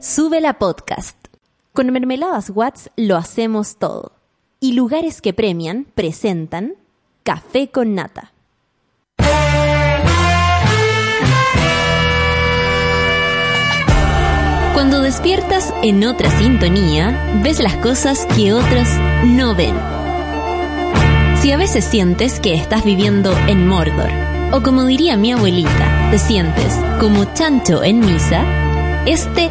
Sube la podcast. Con Mermeladas Watts lo hacemos todo. Y lugares que premian presentan Café con Nata. Cuando despiertas en otra sintonía, ves las cosas que otros no ven. Si a veces sientes que estás viviendo en Mordor, o como diría mi abuelita, te sientes como chancho en misa, este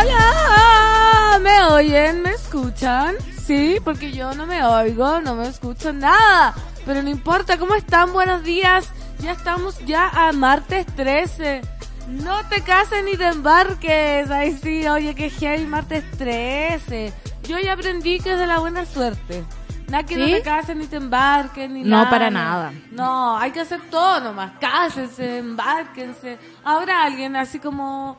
Hola, ¿me oyen? ¿Me escuchan? Sí, porque yo no me oigo, no me escucho nada. Pero no importa, ¿cómo están? Buenos días. Ya estamos ya a martes 13. No te cases ni te embarques. Ay, sí, oye, que heavy martes 13. Yo ya aprendí que es de la buena suerte. Nada que no te cases ni te embarques ni No, nada. para nada. No, hay que hacer todo nomás. Cásense, embárquense. Habrá alguien así como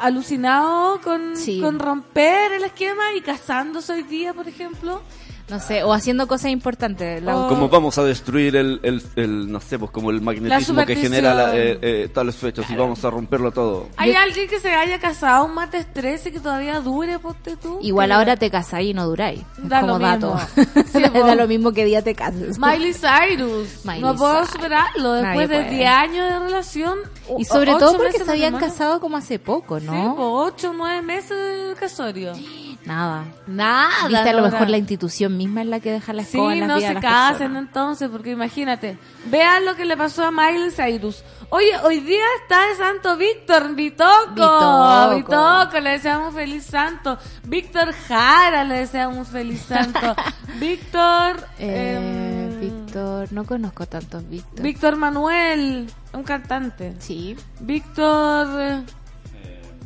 alucinado con, Sí. con romper el esquema y casándose hoy día, por ejemplo. No sé, o haciendo cosas importantes. La- Oh. Como vamos a destruir el, el, el, no sé, pues como el magnetismo que genera la- eh, eh, tales fechas y vamos a romperlo todo. ¿Hay Yo- alguien que se haya casado un martes 13 que todavía dure, ponte tú? Igual ahora te casáis y no duráis. Da como lo dato. mismo. Sí, da, lo mismo que día te cases. Miley Cyrus. Miley no puedo superarlo. Después Nadie de puede. 10 años de relación. Y sobre todo porque se habían casado como hace poco, Sí, ¿no? po, 8 o 9 meses de casorio. Nada. Nada. Viste, a lo mejor la institución misma es la que deja la Sí, escoba en las no se las casen personas. entonces, porque imagínate. Vean lo que le pasó a Miley Cyrus. Oye, hoy día está de santo Víctor, Vitoco. Vitoco. Vitoco, le deseamos feliz santo. Víctor Jara, le deseamos feliz santo. Víctor... Eh, em, Víctor, no conozco tantos Víctor. Víctor Manuel, un cantante. Sí. Víctor...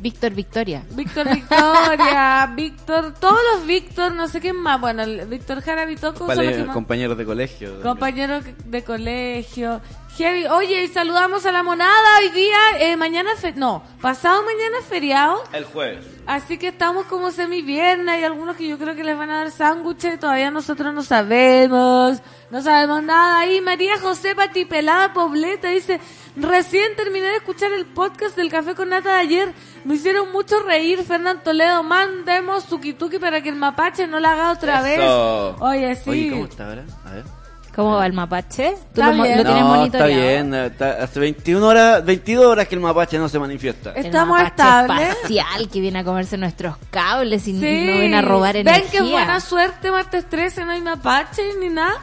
Víctor Victoria. Víctor Victoria, Víctor, todos los Víctor, no sé quién más. Bueno, el Víctor Jara Vitoco compañeros de colegio. Compañeros de colegio. Heavy. Oye, y saludamos a la monada hoy día. eh, mañana, fe- no, pasado mañana es feriado. El jueves. Así que estamos como semi viernes. Hay algunos que yo creo que les van a dar sándwiches. Todavía nosotros no sabemos. No sabemos nada. Ahí María José Patipelada Pobleta dice: Recién terminé de escuchar el podcast del Café con Nata de ayer. Me hicieron mucho reír, Fernán Toledo. Mandemos tuki para que el mapache no la haga otra Eso. vez. Oye, sí. Oye, ¿cómo está ahora? A ver. ¿Cómo va el mapache? ¿Tú Está lo, bien. lo tienes no, está monitoreado? bien. eh, está- hace 21 horas, 22 horas que el mapache no se manifiesta. Es- El Estamos mapache espacial que viene a comerse nuestros cables y Sí. no viene a robar energía. Ven que buena suerte, martes 13, no hay mapache ni nada.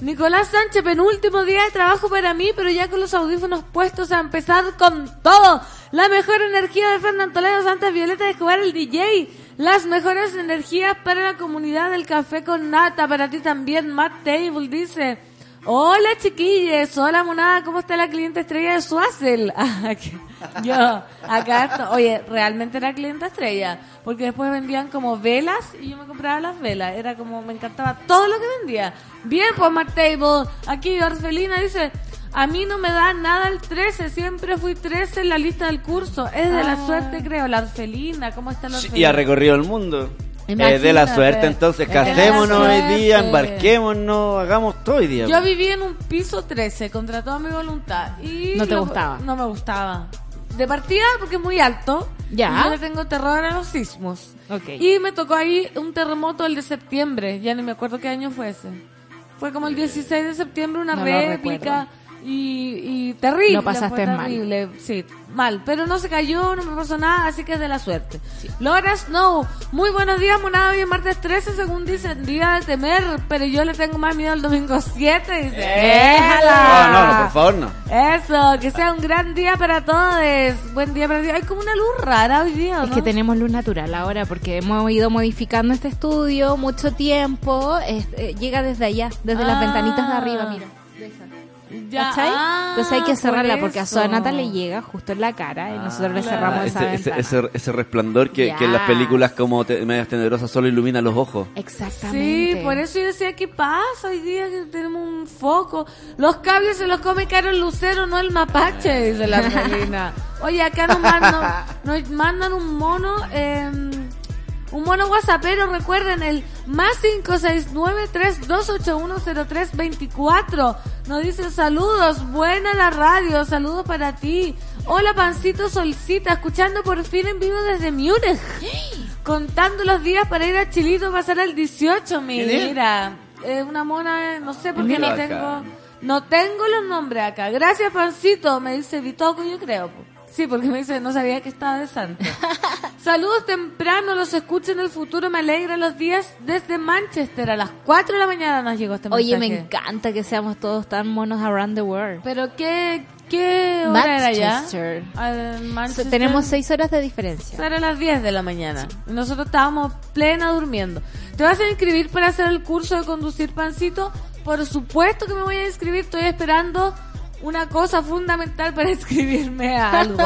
Nicolás Sánchez, penúltimo día de trabajo para mí, pero ya con los audífonos puestos a empezar con todo. La mejor energía de Fernando Toledo, Santa Violeta de Escobar, el DJ. Las mejores energías para la comunidad del café con nata, para ti también, Matt Table dice. Hola chiquilles, hola monada, ¿cómo está la cliente estrella de Suazel? Ah, Yo, acá esto, oye, realmente era cliente estrella, porque después vendían como velas y yo me compraba las velas, era como, me encantaba todo lo que vendía. Bien, pues Matt Table, aquí Orfelina dice, a mí no me da nada el 13, siempre fui 13 en la lista del curso, es de la suerte creo, la Orfelina, ¿cómo está la Orfelina? y ha recorrido el mundo. Imagínate. Eh, de la suerte, entonces Es casémonos hoy día, embarquémonos, hagamos todo hoy día. Yo viví en un piso 13 contra toda mi voluntad. Y ¿No te lo- gustaba? No me gustaba. De partida porque es muy alto. Ya. Yo le tengo terror a los sismos. Ok. Y me tocó ahí un terremoto el de septiembre. Ya ni me acuerdo qué año fue ese. Fue como el 16 de septiembre, una No lo réplica. Y, y terrible. Lo pasaste fue mal. terrible. Sí, mal. Pero no se cayó, no me pasó nada, así que es de la suerte. Laura Snow, muy buenos días, monada. Hoy es martes 13, según dicen, día de temer. Pero yo le tengo más miedo al domingo 7. Dice, No, no, no, por favor, no. Eso, que sea un gran día para todos. Buen día para ti. Hay como una luz rara hoy día, Es que tenemos luz natural ahora porque hemos ido modificando este estudio mucho tiempo. es- eh, llega desde allá, desde las ventanitas de arriba, mira. Ya, ¿Cachai? ah, Entonces hay que cerrarla por porque a eso. Sonata le llega justo en la cara y nosotros le claro. cerramos Ah, esa ese, ese, ventana. ese, ese resplandor que, que en las películas como te- medias tenebrosas solo ilumina los ojos. Exactamente. Sí, por eso yo decía, ¿qué pasa hoy día que tenemos un foco? Los cables se los come caro el lucero, no el mapache, dice la Melina. Oye, acá nos mandan, nos mandan un mono, eh, un mono whatsappero, recuerden, el más 569-3281-0324. Nos dice saludos, buena la radio, saludos para ti. Hola Pancito Solcita, escuchando por fin en vivo desde Múnich. Contando los días para ir a Chilito a pasar al 18, mira. Es una mona, no sé por qué no tengo... No tengo los nombres acá. Gracias, Pancito. Me dice Vitoco, yo creo. Sí, porque me dice, no sabía que estaba de santo. Saludos temprano, los escucho en el futuro. Me alegra los días desde Manchester. A las 4 de la mañana nos llegó este Oye, me mensaje. encanta que seamos todos tan monos around the world. Pero qué, qué hora era ya? Manchester. Manchester. Tenemos seis horas de diferencia. Era las 10 de la mañana. Y nosotros estábamos plena durmiendo. ¿Te vas a inscribir para hacer el curso de conducir pancito? Por supuesto que me voy a inscribir. Estoy esperando una cosa fundamental para inscribirme a algo.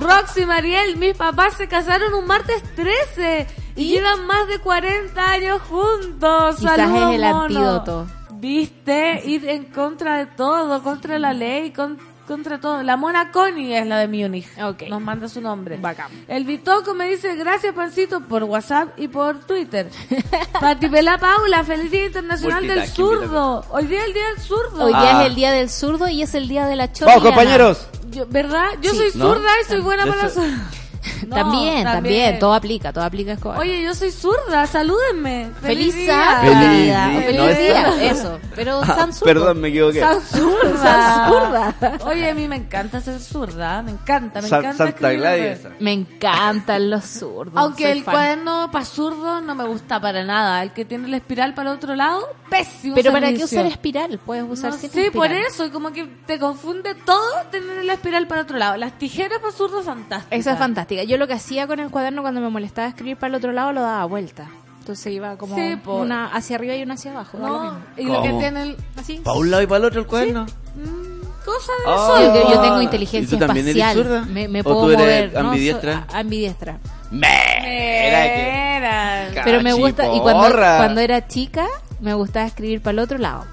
Roxy Mariel, mis papás se casaron un martes 13 y, llevan más de 40 años juntos. Quizás Saludos, es el mono. antídoto. Viste, ir en contra de todo, contra la ley, con- contra todo. La mona Connie es la de Múnich. Nos manda su nombre. Bacán. El Bitoco me dice gracias Pancito por WhatsApp y por Twitter. Patipela Paula, feliz Día Internacional del Zurdo. Hoy día es el Día del Zurdo. Hoy día Ah. es el día del zurdo y es el día de la chorra. ¡Vamos, compañeros! Yo- ¿Verdad? Yo Sí. soy ¿No? zurda y soy buena Yo para la soy- zurda. No, también, también, todo aplica, todo aplica. Escobar. Oye, yo soy zurda, salúdenme. feliz día. Feliz día. Feliz Feliz día. Eso. Pero Ah, San zurdo. perdón, me equivoqué. San zurda. San zurda. Oye, a mí me encanta ser zurda, me encanta, me Sa- encanta Santa. Gladys. Me encantan los zurdos. Aunque soy el fan. cuaderno para zurdo no me gusta para nada. El que tiene la espiral para el otro lado, pésimo Pero ¿para qué usar espiral? Puedes usar No sin sé, por eso, como que te confunde todo tener la espiral para otro lado. Las tijeras para zurdo fantásticas. Esa es fantástica. Yo lo que hacía con el cuaderno cuando me molestaba escribir para el otro lado lo daba vuelta. Entonces iba como Sí, una hacia arriba y una hacia abajo. lo No, y lo que tiene el... Así. ¿Para un lado y para el otro el cuaderno? mm, cosa de Ah. sol. Yo, tengo ¿Y inteligencia tú también eres espacial. zurda? Me, me ¿O puedo tú eres mover. No, ambidiestra? so- a- ambidiestra. Que... Era. Pero me gusta. Y cuando, cuando era chica, me gustaba escribir para el otro lado.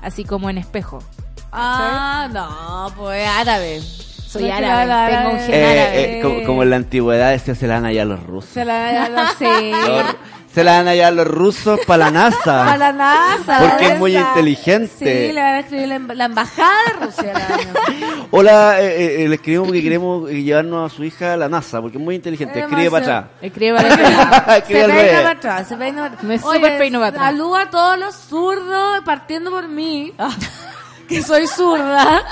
Así como en espejo. Ah, no, pues árabe. Soy árabe. claro, Tengo un árabe. gen árabe. Eh, eh, como, como en la antigüedad decía, se la dan allá los rusos. Se la no sé. Los- se la dan allá los rusos para la NASA. Para la NASA. Porque es muy inteligente. Sí, le van a escribir la, em- la embajada de Rusia. Hola, eh, eh, le escribimos porque queremos eh, llevarnos a su hija a la NASA, porque es muy inteligente. Es Escribe para atrás. Escribe para atrás. se Escribe al peina para atrás, se peina para atrás. Me Oye, súper peino para atrás. Saludo a todos los zurdos, partiendo por mí, que soy zurda,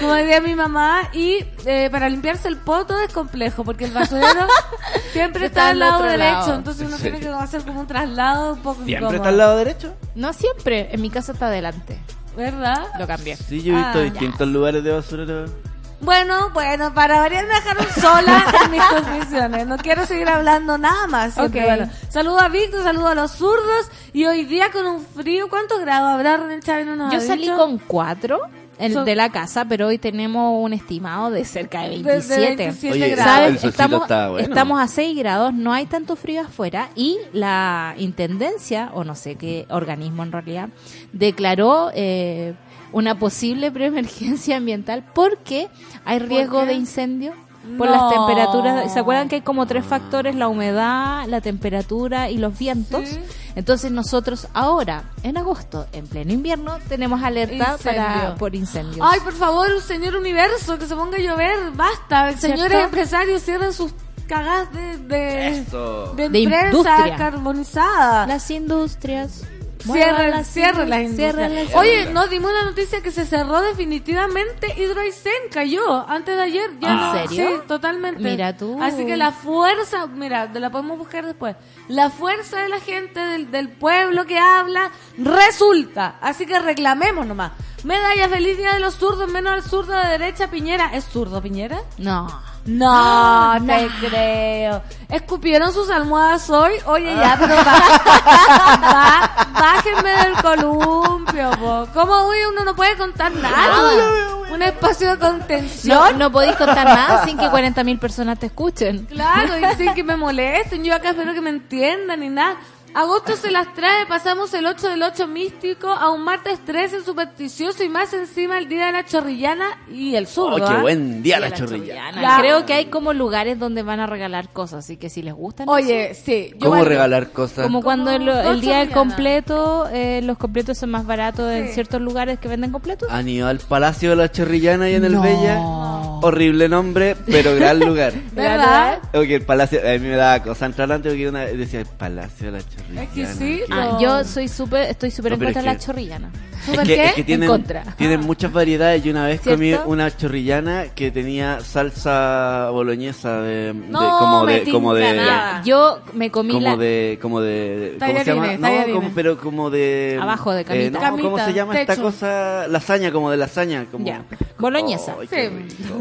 como decía mi mamá, y eh, para limpiarse el poto es complejo, porque el basurero siempre está Está al lado derecho, lado. entonces uno tiene que hacer como un traslado un poco ¿Siempre incómodo. está al lado derecho? No siempre. En mi casa está adelante. ¿Verdad? Lo cambié. Sí, yo he visto Ah, distintos lugares de basurero. Bueno, bueno, para variar me dejaron sola en mis transmisiones. No quiero seguir hablando nada más. siempre, Ok. bueno. Saludo a Víctor, saludo a los zurdos. Y hoy día con un frío, ¿cuántos grados habrá René Chávez? No nos Yo salí dicho? con cuatro en- Son- de la casa, pero hoy tenemos un estimado de cerca de Desde 27. 27 Oye, grados. ¿sabes? el Estamos, está bueno. estamos a 6 grados, no hay tanto frío afuera y la Intendencia, o no sé qué organismo en realidad, declaró eh, una posible preemergencia ambiental porque hay riesgo de incendio por No. las temperaturas. ¿Se acuerdan que hay como tres factores? La humedad, la temperatura y los vientos. Sí. Entonces nosotros ahora, en agosto, en pleno invierno, tenemos alerta Incendio. para por incendios. Ay, por favor, un señor universo, que se ponga a llover. Basta. Señores ¿Cierto? empresarios, cierren sus cagadas de, de, Eso. de De empresas industria. carbonizadas. Las industrias. Cierren, muevan cierren las industrias, las- Oye, nos dimos una noticia que se cerró definitivamente Hidroaicén, cayó antes de ayer. Ya ¿En no, serio? Sí, totalmente. Mira tú. Así que la fuerza, mira, la podemos buscar después. La fuerza de la gente del, del pueblo que habla resulta. Así que reclamemos nomás. Medalla feliz día de los zurdos, menos al zurdo de derecha Piñera. ¿Es zurdo Piñera? No. No, te creo. ¿Escupieron sus almohadas hoy? Oye, ya, pero ba- ba- bájenme del columpio, po. ¿Cómo hoy uno no puede contar nada? Un espacio de contención. No, no podéis contar nada sin que 40.000 personas te escuchen. Claro, y sin que me molesten. Yo acá espero que me entiendan ni nada. Agosto se las trae, pasamos el 8 del 8 místico a un martes 13 supersticioso y más encima el día de la chorrillana y el sur. Oh, qué buen día la chorrilla. Ya. Creo que hay como lugares donde van a regalar cosas, así que si les gustan. Oye, sí. yo ¿Cómo regalar cosas? Como cuando el, día del completo, eh, los completos son más baratos en ciertos lugares que venden completos. Han ido al Palacio de la Chorrillana y en el No. Bella. Horrible nombre, pero gran lugar. ¿Verdad? Ok, el Palacio, a mí me daba cosa entrar antes porque una decía el Palacio de la Chorrillana. Exquisito. Ah, yo soy súper, estoy súper No, en contra es de la que- chorrillana. Es ¿Súper que, qué? es que tienen, contra. tienen muchas variedades. y una vez ¿Cierto? comí una chorrillana que tenía salsa boloñesa de, de- No, como me de como de nada. Yo me comí como la... de como de ¿cómo se llama? Tallarines, No, como, pero como de Abajo, de camita. no, Camita, ¿cómo se llama esta cosa? Lasaña, como de lasaña, como Ya, boloñesa. Sí.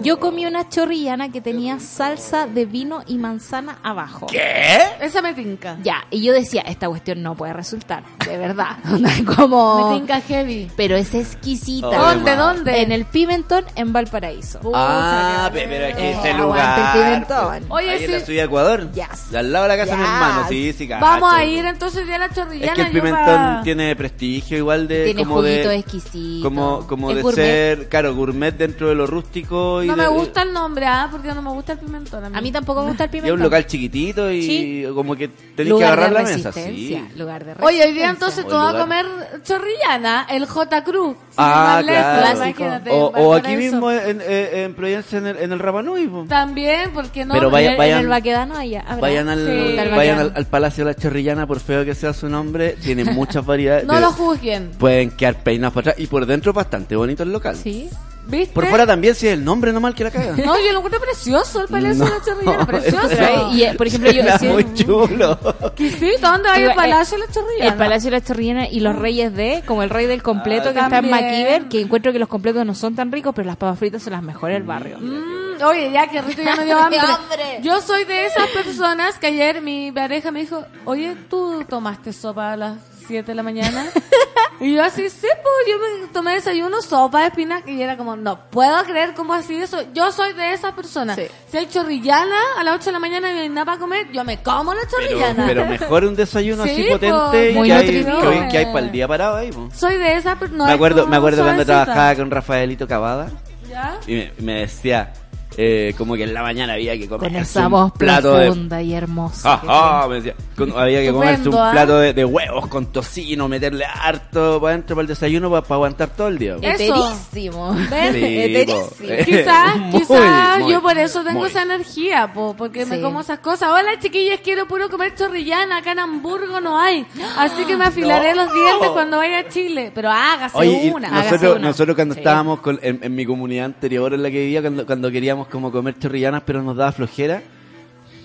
Yo comí una chorrillana que tenía salsa de vino y manzana abajo. ¿Qué? Esa me tinca. Ya, y yo decía, esta cuestión no puede resultar, de verdad. como... Me tinca heavy. Pero es exquisita. Oh, ¿Dónde, dónde? En el Pimentón, en Valparaíso. Ah, pero es que ese lugar. el pimentón. Oye, ahí en la sí. ciudad de Ecuador. Yes. Al lado de la casa de mi hermano, sí, sí, cacho. Vamos a ir entonces ya a la chorrillana. Es que el pimentón tiene prestigio igual de Tiene como juguito de exquisito. como como de gourmet. ser, claro, gourmet dentro de lo rústico y No de- me gusta el nombre, ¿ah? Porque no me gusta el pimentón. A mí tampoco me gusta el y pimentón. es un local chiquitito y Sí. como que tenés que agarrar la mesa, sí. Lugar de Oye, hoy día entonces tú vas a comer chorrillana, el J. Cruz. Ah, claro. O, o aquí mismo en, en, en Providencia en el, en el Rapanui, po. También, porque no. Pero En vaya- el- vayan- en el Baquedano allá. habrá. Vayan al, Sí. vayan al, al Palacio de la Chorrillana, por feo que sea su nombre, tiene muchas variedades. No de- lo juzguen. Pueden quedar peinados para atrás y por dentro bastante bonito el local. Sí. ¿Viste? Por fuera también, si es el nombre nomás que la caga. No, yo lo encuentro precioso, el palacio de la chorrillana, precioso. Pero hay- y, eh, por ejemplo, yo sí- muy chulo. Exquisito, ¿dónde va Digo, el palacio de la chorrillana? El Palacio de la Chorrillana y los Reyes de, como el Rey del Completo Ah, que está en. MacIver, que encuentro que los completos no son tan ricos, pero las papas fritas son las mejores del barrio. Mm, oye, ya que rico, ya me dio hambre. hambre. Yo soy de esas personas que ayer mi pareja me dijo, oye, ¿tú tomaste sopa a las 7 de la mañana? y yo así, sí, pues yo me tomé desayuno, sopa de espinaca, y era como, no puedo creer cómo así eso. Yo soy de esas personas. Sí. Si hay chorrillana a las 8 de la mañana y no hay nada para comer, yo me como la Pero, chorrillana. pero mejor un desayuno así Sí, potente po, muy que, hay, que, que hay para el día parado ahí. po. Soy de esas personas. me acuerdo, me acuerdo cuando trabajaba con Rafaelito Cavada ¿Ya? y me, me decía eh, como que en la mañana había que comer Con esa voz plato de profunda y hermosa. que Ajá, me decía, con- había que comerse un ¿ah? plato de, de huevos con tocino, meterle harto para adentro para el desayuno para, aguantar todo el día. Eterísimo. Sí, Quizás, yo por eso tengo muy. esa energía, po, porque me como esas cosas. Hola chiquillas, quiero puro comer chorrillana, acá en Hamburgo no hay. Así que me afilaré No. los dientes cuando vaya a Chile. Pero hágase Oye, una. Hágase nosotros, una. nosotros cuando Sí. estábamos con- en, en mi comunidad anterior en la que vivía, cuando, cuando queríamos como comer chorrillanas pero nos daba flojera,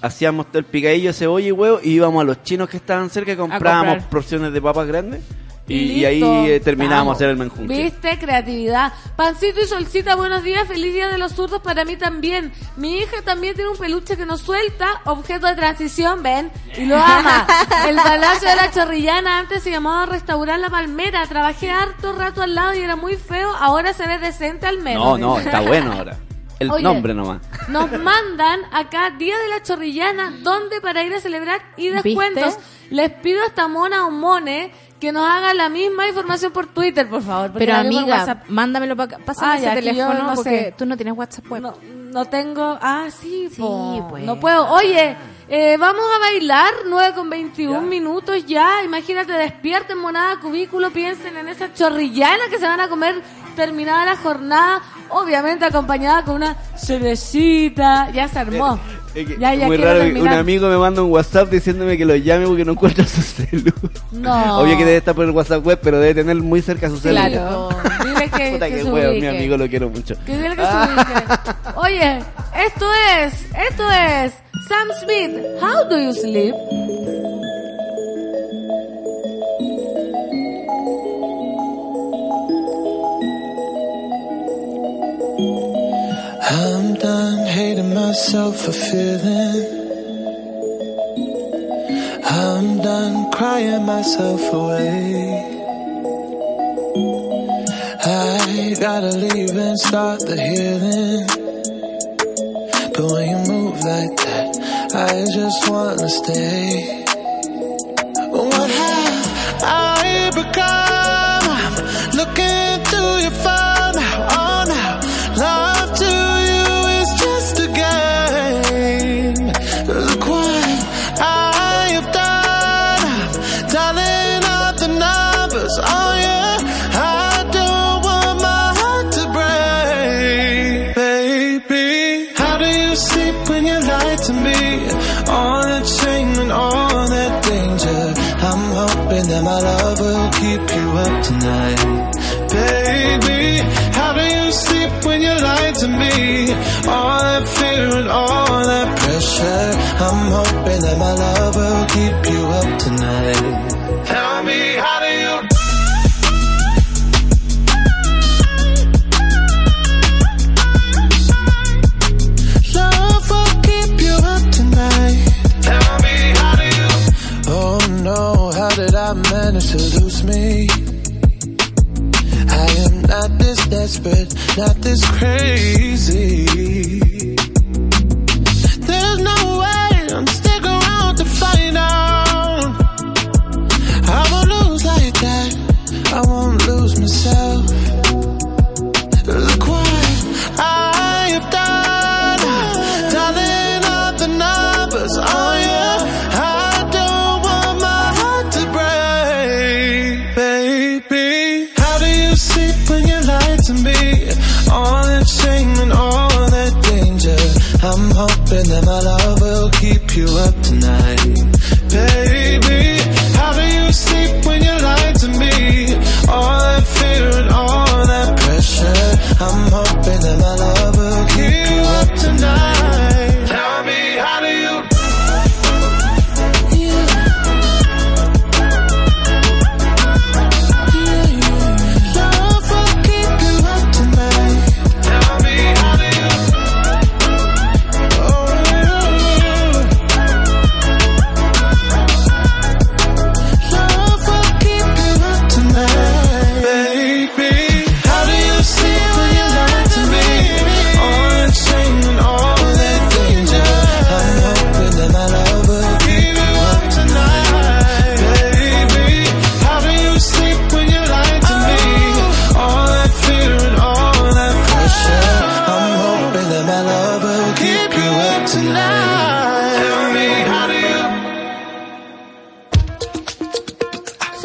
hacíamos todo el picadillo cebolla y huevo y íbamos a los chinos que estaban cerca y comprábamos porciones de papas grandes y, Y ahí eh, hacer el menjunje. ¿Viste? Creatividad. Pancito y Solcita, buenos días. Feliz día de los zurdos para mí también. Mi hija también tiene un peluche que no suelta, objeto de transición, ven, y lo ama. El Palacio de la Chorrillana antes se llamaba Restaurar La Palmera. Trabajé harto rato al lado y era muy feo. Ahora se ve decente al menos. No, no, está bueno ahora. El Oye. nombre nomás. Nos mandan acá Día de la Chorrillana, donde para ir a celebrar y descuentos. ¿Viste? Les pido a esta mona o mone que nos haga la misma información por Twitter, por favor. Pero amiga, WhatsApp. mándamelo para Pásame Ah, ese ya, teléfono no porque sé. tú no tienes WhatsApp web. No, no tengo. Ah, sí, Sí, po. pues. No puedo. Oye, eh, vamos a bailar 9 con 21 minutos ya. Imagínate, despierten, monada, cubículo. Piensen en esa chorrillana que se van a comer terminada la jornada. Obviamente acompañada con una cervecita. Ya se armó. Es que Ya, ya muy raro que un terminar. amigo me manda un WhatsApp diciéndome que lo llame porque no encuentra su celu. No. Obvio que debe estar por el WhatsApp web, pero debe tener muy cerca su celu. Claro. Dile que, Puta que que huevo, mi amigo lo quiero mucho. Que dile que se ubique. Oye, esto es, esto es Sam Smith. How do you sleep? I'm done hating myself for feeling I'm done crying myself away. I gotta leave and start the healing. But when you move like that, I just wanna stay.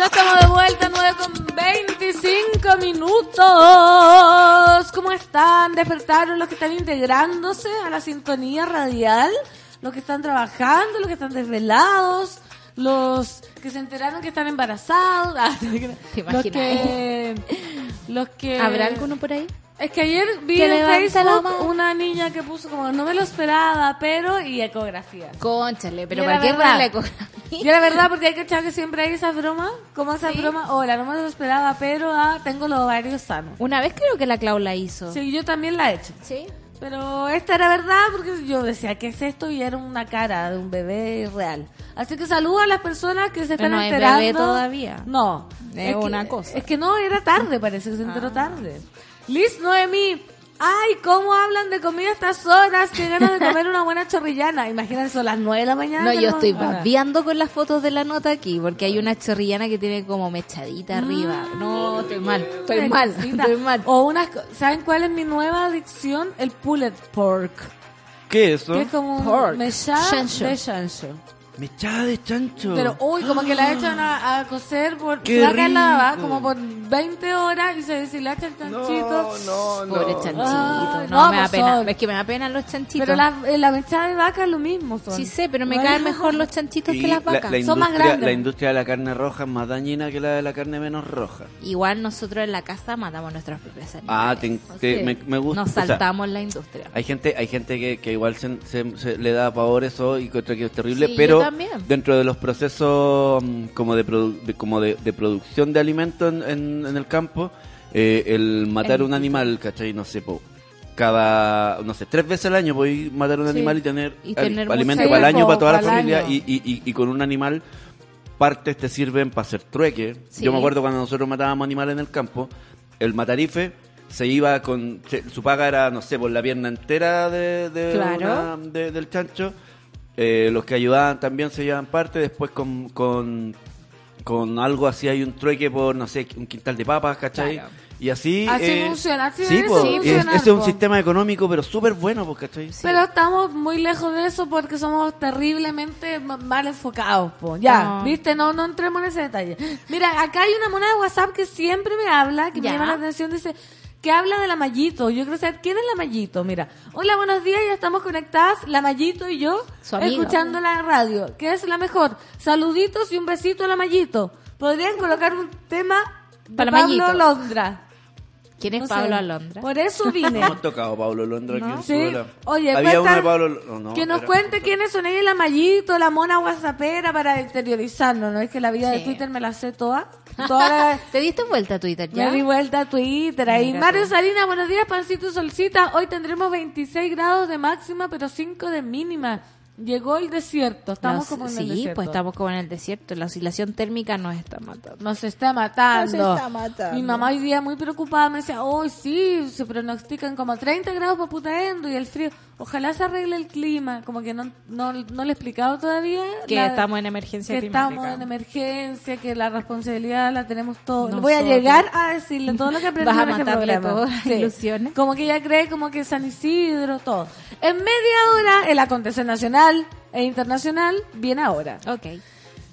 Ya estamos de vuelta, 9 con 25 minutos. ¿Cómo están? ¿Despertaron los que están integrándose a la sintonía radial? ¿Los que están trabajando? ¿Los que están desvelados? ¿Los que se enteraron que están embarazados? Ah, ¿Te los que... Los que... ¿Habrá alguno por ahí? Es que ayer vi Que en Facebook una niña que puso como no me lo esperaba, pero y ecografía. Conchale, pero ¿para qué poner la ecografía? Y la verdad, porque hay que echar que siempre hay esas bromas, como esas bromas, hola, no me lo esperaba, pero ah, tengo los ovarios sanos. Una vez creo que la Clau la hizo. Sí, yo también la he hecho. ¿Sí? Pero esta era verdad porque yo decía, ¿qué es esto? Y era una cara de un bebé real. Así que saludo a las personas que se están Pero no es enterando. bebé todavía. No. Es una cosa. Ah. Es que no, era tarde, parece que se enteró tarde. Liz Noemí. Ay, ¿cómo hablan de comida a estas horas? Qué ganas de comer una buena chorrillana. Imagínate, son las 9 de la mañana. No, yo estoy Bueno. babeando con las fotos de la nota aquí, porque hay una chorrillana que tiene como mechadita arriba. No, estoy mal, estoy mal, Necesita- estoy mal. O unas, ¿saben cuál es mi nueva adicción? El pulled pork. ¿Qué es eso? Que es como un Pork. mechada Chancho. de chancho. Mechada de chancho. Pero, uy, como que la echan a, a cocer por, la baba, rico. como por 20 horas y se deshilacha el chanchito. no, no. Pobre chanchito. Ay, no, no, me da pues pena. son- Es que me da pena los chanchitos. Pero la, eh, la mechada de vaca es lo mismo. Son. Sí sé, pero me Bueno. caen mejor los chanchitos Y que las la- vacas. La, Son más grandes. la industria de la carne roja es más dañina que la de la carne menos roja. Igual nosotros en la casa matamos nuestros propios animales. Ah, te- te- Sí. me, me gusta. Nos o sea, saltamos la industria. hay gente, hay gente que, que igual se, se- se le da pavor eso y contra que es terrible, Sí, pero dentro de los procesos mm, como de, produ- de- como de, de producción de alimentos en, en- en el campo, eh, el matar El- un animal, ¿cachai? No sé, po, cada, no sé, tres veces al año podéis matar un Sí. animal y tener, Y al- alimento para el año, para toda la familia y, y, y, y con un animal partes te sirven para hacer trueque. Sí. Yo me acuerdo cuando nosotros matábamos animales en el campo, el matarife se iba con, se- su paga era, no sé, por la pierna entera de, de Claro. una- de- del chancho. Eh, los que ayudaban también se llevaban parte, después con, con, con algo así hay un trueque por, no sé, un quintal de papas, ¿cachai? Claro. Y así... Así funciona, así sí, debe po, ser es- ese es un po. sistema económico, pero súper bueno, pues, ¿cachai? Pero estamos muy lejos de eso porque somos terriblemente ma- mal enfocados, po. Ya, No. ¿viste? No, no entremos en ese detalle. Mira, acá hay una mona de WhatsApp que siempre me habla, que Ya. me llama la atención, dice que habla de la Mayito. Yo quiero saber quién es la Mayito. Mira, hola, buenos días, ya estamos conectadas, la Mayito y yo, escuchando la radio. ¿Qué es la mejor? Saluditos y un besito a la Mayito. ¿Podrían colocar un tema de Para Pablo Mayito. Londra? ¿Quién es No sé. Pablo Alondra? Por eso vine. Hemos tocado Pablo Londra aquí en Sí. Oye, Había cuenta- uno de Pablo no, no, que nos cuente quiénes son ella, la Mayito, la mona whatsappera para interiorizarnos, ¿no? Es que la vida de Sí. Twitter me la sé toda. Toda la- ¿Te diste vuelta a Twitter ya? Me di vuelta a Twitter ahí. Mario. Salina, buenos días, pancito y solcita. Hoy tendremos 26 grados de máxima, pero 5 de mínima. Llegó el desierto. Estamos Nos- como en sí, el desierto. pues estamos como en el desierto. La oscilación térmica nos está matando. Nos está matando. Nos está matando. Mi mamá hoy día muy preocupada me decía, hoy sí, se pronostican como 30 grados para Putaendo y el frío. Ojalá se arregle el clima. Como que no, no, no le he explicado todavía. Que la- estamos en emergencia que climática. estamos en emergencia, que la responsabilidad la tenemos todos. Voy a llegar a decirle todo lo que aprendí Vas a en este matarle todas las ilusiones. Como que ella cree como que San Isidro, todo. En media hora, el acontecer nacional e internacional viene ahora. Ok.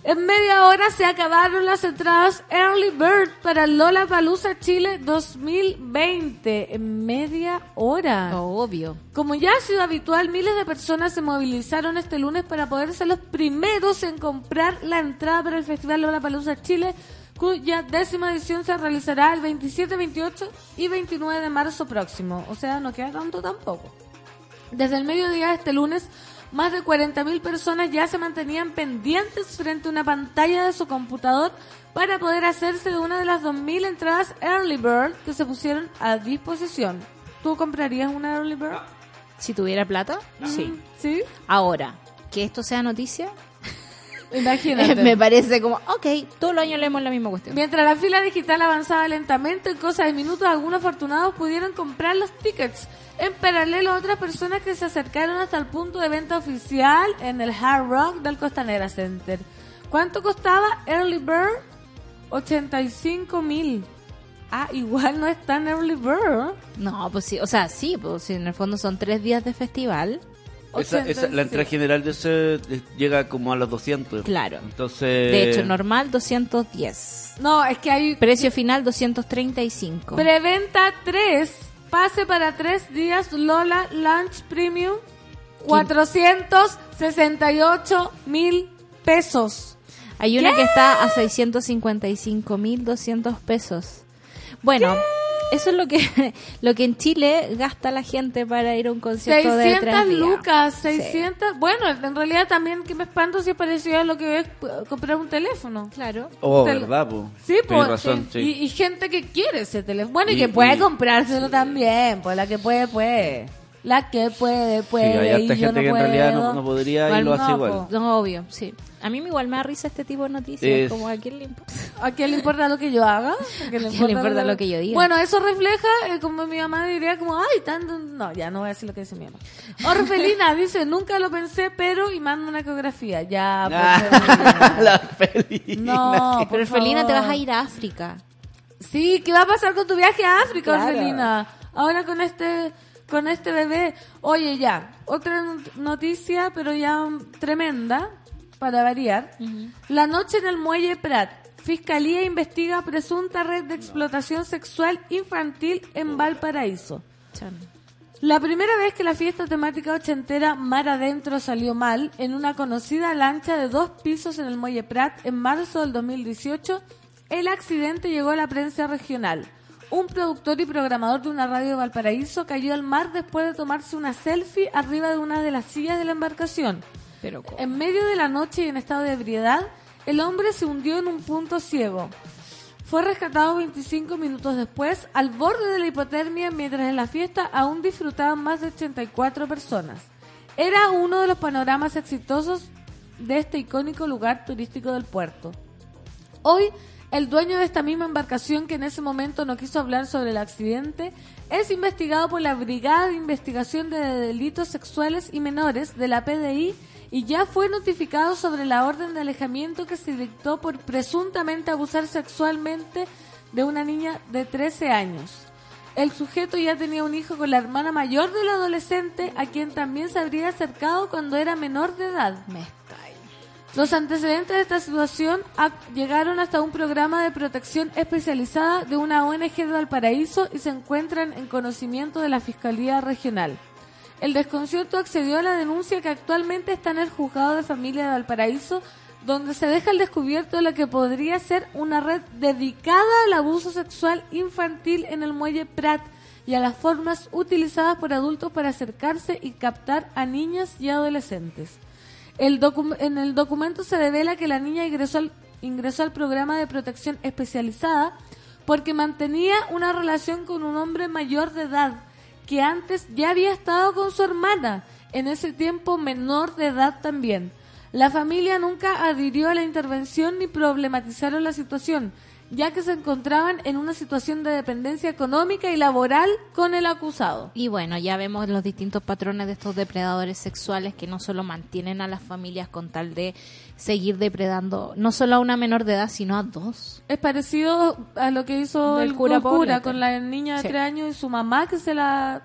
En media hora se acabaron las entradas Early Bird para Lola Palusa Chile 2020. En media hora. Obvio. Como ya ha sido habitual, miles de personas se movilizaron este lunes para poder ser los primeros en comprar la entrada para el Festival Lola Palusa Chile, cuya décima edición se realizará el 27, 28 y 29 de marzo próximo. O sea, no queda tanto tampoco. Desde el mediodía de este lunes, más de 40.000 personas ya se mantenían pendientes frente a una pantalla de su computador para poder hacerse de una de las 2.000 entradas Early Bird que se pusieron a disposición. ¿Tú comprarías una Early Bird? Si tuviera plata, sí. Mm, ¿Sí? Ahora, que esto sea noticia, Imagínate. me parece como, ok, todos los años leemos la misma cuestión. Mientras la fila digital avanzaba lentamente, en cosa de minutos, algunos afortunados pudieron comprar los tickets. En paralelo, otras personas que se acercaron hasta el punto de venta oficial en el Hard Rock del Costanera Center. ¿Cuánto costaba Early Bird? 85 mil. Ah, igual no es tan Early Bird. No, pues sí, o sea, sí, pues sí, en el fondo son tres días de festival. Esa, esa- la entrada 85. general de ese llega como a los 200. Claro. Entonces... De hecho, normal 210. No, es que hay Precio final 235. Preventa 3, pase para 3 días Lola Lunch Premium, 468 mil pesos. Hay una que está a 655.200 pesos. Bueno, eso es lo que lo que en Chile gasta la gente para ir a un concierto de 600 tres días. lucas, Sí. 600. Bueno, en realidad también que me espanto si es parecido a lo que es comprar un teléfono. Claro. Oh, Tel- ¿verdad, po? Sí, pues. razón, sí. Y, y gente que quiere ese teléfono. Bueno, y, Y- que puede y- comprárselo también. Pues la que puede, puede. La que puede, Sí, puede. hay harta y yo gente no que en realidad no, puedo. no podría y Bueno, lo hace no, igual. No, obvio, sí. A mí igual me da risa este tipo de noticias, Es- como a quién le importa. ¿A quién le importa lo que yo haga? ¿A quién ¿A quién le importa lo que yo diga? Bueno, eso refleja, eh, como mi mamá diría, como, ay, tanto... No, ya no voy a decir lo que dice mi mamá. Orfelina dice, nunca lo pensé, pero... Y manda una ecografía. Ya, pues, Orfelina. la felina. No, Pero Felina, te vas a ir a África. Sí, ¿qué va a pasar con tu viaje a África, Claro. Orfelina? Ahora con este con este bebé. Oye, ya, otra not- noticia, pero ya tremenda, para variar. La noche en el muelle Prat. Fiscalía investiga presunta red de explotación sexual infantil en Valparaíso. Chan. La primera vez que la fiesta temática ochentera Mar Adentro salió mal, en una conocida lancha de dos pisos en el Muelle Prat en marzo del 2018, el accidente llegó a la prensa regional. Un productor y programador de una radio de Valparaíso cayó al mar después de tomarse una selfie arriba de una de las sillas de la embarcación. Pero ¿cómo? En medio de la noche y en estado de ebriedad, el hombre se hundió en un punto ciego. Fue rescatado 25 minutos después, al borde de la hipotermia, mientras en la fiesta aún disfrutaban más de 84 personas. Era uno de los panoramas exitosos de este icónico lugar turístico del puerto. Hoy, el dueño de esta misma embarcación que en ese momento no quiso hablar sobre el accidente es investigado por la Brigada de Investigación de Delitos Sexuales y Menores de la PDI y ya fue notificado sobre la orden de alejamiento que se dictó por presuntamente abusar sexualmente de una niña de 13 años. El sujeto ya tenía un hijo con la hermana mayor del adolescente, a quien también se habría acercado cuando era menor de edad. Me. Los antecedentes de esta situación llegaron hasta un programa de protección especializada de una ONG de Valparaíso y se encuentran en conocimiento de la Fiscalía Regional. El desconcierto accedió a la denuncia que actualmente está en el juzgado de familia de Valparaíso, donde se deja al descubierto lo que podría ser una red dedicada al abuso sexual infantil en el muelle Prat y a las formas utilizadas por adultos para acercarse y captar a niñas y adolescentes. El en el documento se revela que la niña ingresó al, ingresó al programa de protección especializada porque mantenía una relación con un hombre mayor de edad que antes ya había estado con su hermana, en ese tiempo menor de edad también. La familia nunca adhirió a la intervención ni problematizaron la situación, ya que se encontraban en una situación de dependencia económica y laboral con el acusado. Y bueno, ya vemos los distintos patrones de estos depredadores sexuales que no solo mantienen a las familias con tal de seguir depredando, no solo a una menor de edad, sino a dos. Es parecido a lo que hizo Del el cura cura, Poblete. con la niña de Sí. tres años y su mamá que se la,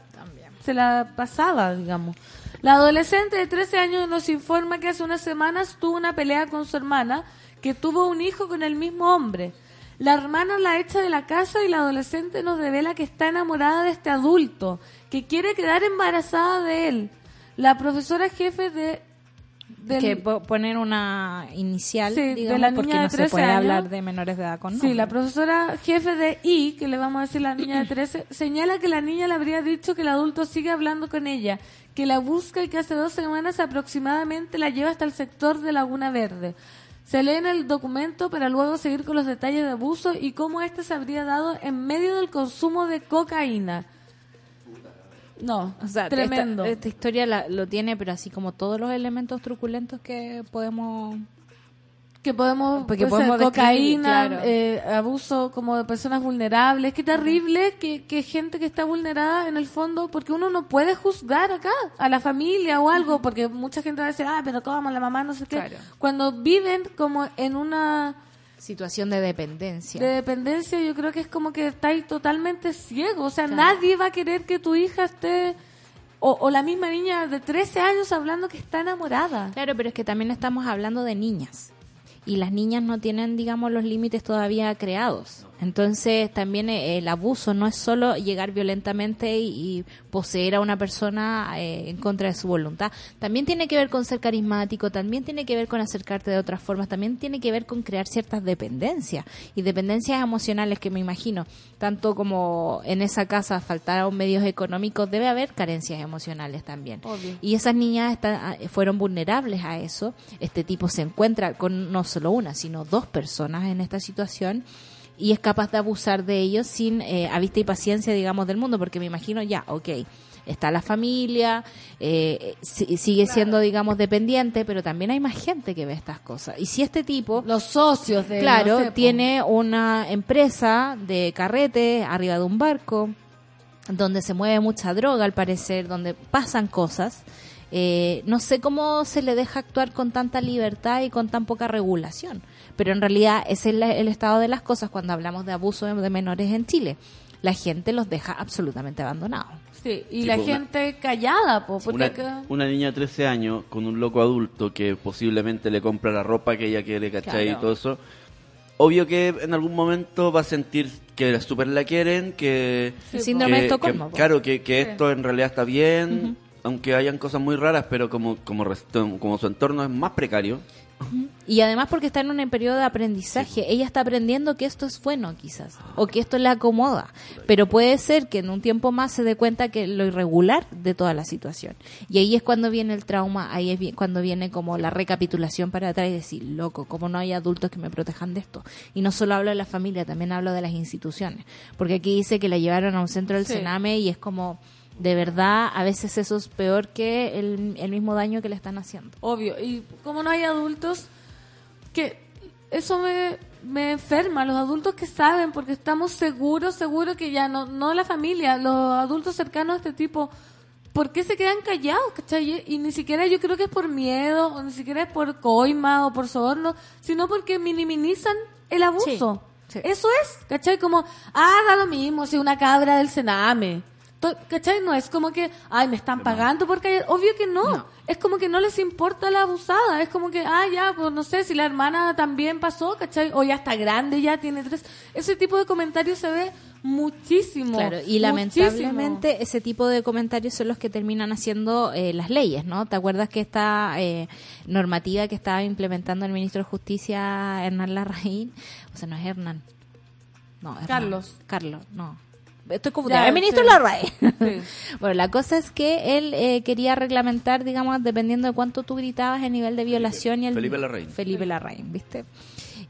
se la pasaba, digamos. La adolescente de 13 años nos informa que hace unas semanas tuvo una pelea con su hermana que tuvo un hijo con el mismo hombre. La hermana la echa de la casa y la adolescente nos revela que está enamorada de este adulto, que quiere quedar embarazada de él. La profesora jefe de... del- que po- poner una inicial, Sí, de la porque niña de no se 13 puede años. hablar de menores de edad con Sí, nombre. la profesora jefe de I, que le vamos a decir la niña de 13, señala que la niña le habría dicho que el adulto sigue hablando con ella, que la busca y que hace dos semanas aproximadamente la lleva hasta el sector de Laguna Verde. Se lee en el documento para luego seguir con los detalles de abuso y cómo este se habría dado en medio del consumo de cocaína. No, O sea, tremendo. Esta, esta historia la- lo tiene, pero así como todos los elementos truculentos que podemos... que podemos, Porque ser podemos cocaína, claro. eh, abuso como de personas vulnerables. Qué terrible que, que gente que está vulnerada en el fondo, porque uno no puede juzgar acá a la familia o algo, porque mucha gente va a decir, ah, pero cómo la mamá no sé qué. Claro. Cuando viven como en una Situación de dependencia. de dependencia, yo creo que es como que estáis totalmente ciego. O sea, nadie va a querer que tu hija esté, o, o la misma niña de 13 años hablando que está enamorada. Claro, pero es que también estamos hablando de niñas. Y las niñas no tienen, digamos, los límites todavía creados. Entonces, también eh, el abuso no es solo llegar violentamente y, y poseer a una persona eh, en contra de su voluntad. También tiene que ver con ser carismático, también tiene que ver con acercarte de otras formas, también tiene que ver con crear ciertas dependencias. Y dependencias emocionales que me imagino, tanto como en esa casa faltaron medios económicos, debe haber carencias emocionales también. Obvio. Y esas niñas están- ah, fueron vulnerables a eso. Este tipo se encuentra con no solo una, sino dos personas en esta situación y es capaz de abusar de ellos sin eh, a vista y paciencia, digamos, del mundo, porque me imagino ya, ok, está la familia, eh, si- sigue siendo, digamos, dependiente, pero también hay más gente que ve estas cosas. Y si este tipo... Los socios de... Claro, no sé, po. tiene una empresa de carrete arriba de un barco, donde se mueve mucha droga al parecer, donde pasan cosas. Eh, no sé cómo se le deja actuar con tanta libertad y con tan poca regulación, pero en realidad ese es la- el estado de las cosas cuando hablamos de abuso de, de menores en Chile. La gente los deja absolutamente abandonados. Sí, y Sí, la pues, una- gente callada, po, porque Una, niña de 13 años con un loco adulto que posiblemente le compra la ropa que ella quiere, ¿cachai? Claro. Y todo eso. Obvio que en algún momento va a sentir que súper la quieren, que... El síndrome de que- Estocolmo. que- claro, que, que esto en realidad está bien, aunque hayan cosas muy raras, pero como, como, resto- como su entorno es más precario, Y además porque está en un periodo de aprendizaje. Ella está aprendiendo que esto es bueno quizás, o que esto le acomoda. Pero puede ser que en un tiempo más se dé cuenta que lo irregular de toda la situación. Y ahí es cuando viene el trauma, ahí es cuando viene como la recapitulación para atrás y decir, loco, como no hay adultos que me protejan de esto. Y no solo hablo de la familia, también hablo de las instituciones. Porque aquí dice que la llevaron a un centro del Sí. Sename y es como... De verdad, a veces eso es peor que el, el mismo daño que le están haciendo. Obvio. Y como no hay adultos, que eso me, me enferma. Los adultos que saben, porque estamos seguros, seguros que ya no, no la familia, los adultos cercanos a este tipo, ¿por qué se quedan callados? ¿cachai? Y ni siquiera yo creo que es por miedo, o ni siquiera es por coima o por soborno, sino porque minimizan el abuso. Sí, sí. Eso es, ¿cachai? Como, ah, da lo mismo, si una cabra del Sename. ¿Cachai? No es como que, ay, me están pagando porque obvio que no. Es como que no les importa la abusada. Es como que, ah, ya, pues no sé, si la hermana también pasó, ¿cachai? O ya está grande, ya tiene tres. Ese tipo de comentarios se ve muchísimo. Claro, y muchísimo. lamentablemente ese tipo de comentarios son los que terminan haciendo eh, las leyes, ¿no? ¿Te acuerdas que esta eh, normativa que estaba implementando el ministro de Justicia, Hernán Larraín? O sea, no es Hernán. No, Hernán. Carlos. Carlos, no. Estoy confundida. Ya, el ministro sí. Larraín. Sí. bueno, la cosa es que él eh, quería reglamentar, digamos, dependiendo de cuánto tú gritabas el nivel de violación y el... Felipe Larraín. Felipe Larraín, ¿viste?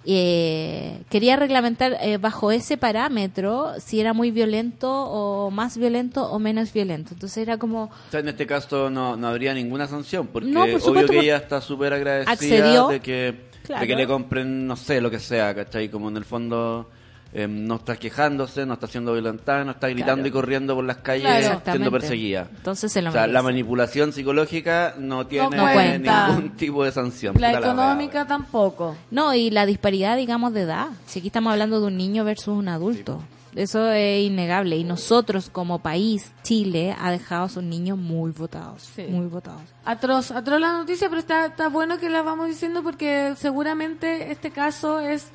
Eh, quería reglamentar eh, bajo ese parámetro si era muy violento o más violento o menos violento. Entonces era como... O sea, en este caso no, no habría ninguna sanción, porque No, por obvio que ella está súper agradecida Accedió. de que, Claro. de que le compren, no sé, lo que sea, ¿cachai? Como en el fondo eh, no está quejándose, no está siendo violentada, no está gritando Claro. y corriendo por las calles Claro. siendo perseguida. Entonces se lo O sea, merece. la manipulación psicológica no tiene ningún tipo de sanción. La económica tampoco. No, y la disparidad, digamos, de edad. Si aquí estamos hablando de un niño versus un adulto. Eso es innegable. Y nosotros, como país, Chile, ha dejado a sus niños muy votados. Sí. Muy votados. Atroz, atroz la noticia, pero está, está bueno que la vamos diciendo porque seguramente este caso es,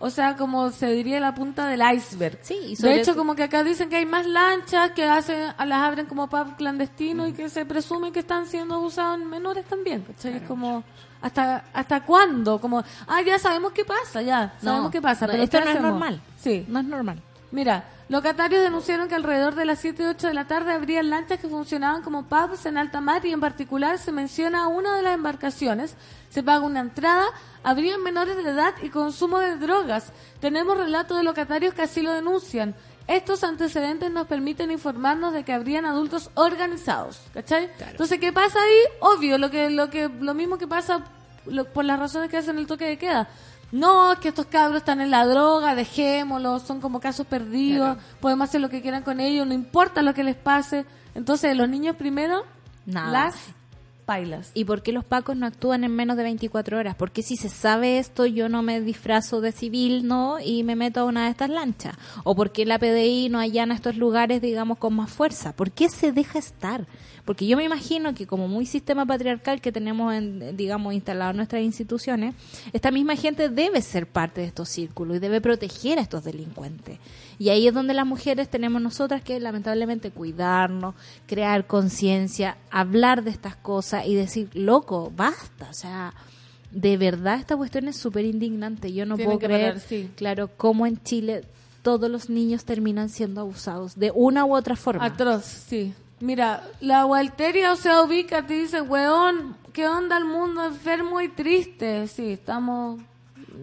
o sea, como se diría la punta del iceberg. Sí, y sobre de hecho, como que acá dicen que hay más lanchas que hacen, las abren como pub clandestino y que se presume que están siendo abusados en menores también. ¿cachai? Es como, ¿hasta hasta cuándo? Como, ah, ya sabemos qué pasa, ya, sabemos No, qué pasa. no, pero esto ¿qué no es normal. Sí. No es normal. Mira, locatarios denunciaron que alrededor de las 7 y 8 de la tarde habría lanchas que funcionaban como pubs en alta mar y en particular se menciona una de las embarcaciones. Se paga una entrada, habrían menores de edad y consumo de drogas. Tenemos relatos de locatarios que así lo denuncian. Estos antecedentes nos permiten informarnos de que habrían adultos organizados, ¿cachai? Entonces, ¿qué pasa ahí? Obvio, lo que lo que lo mismo que pasa lo- por las razones que hacen el toque de queda. No, es que estos cabros están en la droga, dejémoslos, son como casos perdidos, podemos hacer lo que quieran con ellos, no importa lo que les pase. Entonces, los niños primero, Nada. las pailas. ¿Y por qué los pacos no actúan en menos de 24 horas? Porque si se sabe esto, yo no me disfrazo de civil, ¿no? Y me meto a una de estas lanchas. ¿O por qué la PDI no allana estos lugares, digamos, con más fuerza? ¿Por qué se deja estar? Porque yo me imagino que como muy sistema patriarcal que tenemos, en, digamos, instalado en nuestras instituciones, esta misma gente debe ser parte de estos círculos y debe proteger a estos delincuentes. Y ahí es donde las mujeres tenemos nosotras que lamentablemente cuidarnos, crear conciencia, hablar de estas cosas y decir, loco, basta. O sea, de verdad esta cuestión es súper indignante. Yo no puedo creer, parar, sí. claro, cómo en Chile todos los niños terminan siendo abusados de una u otra forma. Atroz, sí. Mira, la Walteria, o sea, ubica, te dice, weón, ¿qué onda el mundo enfermo y triste? Sí, estamos...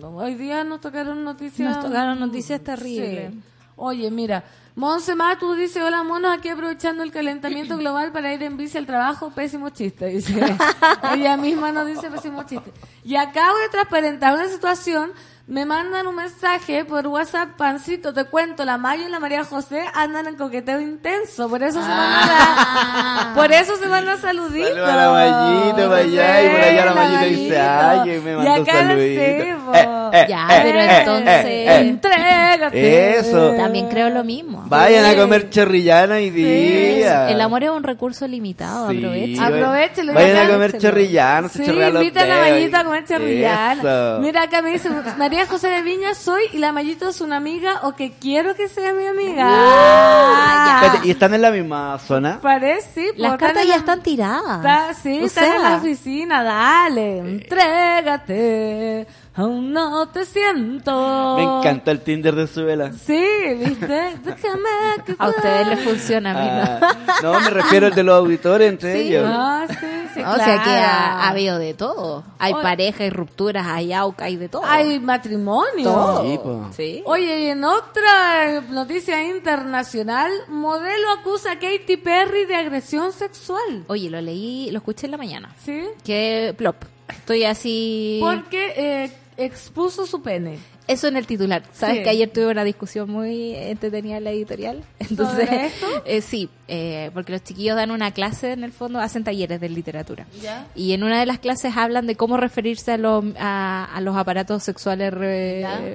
Hoy día nos tocaron noticias... Nos tocaron noticias terribles. Sí. Oye, mira, Monse Matu dice, hola monos, aquí aprovechando el calentamiento global para ir en bici al trabajo, pésimo chiste, dice. Ella misma nos dice pésimo chiste. Y acabo de transparentar una situación, me mandan un mensaje por WhatsApp, pancito, te cuento, la Mayo y la María José andan en coqueteo intenso, por eso se mandan a, por eso se mandan saluditos. Saludos a la Mayito para allá, y por allá la Mayito dice, ay, que me Y mandó acá la saludito. hacemos. Eh, Ya, eh, pero eh, entonces... eh, eh. Entrégate. Eso. También creo lo mismo. Vayan a comer chorrillana hoy día. El amor es un recurso limitado, Sí, aprovechen. vayan- Aprovechenlo, Vayan ya a comer se Sí, chorrea los invita a la. Mayita a comer chorrillana. Eso. Mira, acá me dice María María José de Viña soy y la Mayito es una amiga o que quiero que sea mi amiga. Ah, ya. Espérate, ¿Y están en la misma zona? Parece, sí. Las pues, cartas en ya la- están tiradas. Está, sí, O están en sea, la oficina, dale, entrégate, aún no te siento. Me encanta el Tinder de su vela. Sí, ¿viste? Déjame que A ustedes les funciona, a mí no. Ah, no, me refiero al de los auditores entre Sí. ellos. Ah, sí, sí, o sea que claro. ha, ha habido de todo. Hay Oye. parejas, hay rupturas, hay auca, hay de todo. Hay matrimonio. todo. Sí. Oye, y en otra noticia internacional, modelo acusa a Katy Perry de agresión sexual. Oye, lo leí, lo escuché en la mañana. ¿Sí? Que plop. Estoy así. Porque eh, expuso su pene. Eso en el titular. ¿Sabes Sí. que ayer tuve una discusión muy entretenida en la editorial? Entonces, ¿Sobre esto? eh, sí, eh, porque los chiquillos dan una clase en el fondo, hacen talleres de literatura. ¿Ya? Y en una de las clases hablan de cómo referirse a, los a, a los aparatos sexuales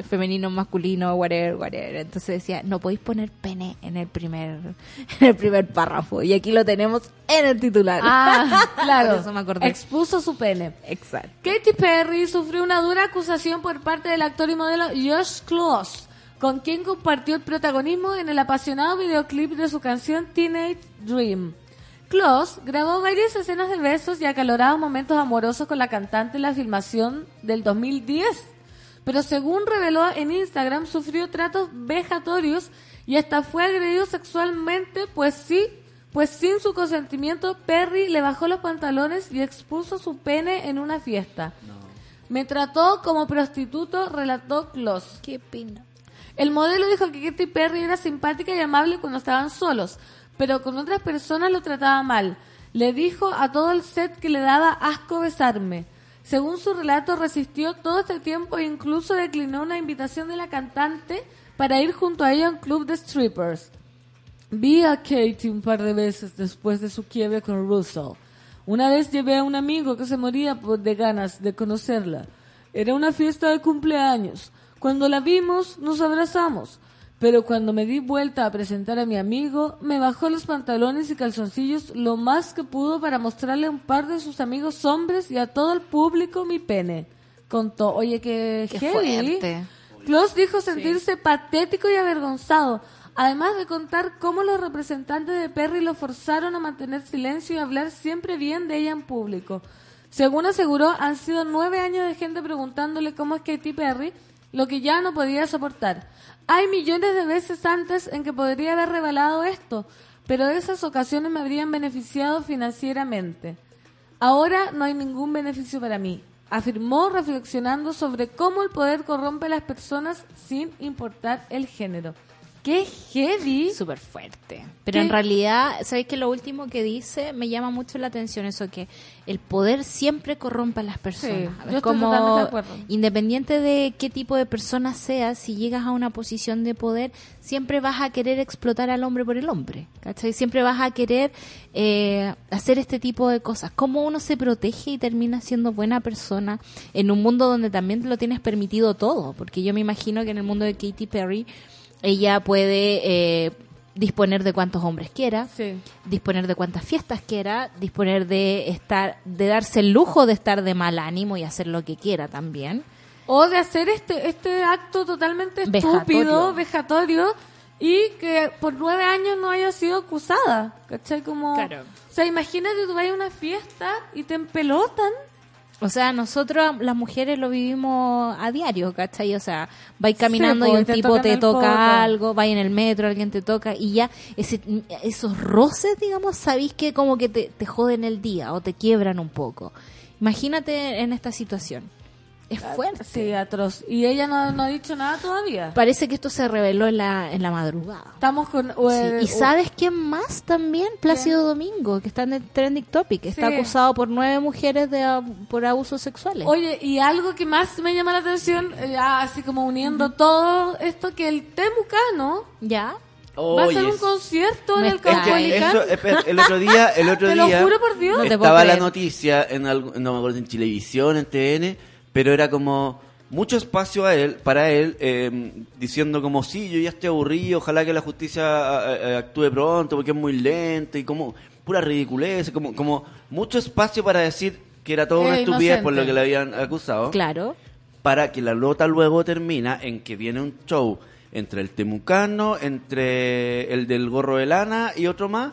femeninos, masculinos, whatever, whatever. Entonces decía, no podéis poner pene en el primer en el primer párrafo. Y aquí lo tenemos en el titular. Ah, claro. Por eso me acordé. Expuso su pene. Exacto. Katy Perry sufrió una dura acusación por parte del actor y modelo Josh Close, con quien compartió el protagonismo en el apasionado videoclip de su canción Teenage Dream. Close grabó varias escenas de besos y acalorados momentos amorosos con la cantante en la filmación del 2010, pero según reveló en Instagram sufrió tratos vejatorios y hasta fue agredido sexualmente, pues sí, pues sin su consentimiento Perry le bajó los pantalones y expuso su pene en una fiesta. Me trató como prostituto, relató Kloss. Qué pena. El modelo dijo que Katy Perry era simpática y amable cuando estaban solos, pero con otras personas lo trataba mal. Le dijo a todo el set que le daba asco besarme. Según su relato, resistió todo este tiempo e incluso declinó una invitación de la cantante para ir junto a ella a un club de strippers. Vi a Katie un par de veces después de su quiebre con Russell. Una vez llevé a un amigo que se moría por- de ganas de conocerla. Era una fiesta de cumpleaños. Cuando la vimos, nos abrazamos. Pero cuando me di vuelta a presentar a mi amigo, me bajó los pantalones y calzoncillos lo más que pudo para mostrarle a un par de sus amigos hombres y a todo el público mi pene. Contó, oye, que Qué heavy. fuerte. Klaus dijo sentirse patético y avergonzado, además de contar cómo los representantes de Perry lo forzaron a mantener silencio y hablar siempre bien de ella en público. Según aseguró, han sido nueve años de gente preguntándole cómo es Katy Perry, lo que ya no podía soportar. Hay millones de veces antes en que podría haber revelado esto, pero esas ocasiones me habrían beneficiado financieramente. Ahora no hay ningún beneficio para mí, afirmó reflexionando sobre cómo el poder corrompe a las personas sin importar el género. ¡Qué heavy! Súper fuerte. Pero ¿Qué? en realidad, ¿sabéis que lo último que dice me llama mucho la atención? Eso que el poder siempre corrompe a las personas. Sí, yo estoy como, totalmente de acuerdo. independiente de qué tipo de persona seas, si llegas a una posición de poder, siempre vas a querer explotar al hombre por el hombre. ¿Cachai? Siempre vas a querer eh, hacer este tipo de cosas. ¿Cómo uno se protege y termina siendo buena persona en un mundo donde también lo tienes permitido todo? Porque yo me imagino que en el mundo de Katy Perry, ella puede eh, disponer de cuantos hombres quiera, Sí. disponer de cuantas fiestas quiera, disponer de estar, de darse el lujo de estar de mal ánimo y hacer lo que quiera también. O de hacer este, este acto totalmente Vejatorio. estúpido, vejatorio, y que por nueve años no haya sido acusada. ¿Cachai? Como, Claro. O sea, imagínate tú vas a una fiesta y te empelotan. O sea, nosotros las mujeres lo vivimos a diario, ¿cachai? O sea, vais caminando Sí, y un tipo te toca poto. algo, vais en el metro, alguien te toca y ya ese, esos roces, digamos, sabéis que como que te, te joden el día o te quiebran un poco. Imagínate en esta situación. Es fuerte. Sí, atroz. Y ella no, no ha dicho nada todavía. Parece que esto se reveló en la, en la madrugada. Estamos con... Sí, eh, ¿Y sabes quién más también? Plácido Domingo, que está en el trending topic. Está Sí. acusado por nueve mujeres de, por abusos sexuales. Oye, y algo que más me llama la atención, eh, ya así como uniendo todo esto, que el Temucano ¿Ya? va a hacer Oye, un concierto en el está- Es que Caupolicán. espera, el otro día, el otro Te lo día juro por Dios. No estaba la noticia en algo, no me acuerdo en televisión, en TN, pero era como mucho espacio a él, para él, eh, diciendo como sí, yo ya estoy aburrido, ojalá que la justicia actúe pronto porque es muy lenta y como pura ridiculez, como como mucho espacio para decir que era toda una estupidez por lo que le habían acusado. Claro. para que la lota luego termina en que viene un show entre el temucano, entre el del gorro de lana y otro más.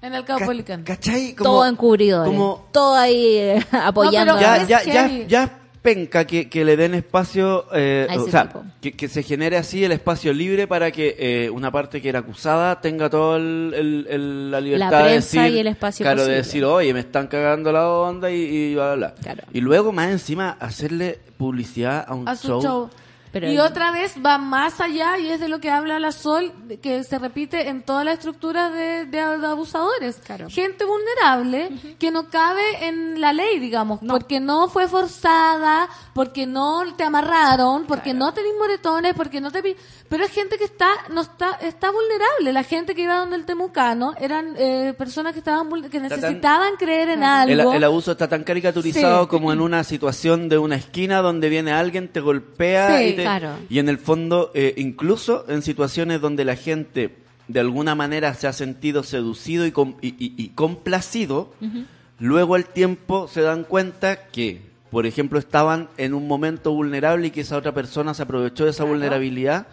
En el Ca- Caupolicán. ¿Cachai? Como- todo encubridores. como- todo ahí eh, apoyando. pero ya, ya, ya, ya penca que, que le den espacio, eh, o sea, que, que se genere así el espacio libre para que eh, una parte que era acusada tenga toda la libertad La de prensa decir, y el espacio claro, de decir, oye, me están cagando la onda y, y bla, bla, bla. Claro. Y luego más encima hacerle publicidad a un a su show. show. Pero y otra vez va más allá y es de lo que habla la Sol, que se repite en todas las estructuras de, de- de abusadores. Claro. Gente vulnerable que no cabe en la ley, digamos, porque no fue forzada, porque no te amarraron, porque no tenés moretones, porque no te... Pero es gente que está no está está vulnerable. La gente que iba donde el temucano eran eh, personas que estaban vul- que tan- necesitaban creer en algo. el abuso está tan caricaturizado Sí. como en una situación de una esquina donde viene alguien, te golpea Sí, y, te- claro. y en el fondo, eh, incluso en situaciones donde la gente de alguna manera se ha sentido seducido y, com- y- y- y complacido, luego al tiempo se dan cuenta que, por ejemplo, estaban en un momento vulnerable y que esa otra persona se aprovechó de esa vulnerabilidad.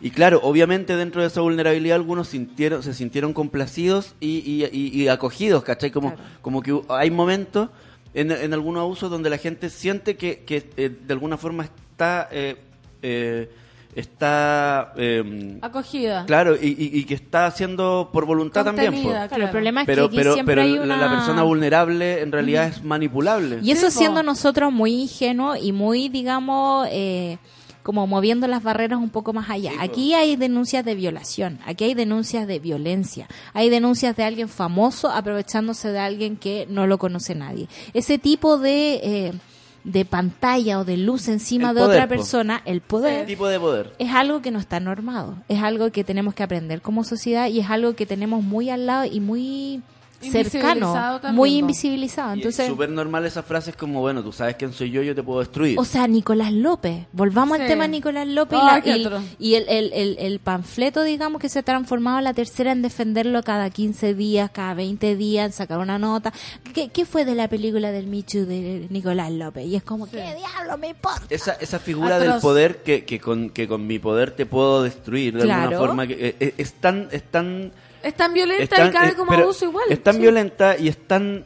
Y claro, obviamente dentro de esa vulnerabilidad algunos sintieron, se sintieron complacidos y, acogidos, ¿cachai? Como, como que hay momentos en, en algunos abusos donde la gente siente que, que, eh, de alguna forma está... eh, eh, está... eh, Acogida. claro, y, y- y que está haciendo por voluntad también. Contenida, Claro, el problema es Pero, que aquí pero, siempre pero hay la- una... la persona vulnerable en realidad es manipulable. Y eso Sí, po. siendo nosotros muy ingenuos y muy, digamos, eh, como moviendo las barreras un poco más allá. Aquí hay denuncias de violación, aquí hay denuncias de violencia, hay denuncias de alguien famoso aprovechándose de alguien que no lo conoce nadie. Ese tipo de, eh, de pantalla o de luz encima El de poder, otra po. persona, el poder, tipo de poder. es algo que no está normado, es algo que tenemos que aprender como sociedad y es algo que tenemos muy al lado y muy cercano, muy invisibilizado. Y Entonces, es súper normal esas frases como, bueno, tú sabes quién soy yo, yo te puedo destruir. O sea, Nicolás López. Volvamos Sí. al tema de Nicolás López Ay, y, la- y- y el, el, el, el panfleto, digamos, que se ha transformado en la tercera en defenderlo cada 15 días, cada 20 días, en sacar una nota. ¿Qué, qué fue de la película del Michu de Nicolás López? Y es como, ¿qué diablo me importa? esa, esa figura Atroz. del poder que, que, con, que con mi poder te puedo destruir de alguna Claro. forma. Que, eh, eh, es tan... Es tan Es tan violenta es tan- y cabe eh, como abuso igual. Es tan Sí. violenta y es tan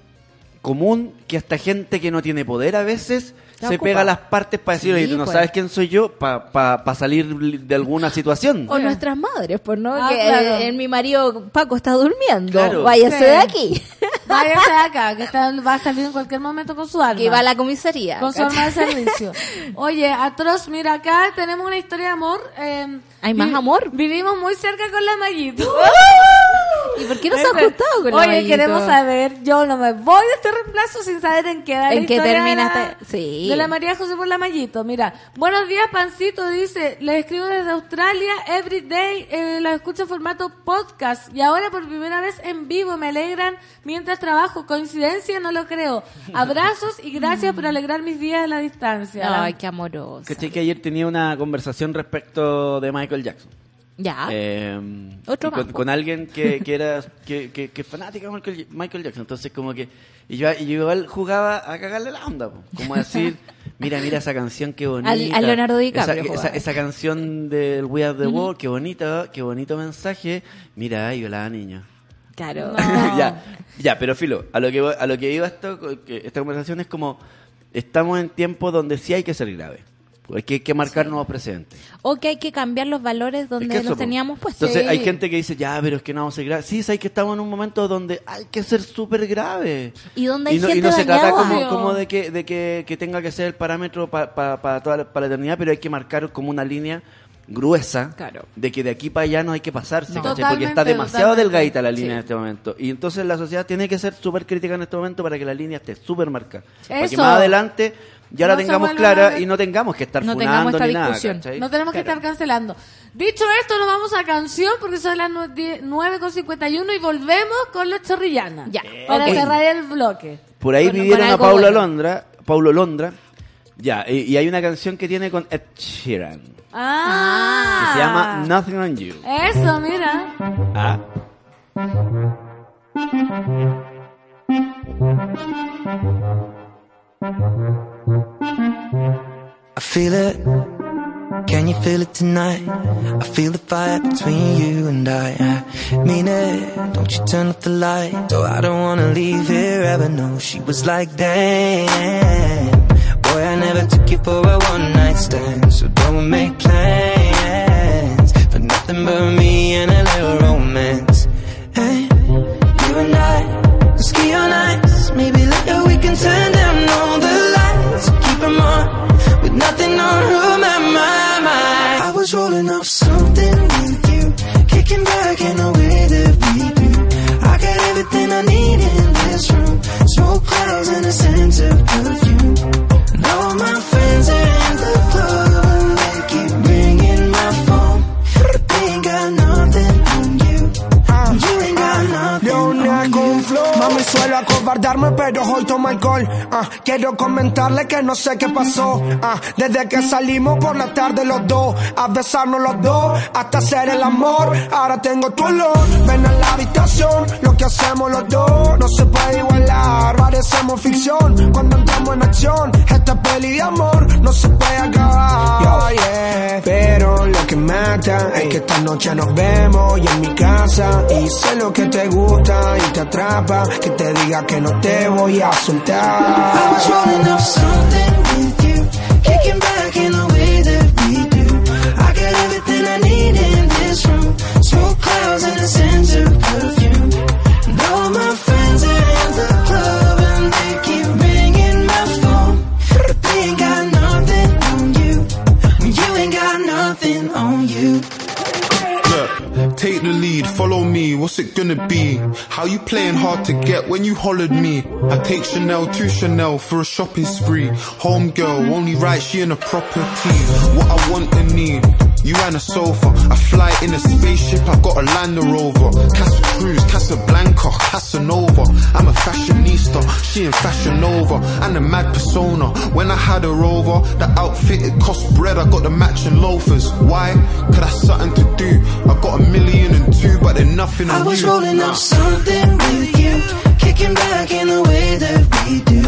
común que hasta gente que no tiene poder a veces La se ocupa. pega las partes para decir, Sí, oye, tú no pues. sabes quién soy yo para salir de alguna situación. O nuestras madres, pues no, Ah, que claro. eh, mi marido Paco está durmiendo. Claro. Váyase Sí. de aquí. Váyase de acá, que está- va a salir en cualquier momento con su arma. que va a la comisaría. con su arma de servicio. Oye, atroz, mira, acá tenemos una historia de amor. eh, ¿Hay más amor? Vivimos muy cerca con la Mayito. ¿Y por qué no se ha juntado con la Oye, Mayito? queremos saber, yo no me voy de este reemplazo sin saber en qué da la ¿En qué historia termina de la- sí. De la María José por la Mayito. Mira, buenos días, Pancito, dice, les escribo desde Australia, everyday, eh, la escucho en formato podcast y ahora por primera vez en vivo, me alegran mientras trabajo. Coincidencia, no lo creo. Abrazos y gracias por alegrar mis días a la distancia. Ay, qué amoroso. ¿Cachai que ayer tenía una conversación respecto de Michael Jackson? Ya. Eh, Otro con, alguien que, que era que, que, que fanática de Michael, Michael Jackson. Entonces, como que. Y yo, y yo igual jugaba a cagarle la onda. po. Como decir, mira, mira esa canción, qué bonita. Al- a Leonardo DiCaprio Esa, esa, canción del We Are the World, qué bonita, qué bonito mensaje. Mira, ay, la niño. Claro. ya, ya, pero filo, a lo que a lo que iba esto, que esta conversación es como estamos en tiempos donde sí hay que ser grave. Hay que, hay que marcar nuevos precedentes. O que hay que cambiar los valores donde Es que eso, los teníamos puestos. Entonces Sí. hay gente que dice, ya, pero es que no vamos a ser graves. Sí, sabes que estamos en un momento donde hay que ser súper grave. Y donde hay y no, y gente no se trata como, como de que de que, que tenga que ser el parámetro pa- pa- para toda la, para la eternidad, pero hay que marcar como una línea gruesa Claro. de que de aquí para allá no hay que pasarse, porque está demasiado totalmente. delgadita la línea Sí. en este momento. Y entonces la sociedad tiene que ser súper crítica en este momento para que la línea esté súper marcada. Para que más adelante ya la No tengamos clara y no tengamos que estar No funando tengamos esta ni nada. No tenemos que estar cancelando. Dicho esto, nos vamos a canción porque son las nue- die- 9.51 y volvemos con los chorrillanas. Ya. Para cerrar el bloque. Por ahí con vivieron a bueno. Londra, Paulo Londra. Ya, y, y hay una canción que tiene con Ed Sheeran. Que Ah. se llama Nothing on You. Eso, mira. Ah. I feel it? Can you feel it tonight? I feel the fire between you and I. I mean it. Don't you turn off the light? Oh, I don't wanna leave here ever. No, she was like, damn. Boy, I never took you for a one night stand. So don't make plans for nothing but me and a little romance. Hey, you and I, ski on ice. Maybe later we can turn down all the lights. Keep 'em on with nothing on my mind. I was rolling up something with you, kicking back in the way that we do. I got everything I need in this room. Smoke clouds and a sense of perfume. All my friends are in the suelo acobardarme pero hoy tomo alcohol. Ah, Quiero comentarle que no sé qué pasó. Ah, Desde que salimos por la tarde los dos A besarnos los dos hasta hacer el amor. Ahora tengo tu olor. Ven a la habitación Lo que hacemos los dos. No se puede igualar Parecemos ficción. Cuando entramos en acción Esta peli de amor no se puede acabar Yo, yeah. Pero lo que mata es que esta noche nos vemos y en mi casa. Y sé lo que te gusta y te atrapa Que te diga que no te voy a I soltar was rolling up something with you, kicking back in the way that we do. I got everything I need in this room, smoke clouds and a sense of perfume. Lead, follow me, what's it gonna be? How you playing hard to get when you hollered me? I take Chanel to Chanel for a shopping spree. Home girl, only right, she in a property. What I want and need, you and a sofa. I fly in a spaceship, I got a Land Rover. Casa Cruz, Casablanca, Casanova. I'm a fashionista, she in Fashion Nova. And a mad persona. When I had her over, the outfit it cost bread, I got the matching loafers. Why? Cause that's something to do. I got a million and two, but they're nothing I was you. rolling Nah. up something with you, kicking back in the way that we do.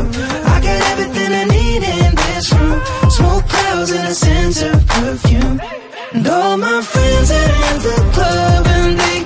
I got everything I need in this room, smoke clouds and a sense of perfume. And all my friends are in the club and they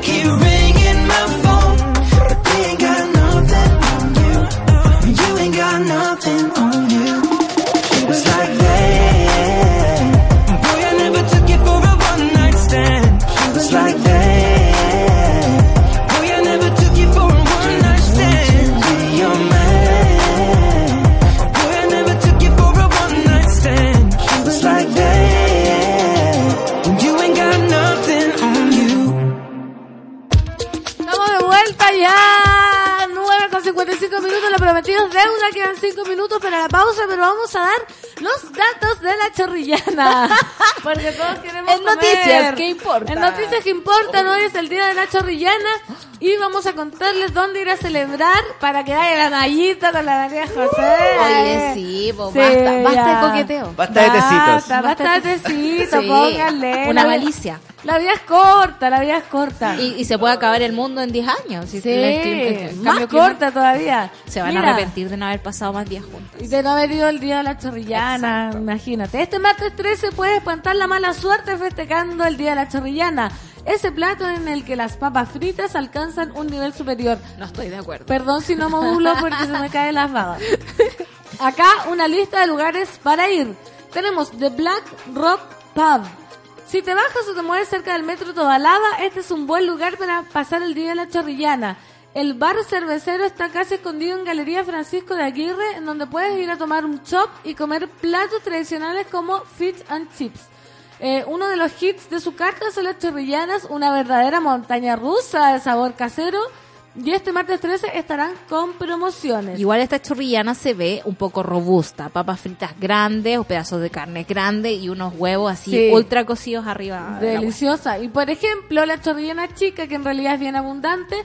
es deuda. Quedan 5 minutos para la pausa, pero vamos a dar los datos de la chorrillana. Porque todos queremos En noticias. ¿qué importa? En noticias que importan. Hoy es el día de la chorrillana. Y vamos a contarles dónde ir a celebrar para que vaya la Nayita con la María José. Oye, sí, Sí, basta, basta ya. de coqueteo. Basta de tecitos. Basta, basta de tecitos, Sí, pónganle. Una malicia. La vida es corta, la vida es corta. Y, y se puede acabar el mundo en 10 años. Si Sí, más corta todavía. Se van Mira, a arrepentir de no haber pasado más días juntos. Y de no haber ido el día de la chorrillana, imagínate. Este martes 13 puede espantar la mala suerte festejando el día de la chorrillana. Ese plato en el que las papas fritas alcanzan un nivel superior. No estoy de acuerdo. Perdón si no modulo porque se me caen las babas. Acá una lista de lugares para ir. Tenemos The Black Rock Pub. Si te bajas o te mueves cerca del metro Tobalaba, este es un buen lugar para pasar el día de la chorrillana. El bar cervecero está casi escondido en Galería Francisco de Aguirre, en donde puedes ir a tomar un chop y comer platos tradicionales como fish and chips. Eh, uno de los hits de su carta son las chorrillanas, una verdadera montaña rusa de sabor casero. Y este martes 13 estarán con promociones. Igual esta chorrillana se ve un poco robusta. Papas fritas grandes o pedazos de carne grande y unos huevos así Sí. ultra cocidos arriba. de Deliciosa. Y por ejemplo, la chorrillana chica, que en realidad es bien abundante,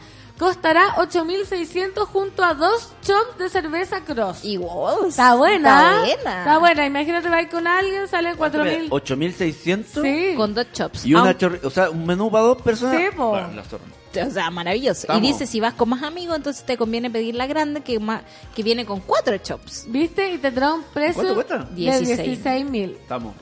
costará 8.600 junto a dos chops de cerveza cross. Y wow, Está buena. Está buena. Está buena. Imagínate, va con alguien, sale 4.000. 8600 Sí. Con dos chops. y una chorri- o sea, un menú para dos personas. Sí, po. Bueno, la zorra. O sea, maravilloso. Estamos. Y dice, si vas con más amigos, entonces te conviene pedir la grande que, ma- que viene con cuatro chops. ¿Viste? Y tendrá un precio ¿Cuánto cuesta? de 16. 16.000. Estamos.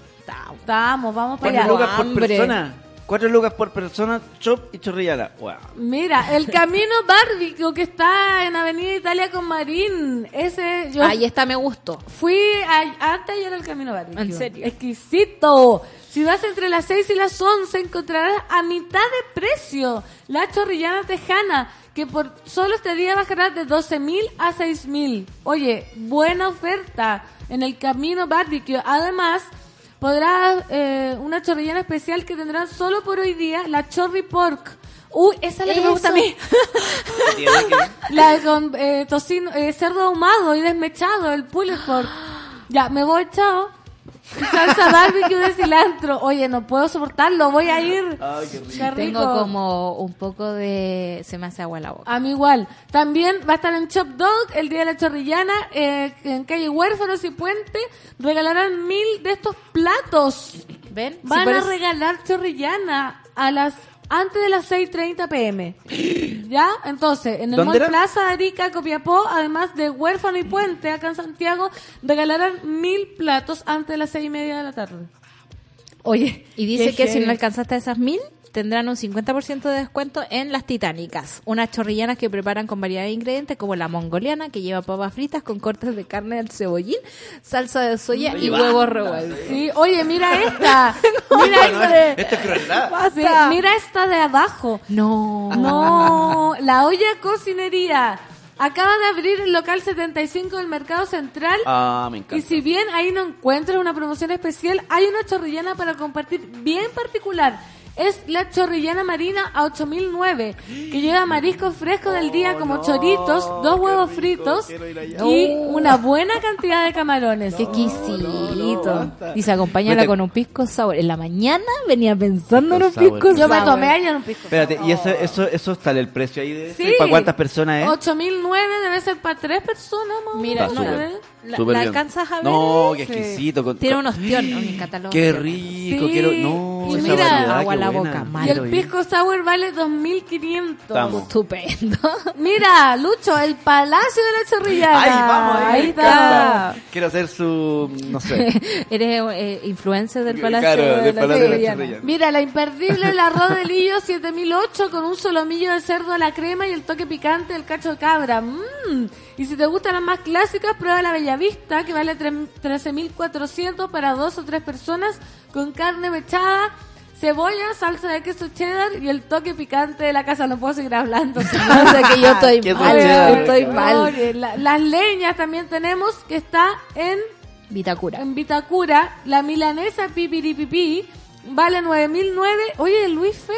Estamos, vamos para allá. por persona. Cuatro lucas por persona, chop y chorrillana. Wow. Mira, el camino barbecue que está en Avenida Italia con Marín. Ese, yo Ahí está, me gustó. fui a- antes ayer al camino barbecue. ¿En serio? Exquisito. Si vas entre las 6 y las 11 encontrarás a mitad de precio la chorrillana tejana que por solo este día bajará de 12 mil a 6 mil. Oye, buena oferta en el camino barbecue. Además, podrás eh, una chorrillana especial que tendrán solo por hoy día, la chorri pork. Uy, esa es la que me gusta a mí. La con eh, tocino, eh, cerdo ahumado y desmechado, el pulled pork. Ya, me voy, chao. Salsa barbecue de cilantro. Oye, no puedo soportarlo, voy a ir. Ay, qué rico. Qué rico. Tengo como un poco de... Se me hace agua la boca. A mí igual. También va a estar en Chop Dog el día de la chorrillana, eh, en calle Huérfanos y Puente. Regalarán mil de estos platos. ¿Ven? Van a regalar chorrillana a las antes de las 6.30 pm. ¿Ya? Entonces, en el ¿Dónde Mall era? Plaza de Arica, Copiapó, además de Huérfano y Puente, acá en Santiago, regalarán mil platos antes de las seis y media de la tarde. Oye, Y dice que si no alcanzaste esas mil, tendrán un 50% de descuento en las titánicas. Unas chorrillanas que preparan con variedad de ingredientes como la mongoliana, que lleva papas fritas con cortes de carne del cebollín, salsa de soya y huevos revueltos. Sí, oye, mira esta. Mira Bueno, esta. Esta es crueldad. Sí, mira esta de abajo. No. No, la olla cocinería. Acaba de abrir el local 75 del Mercado Central. Ah, me Y encanta. si bien ahí no encuentras una promoción especial, hay una chorrillana para compartir bien particular. Es la chorrillana marina a 8009, que lleva mariscos frescos del día como Oh, no, choritos, dos qué huevos rico, fritos y una buena cantidad de camarones. Qué exquisito. no, no, basta. y se acompaña Vete. con un pisco sour. En la mañana venía pensando en un Pisco sour. pisco Yo me sour. tomé ayer un pisco. Espérate, ¿y eso, eso, eso está el precio ahí de Sí. ¿Para cuántas personas es? 8009 debe ser para tres personas, más Mira, no. La, la bien. alcanzas a ver. No, qué exquisito. con- Tiene con- un ostión en el catálogo. Qué rico, Sí. quiero... No, Y esa mira, variedad, agua la buena. boca, mal. Y el pisco sour vale 2500. Estamos. Estupendo. Mira, Lucho, el Palacio de la Chorrillana. Ay, vamos, ahí, ahí está. Quiero hacer su... no sé. Eres eh, influencer del Palacio Claro, de del la Palacio de la Chorrillana. Chorrillana. Mira, la imperdible el arroz de Lillo 7008 con un solomillo de cerdo a la crema y el toque picante del cacho de cabra. Mm. Y si te gustan las más clásicas, prueba la Bellavista que vale tre- 13.400 para dos o tres personas con carne mechada, cebolla, salsa de queso cheddar y el toque picante de la casa. No puedo seguir hablando. O sea que yo estoy mal. Estoy mal. Oye, la- las leñas también tenemos que está en Vitacura. en Vitacura, la milanesa pipiripipi vale 9009. Oye, Luis Fe,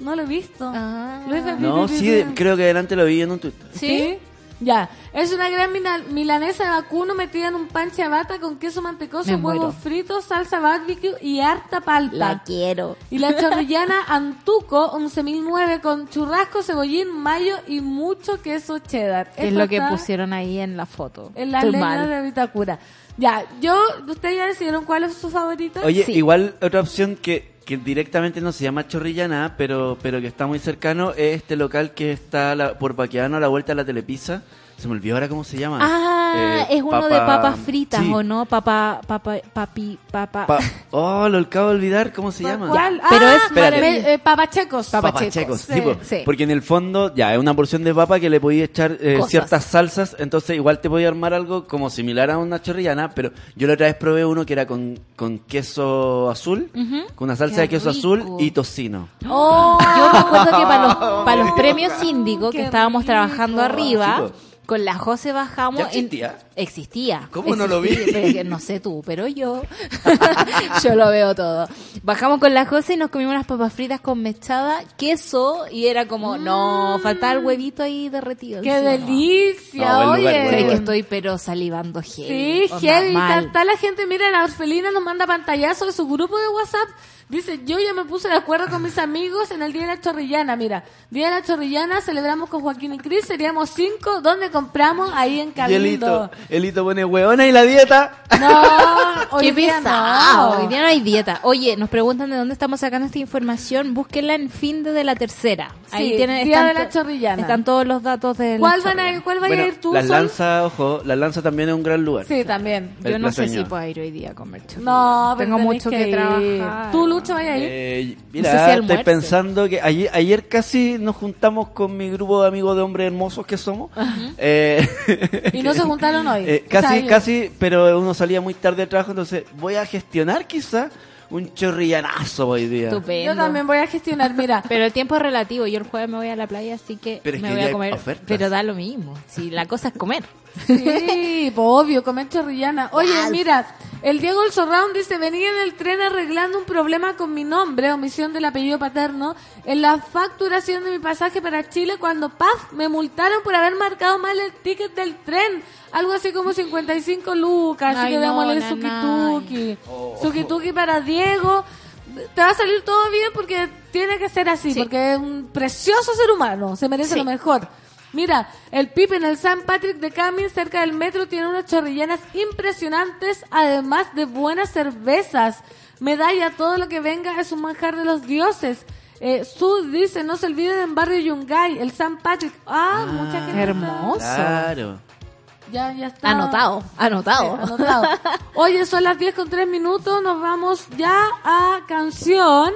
no lo he visto. Ah. Luis Fe No, sí, creo que adelante lo vi en un Twitter. ¿Sí? Ya, es una gran milanesa de vacuno metida en un pan ciabatta con queso mantecoso, huevos fritos, salsa barbecue y harta palta. La quiero. Y la chorrillana Antuco 11.009 con churrasco, cebollín, mayo y mucho queso cheddar. Es lo que pusieron ahí en la foto. En Estoy mal. de Vitacura. Ya, yo, ustedes ya decidieron cuál es su favorita. Oye, Sí. igual otra opción que, que directamente no se llama Chorrillana, pero, pero que está muy cercano, es este local que está la- por Paquiano a la vuelta de la Telepizza. Se me olvidó ahora cómo se llama. Ah, Eh, es uno de papa- papas fritas, Sí. ¿o no? Papa, papa, papi, papa. Pa- oh, lo acabo de olvidar, ¿cómo se llama? ¿Cuál? pero Ah, es Espérate. me- eh, papachecos. Papa- Papachecos, Sí, sí, po. sí. porque en el fondo ya es una porción de papa que le podía echar eh, ciertas salsas, entonces igual te podía armar algo como similar a una chorrillana, pero yo la otra vez probé uno que era con, con queso azul, con una salsa Qué de queso rico. azul y tocino. Oh, Yo me acuerdo que para los, para los premios índigo que estábamos rico. trabajando arriba. Con la José bajamos. ¿Ya existía? Existía. ¿Cómo no lo vi? Pero no sé tú, pero yo. yo lo veo todo. Bajamos con la José y nos comimos unas papas fritas con mechada, queso, y era como, no, faltaba el huevito ahí derretido. ¡Qué encima. delicia! No, oye. que estoy pero salivando heavy. Sí, onda, heavy. Está la gente, mira, la orfelina nos manda pantallazo de su grupo de WhatsApp. Dice, yo ya me puse de acuerdo con mis amigos en el Día de la Chorrillana. Mira, Día de la Chorrillana celebramos con Joaquín y Cris, seríamos cinco. ¿Dónde compramos? Ahí en Y Cabildo. Elito, pone hueona y la dieta. No, hoy Qué día pesado. no. Hoy día no hay dieta. Oye, nos preguntan de dónde estamos sacando esta información. Búsquenla en fin de, de la tercera. Ahí Sí, tienen, Día están de la to- Chorrillana. Están todos los datos de la ¿Cuál, van a ¿Cuál vaya Bueno, a ir tú? las Sol? lanzas, ojo, las lanzas también es un gran lugar. Sí, también. Yo no sé placeño. si puedo ir hoy día a comer chorrillana. No, pero Tengo tenés mucho que, ir. trabajar. ¿Tú, Lucho, vaya a ir? Eh, No mira, sé si estoy pensando que ayer, ayer casi nos juntamos con mi grupo de amigos de hombres hermosos que somos. Eh, Y no se juntaron hoy. eh, O sea, casi, casi, pero uno salía muy tarde de trabajo, entonces voy a gestionar quizá un chorrillanazo hoy día. Estupendo. Yo también voy a gestionar, mira. Pero el tiempo es relativo. Yo el jueves me voy a la playa, así que Pero es me que voy a comer. ofertas. Pero da lo mismo. Si la cosa es comer. Sí, obvio, comer chorrillana. Oye, mira, el Diego El Surround dice, venía en el tren arreglando un problema con mi nombre, omisión del apellido paterno, en la facturación de mi pasaje para Chile cuando, paf, me multaron por haber marcado mal el ticket del tren. Algo así como 55 lucas, así que no, démosle nanay. suki-tuki. Suki-tuki para Diego. Te va a salir todo bien porque tiene que ser así, Sí. porque es un precioso ser humano, se merece Sí. lo mejor. Mira, el Pipe en el San Patrick de Camin, cerca del metro, tiene unas chorrillanas impresionantes, además de buenas cervezas. Medalla, todo lo que venga es un manjar de los dioses. Eh, Sud dice, no se olviden en Barrio Yungay, el San Patrick. Ah, mucha gente. está- hermoso. Claro. Ya, ya está. Anotado, anotado. Sí, anotado. Oye, son las 10 con 3 minutos, nos vamos ya a canción.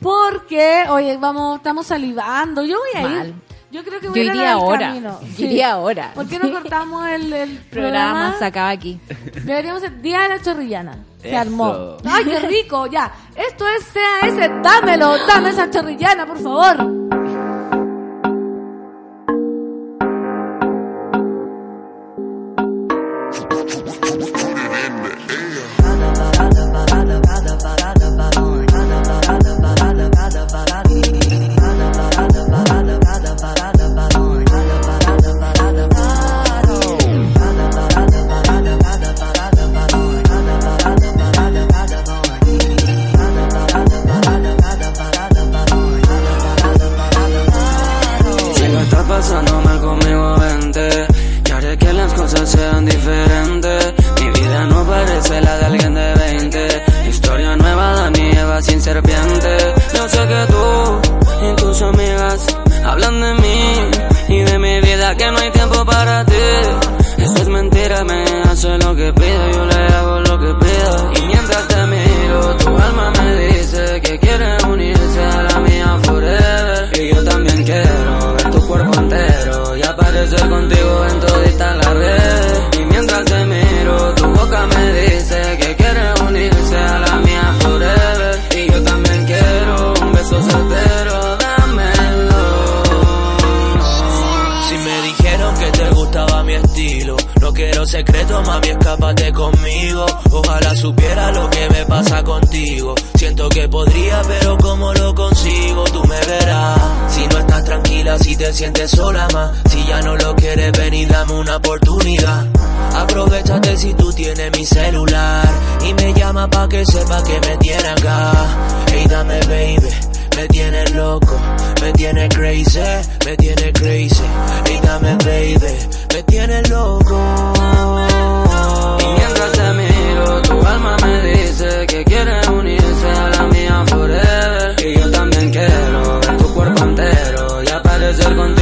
Porque, oye, vamos, estamos salivando. Yo voy a ir. Yo creo que Yo voy a ir a la iría del ahora. camino. Yo iría ahora. ¿Por qué no cortamos el, el programa programa? se acaba aquí. Deberíamos ser Día de la Chorrillana. Se Eso. armó. ¡Ay, qué rico! Ya. Esto es CAS. Dámelo. Dame esa chorrillana, por favor. Yo sé que tú y tus amigas hablan de mí y de mi vida que no quiero secretos, mami, escápate conmigo. Ojalá supiera lo que me pasa contigo. Siento que podría, pero como lo consigo, tú me verás. Si no estás tranquila, si te sientes sola más, si ya no lo quieres, ven y dame una oportunidad. Aprovechate si tú tienes mi celular y me llama pa' que sepa que me tiene acá. Hey, dame, baby. Me tienes loco, me tienes crazy, me tienes crazy. Y dame, baby, me tienes loco. Y mientras te miro, tu alma me dice que quiere unirse a la mía forever. Y yo también quiero ver tu cuerpo entero y aparecer contigo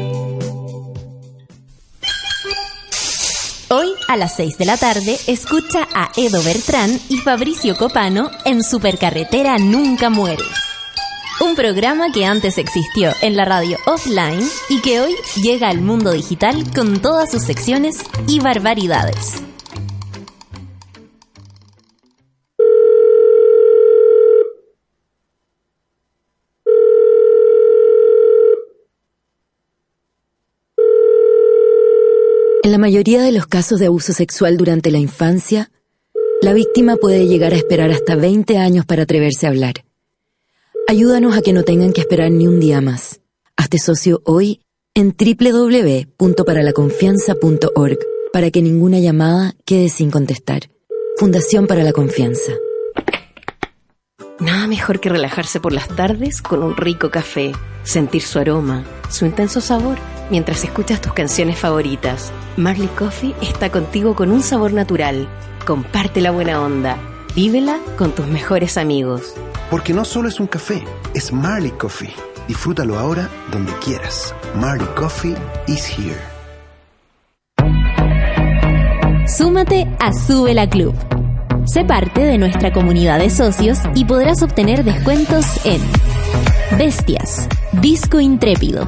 A las 6 de la tarde escucha a Edo Bertrán y Fabricio Copano en Supercarretera Nunca Muere. Un programa que antes existió en la radio offline y que hoy llega al mundo digital con todas sus secciones y barbaridades. En la mayoría de los casos de abuso sexual durante la infancia, la víctima puede llegar a esperar hasta 20 años para atreverse a hablar. Ayúdanos a que no tengan que esperar ni un día más. Hazte socio hoy en www.paralaconfianza.org para que ninguna llamada quede sin contestar. Fundación para la Confianza. Nada mejor que relajarse por las tardes con un rico café, sentir su aroma, su intenso sabor, mientras escuchas tus canciones favoritas. Marley Coffee está contigo con un sabor natural. Comparte la buena onda. Vívela con tus mejores amigos. Porque no solo es un café, es Marley Coffee. Disfrútalo ahora donde quieras. Marley Coffee is here. Súmate a Sube la Club. Sé parte de nuestra comunidad de socios y podrás obtener descuentos en Bestias, Disco Intrépido,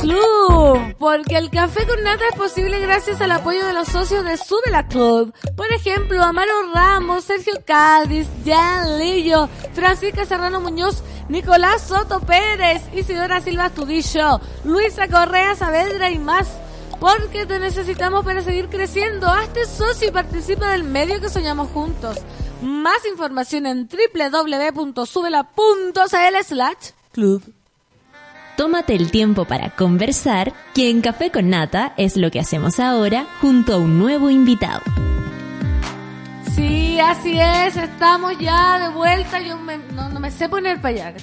Club, porque el café con nata es posible gracias al apoyo de los socios de Sube la Club. Por ejemplo, Amaro Ramos, Sergio Cádiz, Jan Lillo, Francisca Serrano Muñoz, Nicolás Soto Pérez, Isidora Silva Studillo, Luisa Correa Saavedra y más. Porque te necesitamos para seguir creciendo. Hazte socio y participa del medio que soñamos juntos. Más información en www.subela.cl slash club. Tómate el tiempo para conversar, que en Café con Nata es lo que hacemos ahora junto a un nuevo invitado. Sí, así es, estamos ya de vuelta. Yo me- no, me sé poner para allá.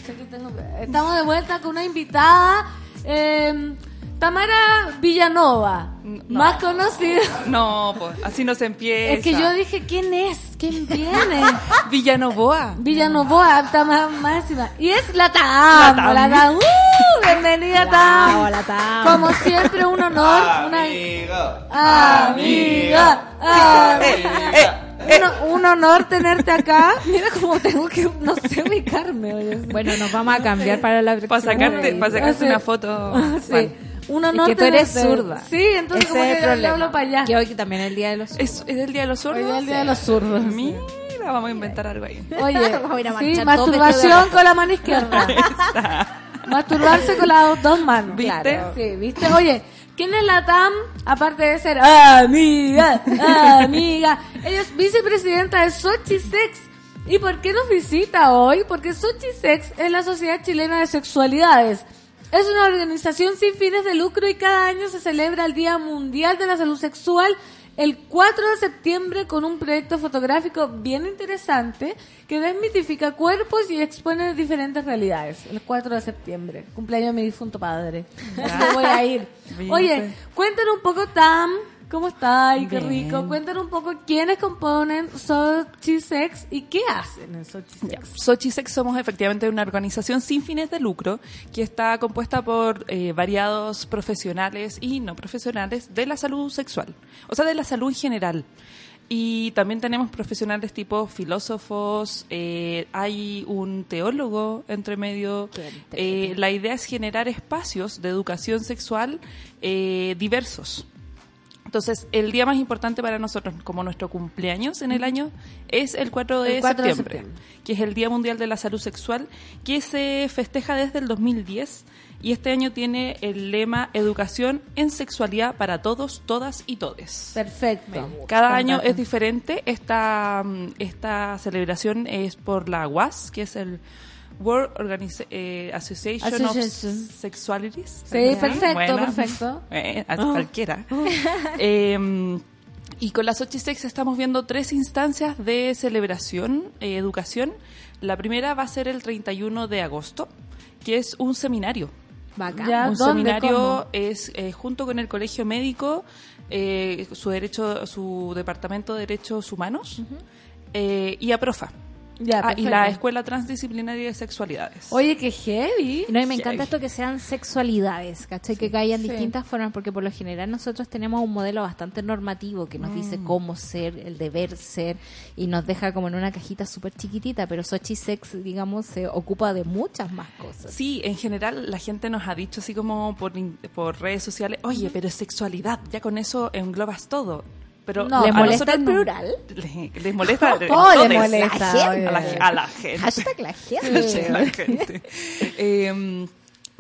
estamos de vuelta con una invitada, eh, Tamara Villanova, más conocida. No, pues así no se empieza. Es que yo dije, ¿quién es? ¿Quién viene? Villanovoa. Villanovoa, Tamara máxima. Y es la TAM. La La Tam. ¡Uh! bienvenida TAM. Hola, Tam. Como siempre, un honor. una- Amiga. Amiga, amiga. Un, un honor tenerte acá. Mira cómo tengo que, no sé, ubicarme. oye. Bueno, nos vamos a cambiar para la Para sacarte, para sacarte Sí. una foto. Sí. Un honor que tú eres zurda. Sí, entonces Ese como es que el hablo para allá. Que hoy también es el día de los ¿Es, ¿Es el día de los zurdos? Hoy es el día de los zurdos. Mira, vamos a inventar algo ahí. Oye, Vamos a ir a sí, masturbación con la mano izquierda. Masturbarse con las dos manos. ¿Viste? Claro. Sí, ¿viste? Oye, ¿quién es la TAM? Aparte de ser amiga, amiga. Ella es vicepresidenta de Sochi Sex. ¿Y por qué nos visita hoy? Porque Sochi Sex es la Sociedad Chilena de Sexualidades. Es una organización sin fines de lucro y cada año se celebra el Día Mundial de la Salud Sexual el 4 de septiembre con un proyecto fotográfico bien interesante que desmitifica cuerpos y expone diferentes realidades. El 4 de septiembre, cumpleaños de mi difunto padre. Así que voy a ir. Oye, cuéntanos un poco, Tam, ¿cómo está? Ay, qué Bien. rico. Cuéntanos un poco quiénes componen Sochi Sex y qué hacen en Sochi Sex. Ya. Sochisex somos efectivamente una organización sin fines de lucro que está compuesta por eh, variados profesionales y no profesionales de la salud sexual, o sea, de la salud en general. Y también tenemos profesionales tipo filósofos, eh, hay un teólogo entre medio. Eh, la idea es generar espacios de educación sexual eh, diversos. Entonces, el día más importante para nosotros, como nuestro cumpleaños en el año, es el 4 de, El 4 de septiembre, septiembre. que es el Día Mundial de la Salud Sexual, que se festeja desde el 2010 y este año tiene el lema Educación en Sexualidad para todos, todas y todes. Perfecto. Cada año es diferente. Esta, mm, esta celebración es por la WAS, que es el World Organiza- eh, Association, Association. of Sexualities. Sí, perfecto, perfecto. Eh, a Oh. cualquiera. Eh, y con las Ochisex estamos viendo tres instancias de celebración, eh, educación. La primera va a ser el 31 de agosto, que es un seminario. Ya, un seminario ¿Cómo? es eh, junto con el colegio médico, eh, su derecho, su departamento de derechos humanos eh, y APROFA. Ya, Ah, y la Escuela Transdisciplinaria de Sexualidades. Oye, qué heavy. No, y me encanta esto que sean sexualidades, ¿cachai? que caigan Sí. distintas formas, porque por lo general nosotros tenemos un modelo bastante normativo que nos Mm. dice cómo ser, el deber ser, y nos deja como en una cajita súper chiquitita, pero Sochi Sex, digamos, se ocupa de muchas más cosas. Sí, en general la gente nos ha dicho así como por redes sociales, oye, pero es sexualidad, ya con eso englobas todo. Pero No, ¿les molesta el plural? Les, les molesta. Todo le todes. molesta, La oye. A la, a la gente. Hashtag la gente. Hashtag la gente. Eh,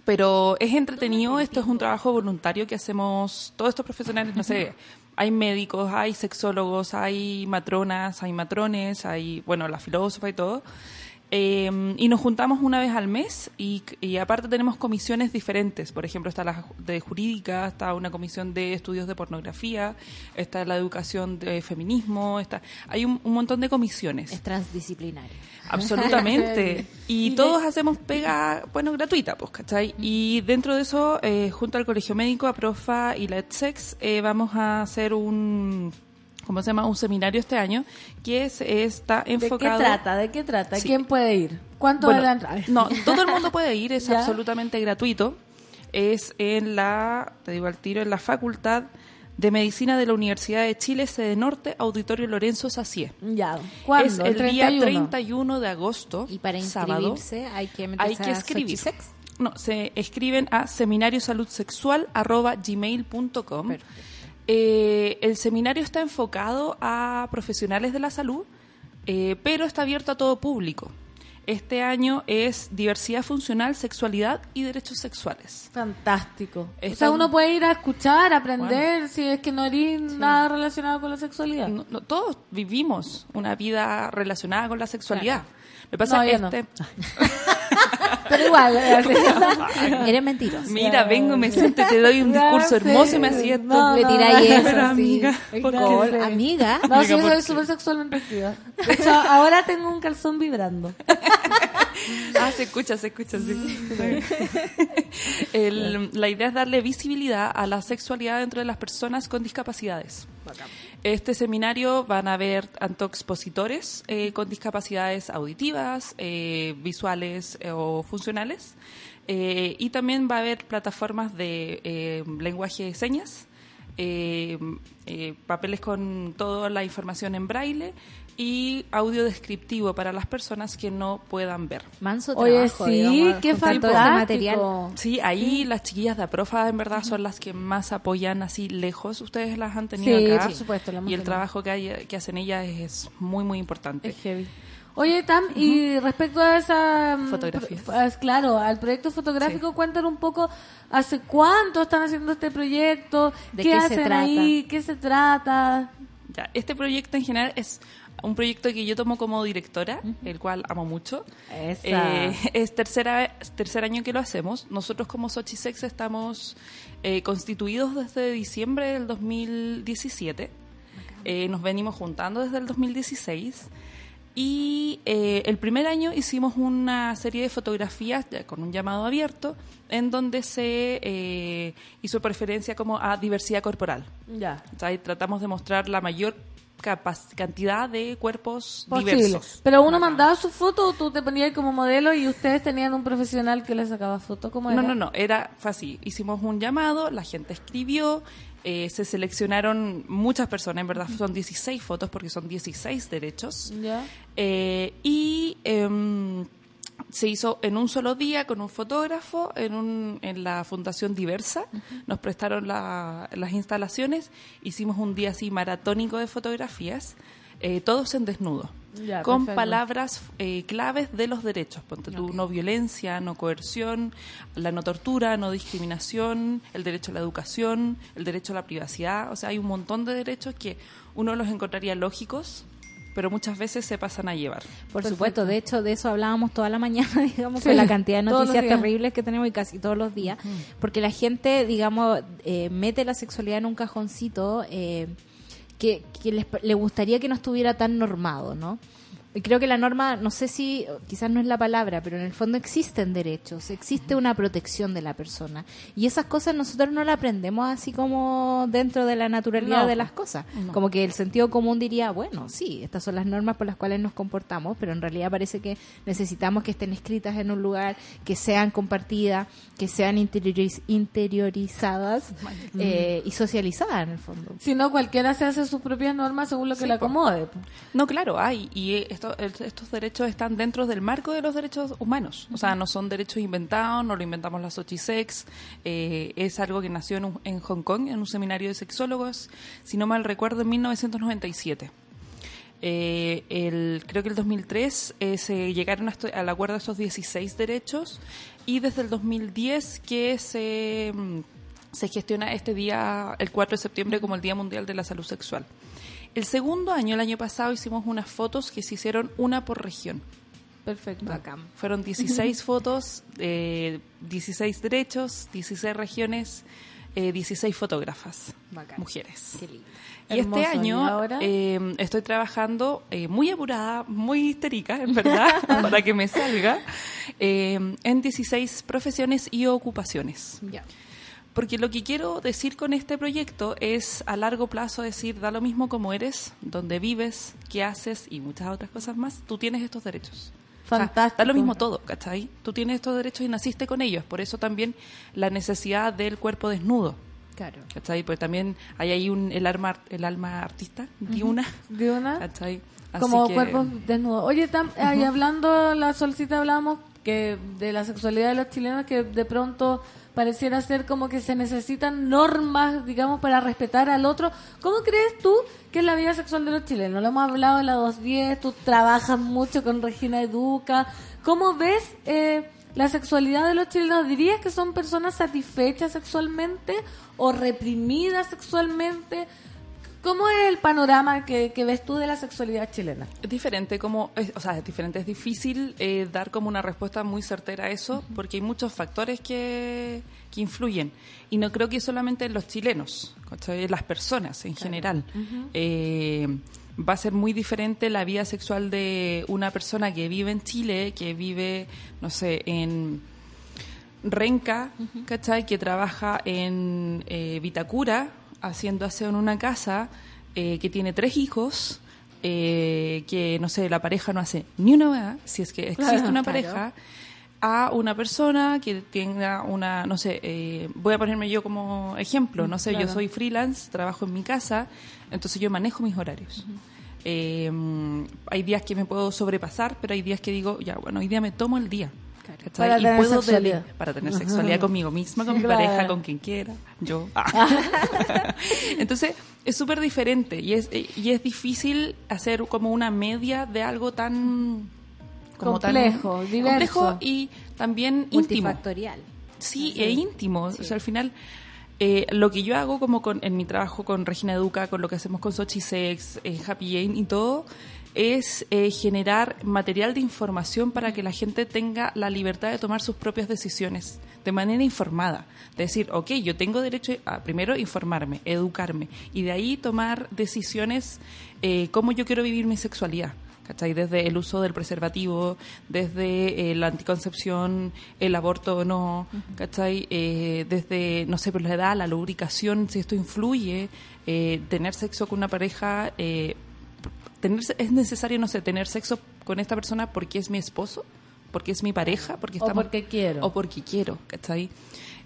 pero es entretenido, esto es un trabajo voluntario que hacemos todos estos profesionales, no sé, hay médicos, hay sexólogos, hay matronas, hay matrones, hay, bueno, la filósofa y todo. Eh, y nos juntamos una vez al mes y, y aparte tenemos comisiones diferentes. Por ejemplo, está la de jurídica, está una comisión de estudios de pornografía, está la educación de feminismo, está, hay un, un montón de comisiones. Es transdisciplinario. Absolutamente. Y todos hacemos pega, bueno, gratuita, pues, ¿cachai? Y dentro de eso, eh, junto al Colegio Médico, a Profa y la EdSex, eh, vamos a hacer un, ¿cómo se llama? Un seminario este año que es, está ¿De qué enfocado... trata? ¿De qué trata? Sí. ¿Quién puede ir? ¿Cuánto Bueno, vale la entrada? No, todo el mundo puede ir, es ¿Ya? absolutamente gratuito. Es en la, te digo al tiro, en la Facultad de Medicina de la Universidad de Chile, sede norte, Auditorio Lorenzo Sacié. Ya. ¿Cuándo? Es el, día 31. 31 de agosto. Y para sábado. inscribirse hay que meterse Hay que a escribir. Sex. No, se escriben a seminariosaludsexual.gmail.com. Eh, el seminario está enfocado a profesionales de la salud, eh, pero está abierto a todo público. Este año es diversidad funcional, sexualidad y derechos sexuales. Fantástico. O sea, un- uno puede ir a escuchar, aprender, si es que no eres nada relacionado con la sexualidad. No- no, todos vivimos una vida relacionada con la sexualidad. Que pasa No, es yo no. este, Pero igual, eh, Eres mentiroso. Mira, vengo, me siento y te doy un discurso hermoso y me siento. No, Le no, tiráis no, eso, pero sí. amiga, ¿por qué? Gol, Sí. Amiga. No, sí, Amiga, ¿por soy qué? súper sexualmente activa. De hecho, ahora tengo un calzón vibrando. Ah, se escucha, se escucha, sí. El- la idea es darle visibilidad a la sexualidad dentro de las personas con discapacidades. Este seminario van a haber tanto expositores eh, con discapacidades auditivas, eh, visuales eh, o funcionales, eh, y también va a haber plataformas de eh, lenguaje de señas, eh, eh, papeles con toda la información en braille y audio descriptivo para las personas que no puedan ver. Manso Oye, trabajo, sí, digamos, qué material. fantástico. Sí, ahí las chiquillas de Aprofa en verdad son las que más apoyan así lejos. Ustedes las han tenido Sí, acá. por supuesto, la Y el tenido. trabajo que, hay, que hacen ellas es muy, muy importante. Es heavy. Oye, Tam, y respecto a esa... mm, ah, Claro, al proyecto fotográfico, cuéntanos un poco, ¿hace cuánto están haciendo este proyecto? ¿De ¿Qué, qué se hacen trata? ahí? ¿Qué se trata? Ya, este proyecto en general es un proyecto que yo tomo como directora, el cual amo mucho. Eh, es tercera, tercer año que lo hacemos. Nosotros como Sochisex estamos eh, constituidos desde diciembre del 2017. Eh, nos venimos juntando desde el 2016. Y eh, el primer año hicimos una serie de fotografías con un llamado abierto en donde se eh, hizo preferencia como a diversidad corporal. Ya. O sea, tratamos de mostrar la mayor cantidad de cuerpos Posible. diversos. Pero uno mandaba su foto o tú te ponías como modelo y ustedes tenían un profesional que les sacaba fotos. ¿Cómo era? No, no, no, era fue así. Hicimos un llamado, la gente escribió, eh, se seleccionaron muchas personas, en verdad son 16 fotos porque son 16 derechos. Eh, y em, se hizo en un solo día con un fotógrafo en, un, en la Fundación Diversa. Nos prestaron la- las instalaciones. Hicimos un día así maratónico de fotografías, eh, todos en desnudo. Ya, con perfecto. palabras eh, claves de los derechos. Ponte tú, no violencia, no coerción, la no tortura, no discriminación, el derecho a la educación, el derecho a la privacidad. O sea, hay un montón de derechos que uno los encontraría lógicos, pero muchas veces se pasan a llevar. Por supuesto, de hecho, de eso hablábamos toda la mañana, digamos, Sí, con la cantidad de noticias terribles que tenemos y casi todos los días, porque la gente, digamos, eh, mete la sexualidad en un cajoncito eh, que, que les- le gustaría que no estuviera tan normado, ¿no? Y creo que la norma, no sé si, quizás no es la palabra, pero en el fondo existen derechos, existe una protección de la persona. Y esas cosas nosotros no las aprendemos así como dentro de la naturalidad No. de las cosas. No. Como que el sentido común diría, bueno, sí, estas son las normas por las cuales nos comportamos, pero en realidad parece que necesitamos que estén escritas en un lugar, que sean compartidas, que sean interioriz- interiorizadas eh, y socializadas en el fondo. Si no, cualquiera se hace sus propias normas según lo que Sí, le acomode. No, claro, hay. Y eh, estos derechos están dentro del marco de los derechos humanos. O sea, no son derechos inventados, no lo inventamos las Sochisex. Eh, es algo que nació en, un- en Hong Kong, en un seminario de sexólogos, si no mal recuerdo, en 1997. Eh, el, creo que el 2003 eh, se llegaron al acuerdo de estos 16 derechos y desde el 2010 que se, mm, se gestiona este día, el 4 de septiembre, como el Día Mundial de la Salud Sexual. El segundo año, el año pasado, hicimos unas fotos que se hicieron una por región. Perfecto. Fueron 16 fotos, eh, 16 derechos, 16 regiones, eh, 16 fotógrafas, mujeres. Y Hermoso. este año ¿Y ahora? eh, estoy trabajando eh, muy apurada, muy histérica, en verdad, para que me salga, eh, en 16 profesiones y ocupaciones. Porque lo que quiero decir con este proyecto es a largo plazo decir, da lo mismo como eres, donde vives, qué haces y muchas otras cosas más, tú tienes estos derechos. O sea, Fantástico. da lo mismo todo, ¿cachai? Tú tienes estos derechos y naciste con ellos. Por eso también la necesidad del cuerpo desnudo. Claro. ¿Cachai? Pues también hay ahí un, el, alma, el alma artista de Ujú. una. De una. ¿Cachai? Así Como que- cuerpos desnudos. Oye, tam- ahí hablando, la solcita hablábamos que de la sexualidad de los chilenos, que de pronto pareciera ser como que se necesitan normas, digamos, para respetar al otro. ¿Cómo crees tú que es la vida sexual de los chilenos? Lo hemos hablado en la 210, tú trabajas mucho con Regina Educa. ¿Cómo ves eh, la sexualidad de los chilenos? ¿Dirías que son personas satisfechas sexualmente o reprimidas sexualmente? ¿Cómo es el panorama que, que ves tú de la sexualidad chilena? Es diferente, como, es- o sea, es diferente, es difícil eh, dar como una respuesta muy certera a eso, porque hay muchos factores que, que influyen. Y no creo que solamente en los chilenos, ¿cachai? en las personas en general. Eh, va a ser muy diferente la vida sexual de una persona que vive en Chile, que vive, no sé, en Renca, ¿cachai? Que trabaja en eh, Vitacura, haciendo aseo en una casa, eh, que tiene tres hijos, eh, que, no sé, la pareja no hace ni una vez, si es que existe Claro, una claro. pareja, a una persona que tenga una, no sé, eh, voy a ponerme yo como ejemplo, no sé, Claro. yo soy freelance, trabajo en mi casa, entonces yo manejo mis horarios. Eh, hay días que me puedo sobrepasar, pero hay días que digo, ya, bueno, hoy día me tomo el día. Para y tener puedo sexualidad. para tener sexualidad conmigo misma, con mi pareja, con quien quiera, yo. Ah. Entonces, es súper diferente y es, y es difícil hacer como una media de algo tan como tan- Complejo, diverso. complejo y también íntimo. Multifactorial. Sí, e íntimo. O sea, al final, eh, lo que yo hago como con, en mi trabajo con Regina Educa, con lo que hacemos con Sochi Sex, eh, Happy Jane y todo, es eh, generar material de información para que la gente tenga la libertad de tomar sus propias decisiones de manera informada. De decir, ok, yo tengo derecho a primero informarme, educarme y de ahí tomar decisiones eh, cómo yo quiero vivir mi sexualidad. ¿cachai? Desde el uso del preservativo, desde eh, la anticoncepción, el aborto o no, ¿cachai? Eh, desde, no sé, por la edad, la lubricación, si esto influye, eh, tener sexo con una pareja, eh, tener, es necesario, no sé, tener sexo con esta persona porque es mi esposo, porque es mi pareja, porque O estamos- porque quiero. O porque quiero, ¿cachai?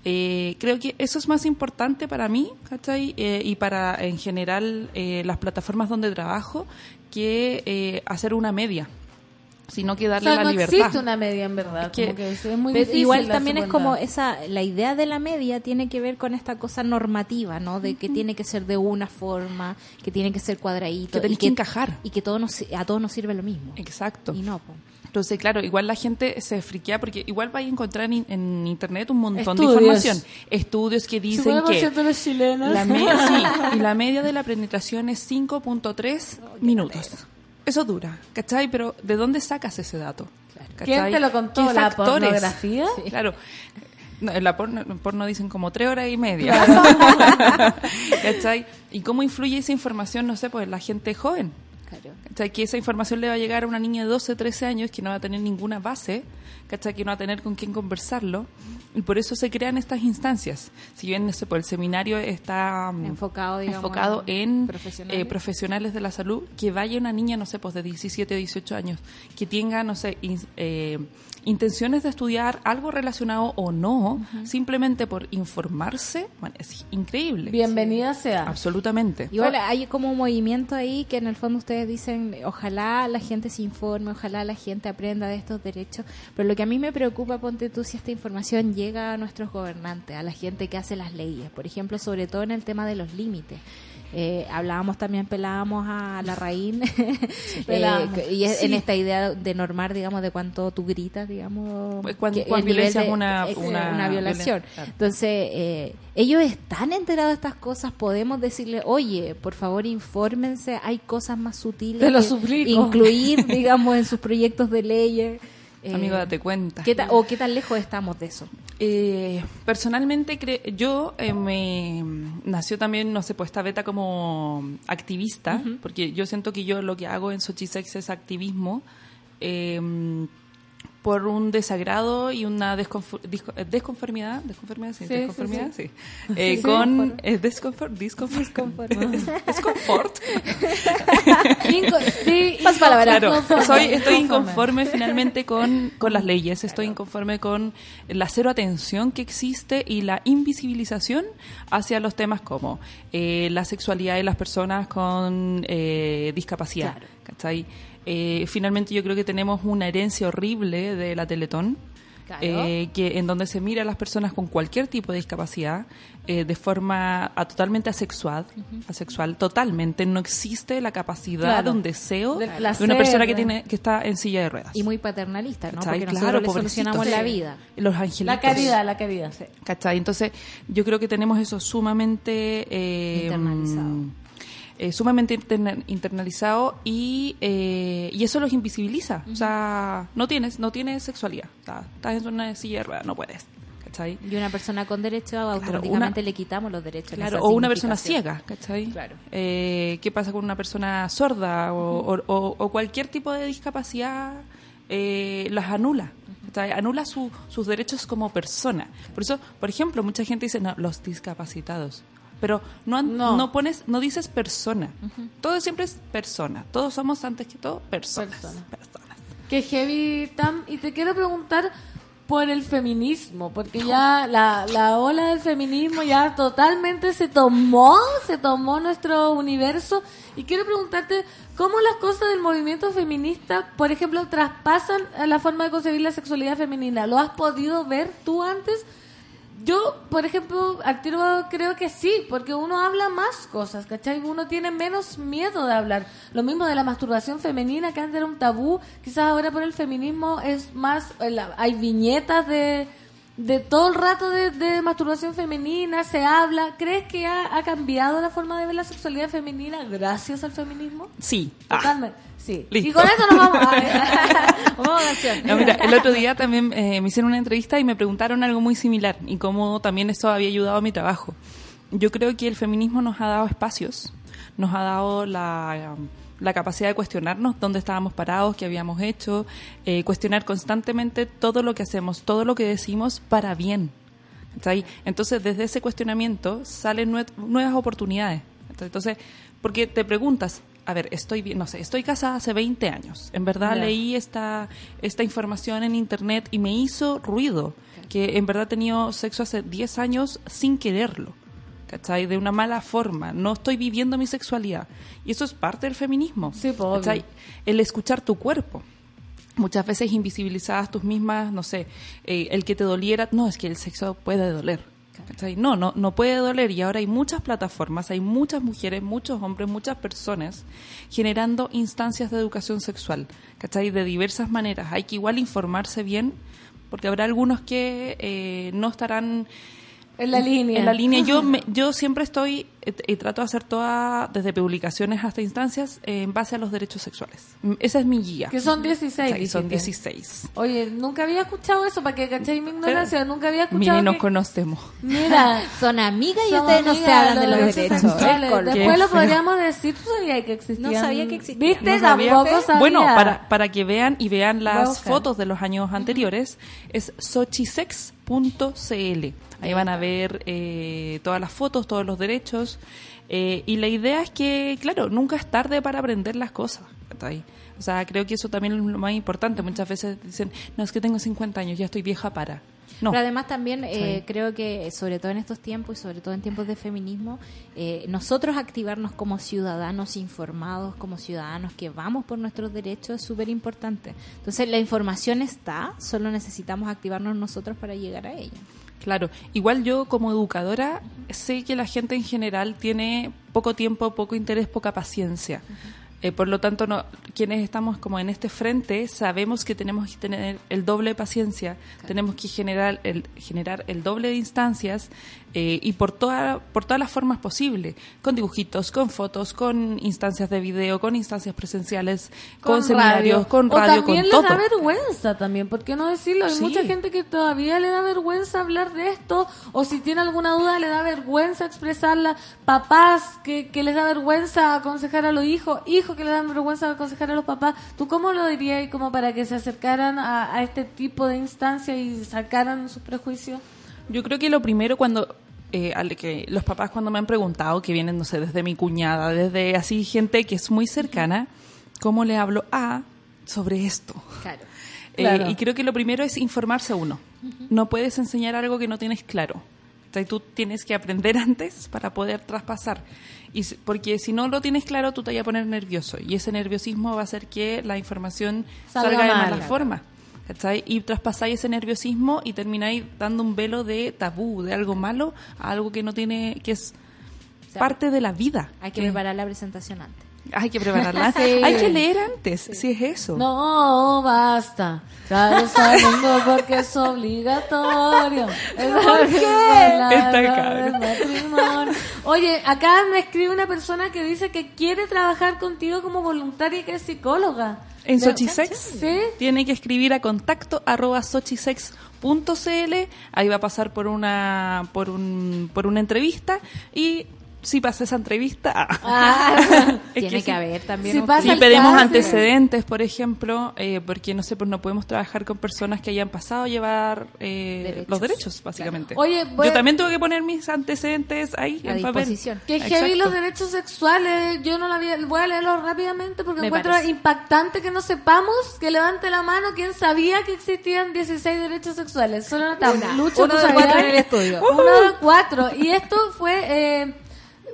Eh, creo que eso es más importante para mí, ¿cachai? Eh, y para, en general, eh, las plataformas donde trabajo, que eh, hacer una media, sino que O darle sea, la no libertad. existe una media en verdad. Que- como que es muy Pero difícil igual también es como esa la idea de la media tiene que ver con esta cosa normativa no de que tiene que ser de una forma que tiene que ser cuadradito Que tenés y que encajar. y que todo nos, a todos nos sirve lo mismo Exacto. y no po. Entonces, claro, igual la gente se friquea porque igual vais a encontrar en, en internet un montón Estudios. de información. Estudios que dicen 50% que los chilenos. la, me- sí, y la media de la penetración es 5.3 minutos. Eso dura, ¿cachai? Pero ¿de dónde sacas ese dato? ¿Quién te lo contó? ¿Qué ¿La factores? pornografía? Claro. No, en la porno, en porno dicen como tres horas y media. ¿Cachai? ¿Y cómo influye esa información, no sé, pues en la gente joven? ¿Cachai? Que esa información le va a llegar a una niña de 12, 13 años que no va a tener ninguna base, ¿cachai? Que no va a tener con quién conversarlo. Y por eso se crean estas instancias. Si bien, no sé, pues el seminario está mm, enfocado digamos enfocado en profesionales. eh, profesionales de la salud, que vaya una niña, no sé, pues de 17 o 18 años, que tenga, no sé, in- eh, intenciones de estudiar algo relacionado o no, simplemente por informarse, bueno, es increíble. Bienvenida sea. Absolutamente. Igual hay como un movimiento ahí que en el fondo ustedes dicen, ojalá la gente se informe, ojalá la gente aprenda de estos derechos, pero lo que a mí me preocupa, ponte tú, si esta información llega a nuestros gobernantes, a la gente que hace las leyes, por ejemplo, sobre todo en el tema de los límites. Eh, hablábamos también, pelábamos a la raíz pelábamos. y es- Sí. en esta idea de normar, digamos, de cuánto tú gritas, digamos, Pues, nivel violencia de- es una- una violación. Entonces, eh, ellos están enterados de estas cosas, podemos decirle, oye, por favor, infórmense, hay cosas más sutiles. Te lo que suplico. Incluir, digamos, en sus proyectos de leyes. Eh, Amigo, date cuenta. ¿qué ta- ¿O qué tan lejos estamos de eso? Eh, personalmente, cre- yo eh, me nació también, no sé, pues esta beta como activista, porque yo siento que yo lo que hago en Sochisex es activismo. eh, por un desagrado y una eh, desconformidad, desconformidad, sí, Sí, desconformidad, sí, sí. Eh, con eh, desconfort, disconfort, desconfort, Más palabras. Claro, soy, estoy inconforme. finalmente con, con las leyes, estoy inconforme con la cero atención que existe y la invisibilización hacia los temas como eh, la sexualidad de las personas con eh, discapacidad. ¿cachai? Eh, finalmente yo creo que tenemos una herencia horrible de la Teletón. Claro. eh, que en donde se mira a las personas con cualquier tipo de discapacidad eh, de forma a- totalmente asexual, asexual, totalmente no existe la capacidad Claro. de un deseo de una persona que tiene que está en silla de ruedas. Y muy paternalista, ¿no? ¿Cachai? Porque Claro, nosotros le solucionamos la vida. Los angelitos. La caridad, la caridad. sí. ¿Cachai? Entonces, yo creo que tenemos eso sumamente eh, Internalizado. Eh, sumamente interna- internalizado y, eh, y eso los invisibiliza. O sea, no tienes, no tienes sexualidad. O sea, estás en una silla de ruedas, no puedes. ¿Cachai? Y una persona con derecho, automáticamente le quitamos los derechos. Claro, o una persona ciega, ¿cachai? Claro. Eh, ¿Qué pasa con una persona sorda o, o- o- o cualquier tipo de discapacidad? eh, las anula. ¿cachai? Anula su- sus derechos como persona. Por eso, por ejemplo, mucha gente dice, no, los discapacitados. Pero no, No. no. pones, no dices persona. Todo siempre es persona. Todos somos antes que todo personas. Persona. Personas. Que heavy, Tam. Y te quiero preguntar por el feminismo, porque ya la, la ola del feminismo ya totalmente se tomó, se tomó nuestro universo. Y quiero preguntarte cómo las cosas del movimiento feminista, por ejemplo, traspasan la forma de concebir la sexualidad femenina. ¿Lo has podido ver tú antes? Yo, por ejemplo, al tiro creo que sí, porque uno habla más cosas, ¿cachai? Uno tiene menos miedo de hablar. Lo mismo de la masturbación femenina, que antes era un tabú, quizás ahora por el feminismo es más, eh, hay viñetas de, de todo el rato de, de masturbación femenina, se habla. ¿Crees que ha, ha cambiado la forma de ver la sexualidad femenina gracias al feminismo? Sí. Totalmente. Sí. Listo. Y con eso nos vamos a, vamos a canción. No, mira, el otro día también eh, me hicieron una entrevista y me preguntaron algo muy similar y cómo también esto había ayudado a mi trabajo. Yo creo que el feminismo nos ha dado espacios, nos ha dado la, la capacidad de cuestionarnos dónde estábamos parados, qué habíamos hecho, eh, cuestionar constantemente todo lo que hacemos, todo lo que decimos para bien. ¿cachai? Entonces, desde ese cuestionamiento salen nue- nuevas oportunidades. Entonces, porque te preguntas, a ver, estoy no sé, estoy casada hace 20 años. En verdad Ya. leí esta, esta información en internet y me hizo ruido. Que en verdad he tenido sexo hace 10 años sin quererlo. ¿Cachai? De una mala forma. No estoy viviendo mi sexualidad. Y eso es parte del feminismo. Sí. ¿cachai? El escuchar tu cuerpo. Muchas veces invisibilizadas tus mismas, no sé, eh, el que te doliera, no, es que el sexo puede doler. ¿Cachai? No, no, no puede doler y ahora hay muchas plataformas, hay muchas mujeres, muchos hombres, muchas personas generando instancias de educación sexual, ¿cachai? De diversas maneras. Hay que igual informarse bien porque habrá algunos que eh, no estarán En la línea. en la línea. Yo, me- yo siempre estoy eh, y trato de hacer toda, desde publicaciones hasta instancias, eh, en base a los derechos sexuales. Mm, Esa es mi guía. Que son 16. Sí, son dijiste. 16. Oye, nunca había escuchado eso, para que cachéis mi ignorancia. Nunca había escuchado. Mire, nos que- conocemos. Mira, Son amigas y ustedes no se hablan de los derechos. sexuales. Después lo podríamos decir, tú sabías que existían. No sabía que existían. ¿Viste? No sabía. Tampoco sabía. Bueno, para, para que vean y vean las fotos de los años anteriores, es sochisex.cl. Ahí van a ver eh, todas las fotos, todos los derechos. eh, y la idea es que, claro, nunca es tarde para aprender las cosas. O sea, creo que eso también es lo más importante. Muchas veces dicen, no, es que tengo 50 años, ya estoy vieja para. No. Pero además también eh, creo que, sobre todo en estos tiempos y sobre todo en tiempos de feminismo, eh, nosotros activarnos como ciudadanos informados, como ciudadanos que vamos por nuestros derechos es súper importante. Entonces la información está, solo necesitamos activarnos nosotros para llegar a ella. Claro, igual yo como educadora sé que la gente en general tiene poco tiempo, poco interés, poca paciencia. Eh, por lo tanto, no, quienes estamos como en este frente sabemos que tenemos que tener el doble de paciencia, tenemos que generar el, generar el doble de instancias eh, y por, toda, por todas las formas posibles, con dibujitos, con fotos, con instancias de video, con instancias presenciales, con, seminarios, con O radio, también con les todo. da vergüenza también, ¿por qué no decirlo? Hay Sí. mucha gente que todavía le da vergüenza hablar de esto, o si tiene alguna duda le da vergüenza expresarla. Papás que, que les da vergüenza aconsejar a los hijos, hijos que les dan vergüenza aconsejar a los papás. ¿Tú cómo lo dirías como para que se acercaran a, a este tipo de instancias y sacaran sus prejuicios? Yo creo que lo primero cuando eh, al que los papás cuando me han preguntado que vienen no sé desde mi cuñada, desde así gente que es muy cercana, cómo le hablo a sobre esto. Claro. Eh, Claro. y creo que lo primero es informarse uno. No puedes enseñar algo que no tienes claro. O sea, tú tienes que aprender antes para poder traspasar. Y, porque si no lo tienes claro, tú te vas a poner nervioso. Y ese nerviosismo va a hacer que la información Salga salga, de mal. mala forma. ¿Cachai? Y traspasáis ese nerviosismo y termináis dando un velo de tabú, de algo malo, a algo que no tiene, que es sea, parte de la vida. Hay que Que- preparar la presentación antes. Hay que prepararla. Sí. Hay que leer antes, si es eso. No, basta. Claro, sabiendo porque es obligatorio. ¿Por qué? Está cabrón. Oye, acá me escribe una persona que dice que quiere trabajar contigo como voluntaria y que es psicóloga. En Sochisex Sí. tiene que escribir a contacto arroba sochisex.cl, ahí va a pasar por una por un por una entrevista y si pasa esa entrevista ah, Ah, es Tiene que, sí. haber también Si un Si pedimos antecedentes, por ejemplo, eh, porque no sé, pues no podemos trabajar con personas que hayan pasado a llevar eh, Derechos. los derechos, básicamente. Oye, voy- yo también tuve que poner mis antecedentes ahí A en papel. Que heavy los derechos sexuales. Yo no la vi, voy a leerlo rápidamente porque Me encuentro parece. impactante que no sepamos, que levante la mano quien sabía que existían 16 derechos sexuales. Solo notamos. Una. Lucho, Uno ¿tú de cuatro en el estudio. Uno de cuatro. Y esto fue eh,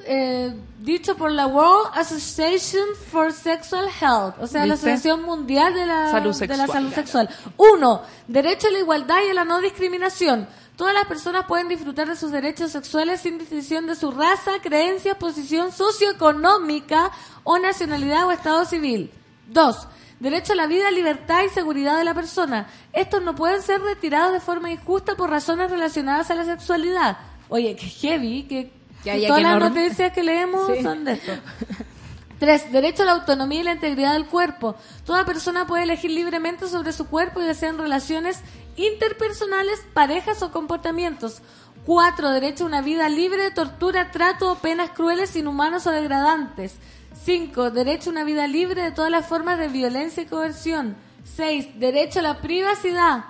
eh, dicho por la World Association for Sexual Health, o sea, la. Asociación Mundial de la Salud de la sexual. salud sexual. Uno, derecho a la igualdad y a la no discriminación. Todas las personas pueden disfrutar de sus derechos sexuales sin distinción de su raza, creencia, posición socioeconómica o nacionalidad o estado civil. Dos, Derecho a la vida, libertad y seguridad de la persona. Estos no pueden ser retirados de forma injusta por razones relacionadas a la sexualidad. Oye, que heavy, que, Ya, ya, todas las no- noticias que leemos Sí. son de esto. Tres, derecho a la autonomía y la integridad del cuerpo. Toda persona puede elegir libremente sobre su cuerpo y desean relaciones interpersonales, parejas o comportamientos. Cuatro, derecho a una vida libre de tortura, trato o penas crueles, inhumanos o degradantes. Cinco, derecho a una vida libre de todas las formas de violencia y coerción. Seis, derecho a la privacidad.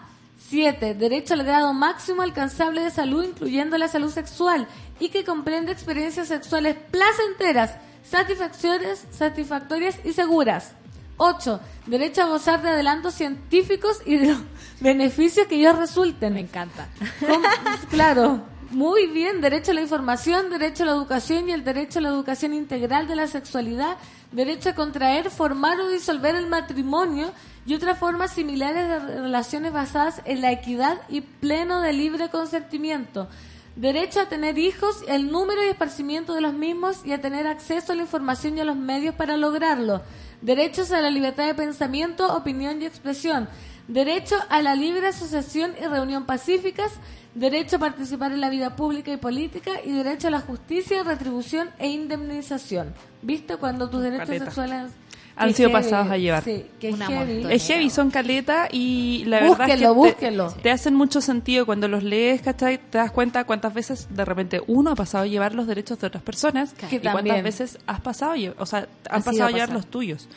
7. Derecho al grado máximo alcanzable de salud, incluyendo la salud sexual, y que comprende experiencias sexuales placenteras, satisfactorias, satisfactorias y seguras. 8. Derecho a gozar de adelantos científicos y de los beneficios que ellos resulten. Me encanta. Claro. Muy bien, derecho a la información, derecho a la educación y el derecho a la educación integral de la sexualidad, derecho a contraer, formar o disolver el matrimonio y otras formas similares de relaciones basadas en la equidad y pleno de libre consentimiento. Derecho a tener hijos, el número y esparcimiento de los mismos y a tener acceso a la información y a los medios para lograrlo. Derechos a la libertad de pensamiento, opinión y expresión. Derecho a la libre asociación y reunión pacíficas. Derecho a participar en la vida pública y política. Y derecho a la justicia, retribución e indemnización. ¿Viste cuando tus derechos Caleta. sexuales Han sido heavy. pasados a llevar. Sí, qué Una heavy. Es heavy, son caleta y la verdad es que búsquenlo. te, te hacen mucho sentido cuando los lees, ¿cachai? Te das cuenta cuántas veces de repente uno ha pasado a llevar los derechos de otras personas Que y también. cuántas veces has pasado, o sea, Ha han pasado a a llevar pasar. los tuyos.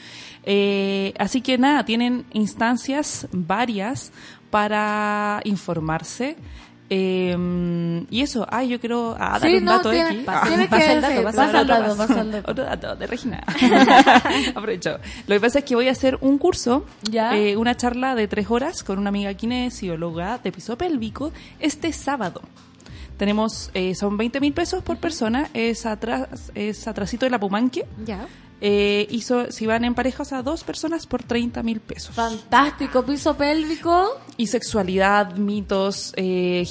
Eh, así que nada, tienen instancias varias para informarse. Eh, y eso, ay, yo quiero ah, dar Sí, un no, dato tiene- X. pasa- tiene que- pasa el sí, dato, pasa el otro dato, pasa el dato. Otro dato de Regina. Aprovecho. Lo que pasa es que voy a hacer un curso, Ya. eh, una charla de tres horas con una amiga kinesióloga de piso pélvico este sábado. Tenemos, eh, son 20 mil pesos por persona, es atrás, es atrasito de la Pumanque. Ya. Eh, hizo, si van en pareja, o sea, dos personas por 30 mil pesos. Fantástico, piso pélvico. Y sexualidad, mitos, eh,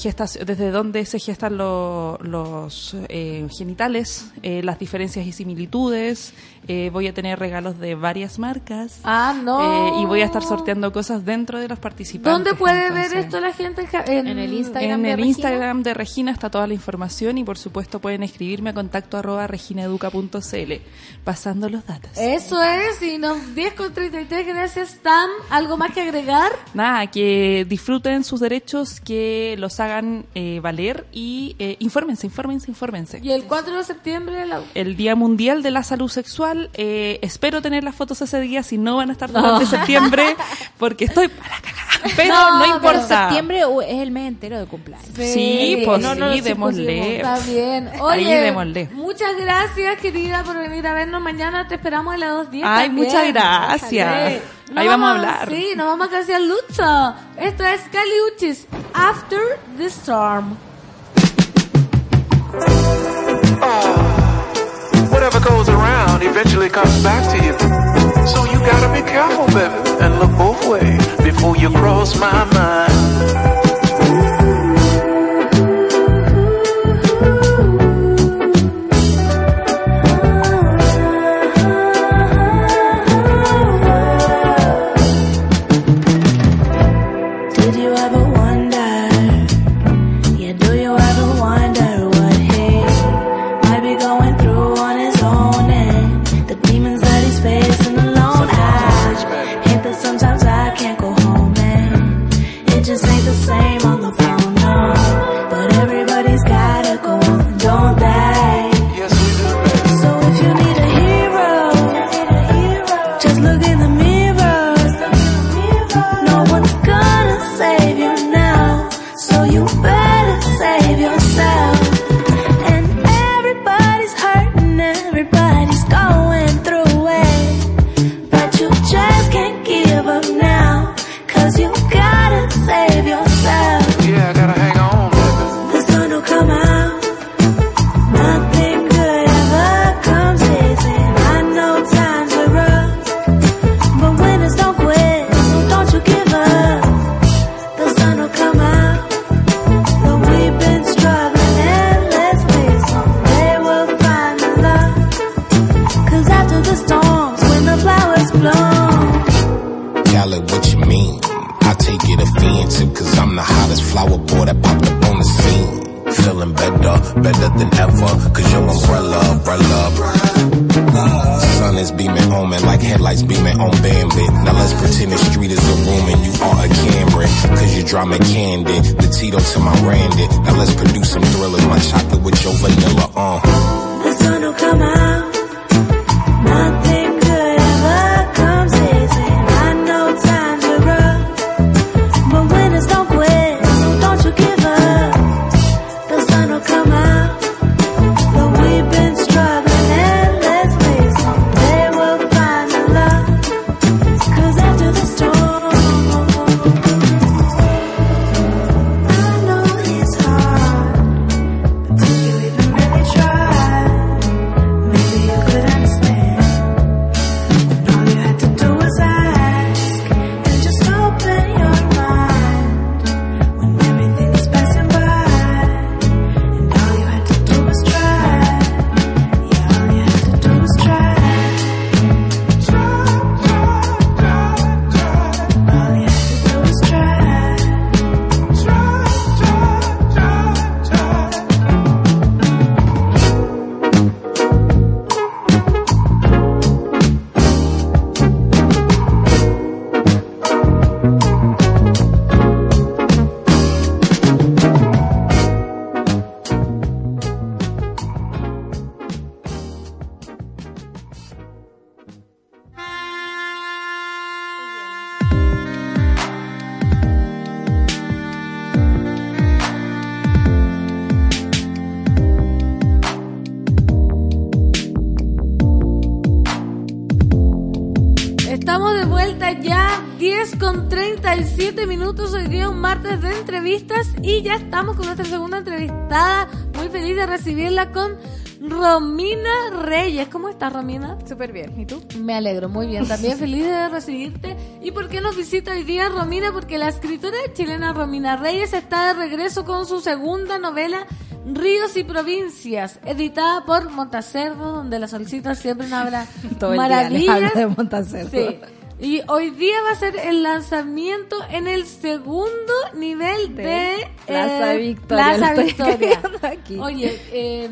desde dónde se gestan lo- los eh, genitales, eh, las diferencias y similitudes. Eh, voy a tener regalos de varias marcas. Ah, no. Eh, y voy a estar sorteando cosas dentro de los participantes. ¿Dónde puede ver esto la gente? En, En el Instagram. En de Regina? Instagram de Regina está toda la información y por supuesto pueden escribirme a contacto arroba reginaeduca.cl pasando los datos. Eso es, y nos 10 con 33, gracias Tam. ¿Algo más que agregar? Nada, que disfruten sus derechos, que los hagan eh, valer y eh, infórmense, infórmense, infórmense. Y el 4 de septiembre, la... El Día Mundial de la Salud Sexual, eh, espero tener las fotos ese día, si no van a estar No. durante septiembre, porque estoy para la cagada. Pero No, no, pero importa. Septiembre uh, es el mes entero de cumpleaños. Sí, pues no, no, sí, sí démosle. pusimos, Está bien. Ahí Oye, démosle. muchas gracias, querida, por venir a vernos. Mañana te esperamos a las 2.10. Ay, también. muchas gracias. Ahí vamos a hablar. Sí, nos vamos a cancelar Lucho. Esto es Caliuchis, After the Storm. Whatever goes around eventually comes back to you. So you gotta be careful, baby, and look both ways before you cross my mind. Recibirla con Romina Reyes. ¿Cómo estás, Romina? Súper bien. ¿Y tú? Me alegro, muy bien. También feliz de recibirte. ¿Y por qué nos visita hoy día Romina? Porque la escritora chilena Romina Reyes está de regreso con su segunda novela. Ríos y Provincias, editada por Montacerdo, donde la solcita siempre nos habla Todo el día maravillas. habla de. Sí. Y hoy día va a ser el lanzamiento en el segundo nivel de, Plaza eh, Victoria, Plaza Victoria. aquí. Oye, eh,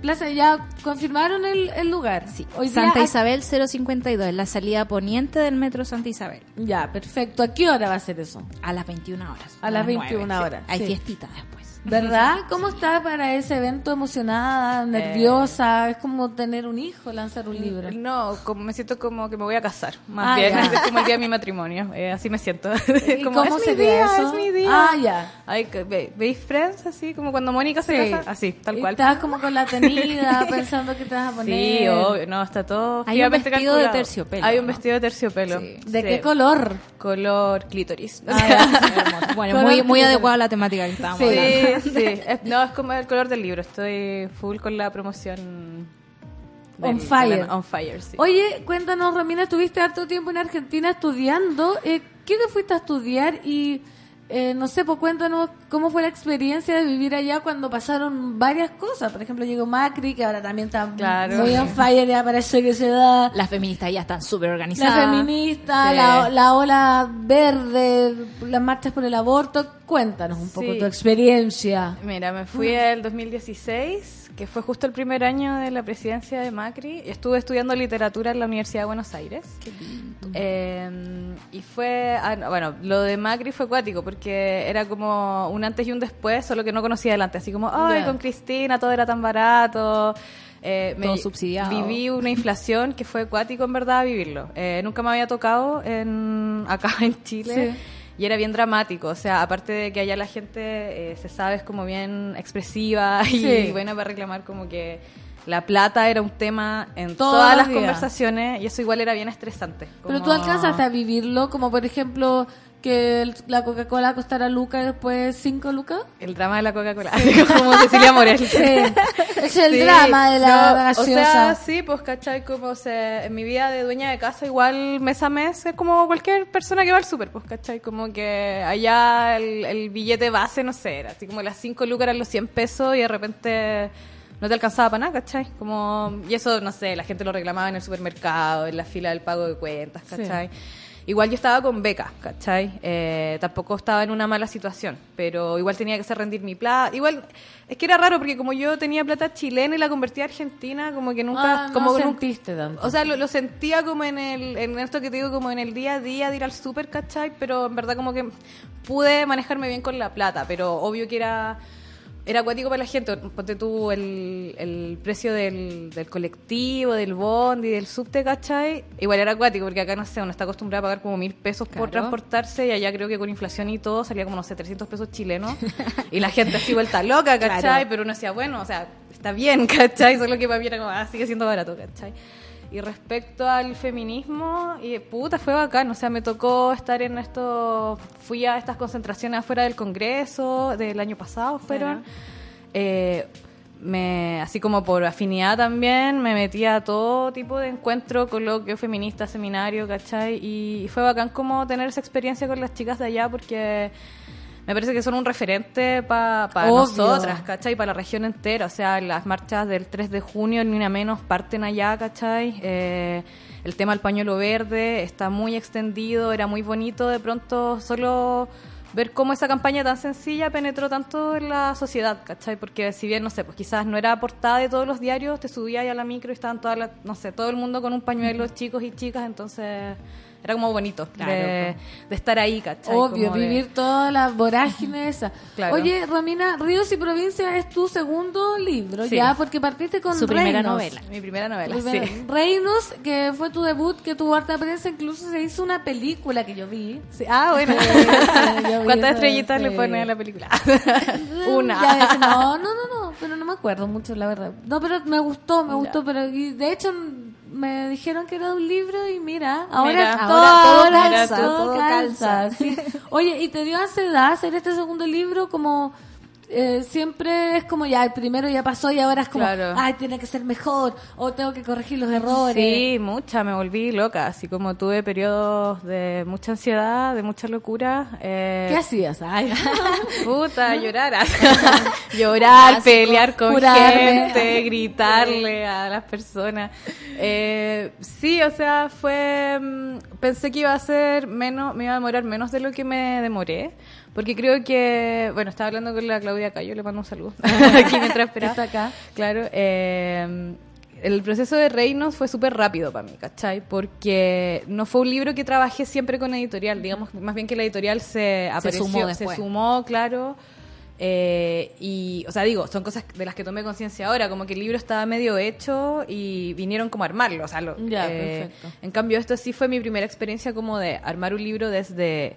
Plaza, ya confirmaron el, el lugar. Sí. Hoy día Santa a- Isabel 052, la salida poniente del metro Santa Isabel. Ya, perfecto. ¿A qué hora va a ser eso? A las 21 horas. A las nueve, 21 sí. horas. Hay sí. fiestita después. ¿Verdad? ¿Cómo está para ese evento emocionada, nerviosa? Es como tener un hijo, lanzar un libro. No, como me siento como que me voy a casar. Más Ah, bien, ya. es como el día de mi matrimonio. Eh, así me siento. ¿Y como, cómo es mi día, eso? es mi día. Ah, ya. Ay, ¿Veis Friends? Así como cuando Mónica se Sí. casa. Así, tal Y cual. Estás como con la tenida, pensando que te vas a poner. Sí, obvio, no, está todo Hay un vestido de calculado. terciopelo, Hay un ¿no? vestido de terciopelo. Sí. ¿De Sí. qué color? Color clítoris. Ah, Hermoso. Bueno, Color muy, muy adecuada a la temática que estábamos Sí, sí. Es- no, es como el color del libro. Estoy full con la promoción. On fire. On fire, sí. Oye, cuéntanos, Romina, estuviste harto tiempo en Argentina estudiando. Eh, ¿Qué te fuiste a estudiar? Y eh, no sé, pues cuéntanos cómo fue la experiencia de vivir allá cuando pasaron varias cosas. Por ejemplo, llegó Macri, que ahora también está Claro. muy on fire, ya parece que se da. Las feministas ya están súper La organizadas. feminista, Sí. la, la ola verde, las marchas por el aborto. Cuéntanos un poco Sí. tu experiencia. Mira, me fui el 2016, que fue justo el primer año de la presidencia de Macri. Estuve estudiando literatura en la Universidad de Buenos Aires. Qué lindo. y fue, ah, no, bueno, lo de Macri fue cuático, porque era como un antes y un después, solo que no conocía adelante. Así como, ay, con Cristina todo era tan barato. Eh, Todo subsidiado. Viví una inflación que fue cuático en verdad vivirlo. Eh, nunca me había tocado en, acá en Chile. Sí. Y era bien dramático, o sea, aparte de que allá la gente eh, se sabe es como bien expresiva y Sí. buena para reclamar como que la plata era un tema en Todos todas las días. conversaciones y eso igual era bien estresante. Pero tú alcanzaste a vivirlo, como por ejemplo que el- la Coca-Cola costara lucas y después 5 lucas. El drama de la Coca-Cola, como Cecilia Morel. Sí. Es el Sí, drama de la no, gaseosa. O sea, sí, pues, ¿cachai? Como se, en mi vida de dueña de casa, igual mes a mes, es como cualquier persona que va al súper, pues, ¿cachai? Como que allá el, el billete base, no sé, era así como las 5 lucas eran los 100 pesos y de repente no te alcanzaba para nada, ¿cachai? Como, y eso, no sé, la gente lo reclamaba en el supermercado, en la fila del pago de cuentas, ¿cachai? Igual yo estaba con becas, ¿cachai? Eh, tampoco estaba en una mala situación, pero igual tenía que hacer rendir mi plata. Igual, es que era raro porque como yo tenía plata chilena y la convertí a argentina, como que nunca... Ah, no como nunca- sentiste tanto. O sea, lo, lo sentía como en el en esto que te digo, como en el día a día de ir al súper, ¿cachai? Pero en verdad como que pude manejarme bien con la plata, pero obvio que era era acuático para la gente. Ponte tú el, el precio del, del colectivo, del bondi, del subte, ¿cachai? Igual era acuático porque acá, no sé, uno está acostumbrado a pagar como mil pesos por transportarse y allá creo que con inflación y todo salía como, no sé, 300 pesos chilenos. y la gente así vuelta loca, ¿cachai? Claro. Pero uno decía, bueno, o sea, está bien, ¿cachai? Solo que para mí era como, ah, sigue siendo barato, ¿cachai? Y respecto al feminismo, y puta, fue bacán. O sea, me tocó estar en esto. Fui a estas concentraciones afuera del Congreso del año pasado, fueron. Eh, me, así como por afinidad también, me metí a todo tipo de encuentro, coloquio feminista, seminario, ¿cachai? Y fue bacán como tener esa experiencia con las chicas de allá porque me parece que son un referente para Obvio. nosotras, ¿cachai? Para la región entera. O sea, las marchas del 3 de junio, ni una menos, parten allá, ¿cachai? Eh, el tema del pañuelo verde está muy extendido, era muy bonito de pronto solo ver cómo esa campaña tan sencilla penetró tanto en la sociedad, ¿cachai? Porque si bien, no sé, pues quizás no era portada de todos los diarios, te subía ahí a la micro y estaban todas las, no sé, todo el mundo con un pañuelo, chicos y chicas, entonces era como bonito Claro, de, de estar ahí, ¿cachai? Obvio, Como de- vivir toda la vorágine esa. Claro. Oye, Romina, Ríos y Provincia es tu segundo libro, Sí. ya, porque partiste con Su primera novela. Mi primera novela, sí. Reinos, que fue tu debut, que tuvo harta prensa, incluso se hizo una película que yo vi. Ah, bueno. ¿Cuántas estrellitas le ponen a la película? Una. Ya, no, no, no, no, pero no me acuerdo mucho, la verdad. No, pero me gustó, me gustó, pero y de hecho me dijeron que era un libro y mira, ahora Mira, todo, ahora todo ahora calza, todo todo calza, calza. sí. Oye, ¿y te dio ansiedad hacer este segundo libro como eh, siempre es como ya el primero ya pasó y ahora es como Claro. ay tiene que ser mejor o tengo que corregir los errores Sí, mucha, me volví loca, así como tuve periodos de mucha ansiedad, de mucha locura. Eh, ¿Qué hacías? Ay. Puta, llorar. llorar, Básico, pelear con curarme. gente, gritarle a las personas. Eh, sí, o sea, fue. mm, Pensé que iba a ser menos, me iba a demorar menos de lo que me demoré. Porque creo que, bueno, estaba hablando con la Claudia Cayo, le mando un saludo. Aquí mientras esperaba. Está acá. Claro. eh, el proceso de Reinos fue súper rápido para mí, ¿cachai? Porque no fue un libro que trabajé siempre con editorial, digamos, más bien que la editorial se apareció, sumó se sumó, claro. eh, y, o sea, digo, son cosas de las que tomé conciencia ahora, como que el libro estaba medio hecho y vinieron como a armarlo, o sea, lo- Ya, eh, perfecto. En cambio, esto sí fue mi primera experiencia como de armar un libro desde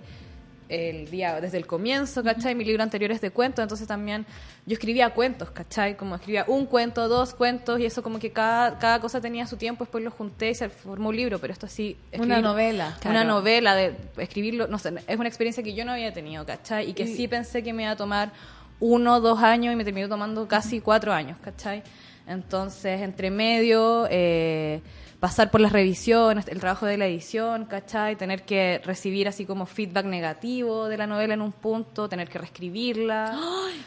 el día, desde el comienzo, ¿cachai? Mi libro anterior es de cuentos, entonces también yo escribía cuentos, ¿cachai? Como escribía un cuento, dos cuentos, y eso como que cada, cada cosa tenía su tiempo, después lo junté y se formó un libro, pero esto sí... Una novela. Una Claro. novela, de escribirlo, no sé, es una experiencia que yo no había tenido, ¿cachai? Y que Y- sí pensé que me iba a tomar uno, dos años y me terminó tomando casi cuatro años, ¿cachai? Entonces, entre medio, eh, pasar por las revisiones, el trabajo de la edición, ¿cachai? Tener que recibir así como feedback negativo de la novela en un punto, tener que reescribirla.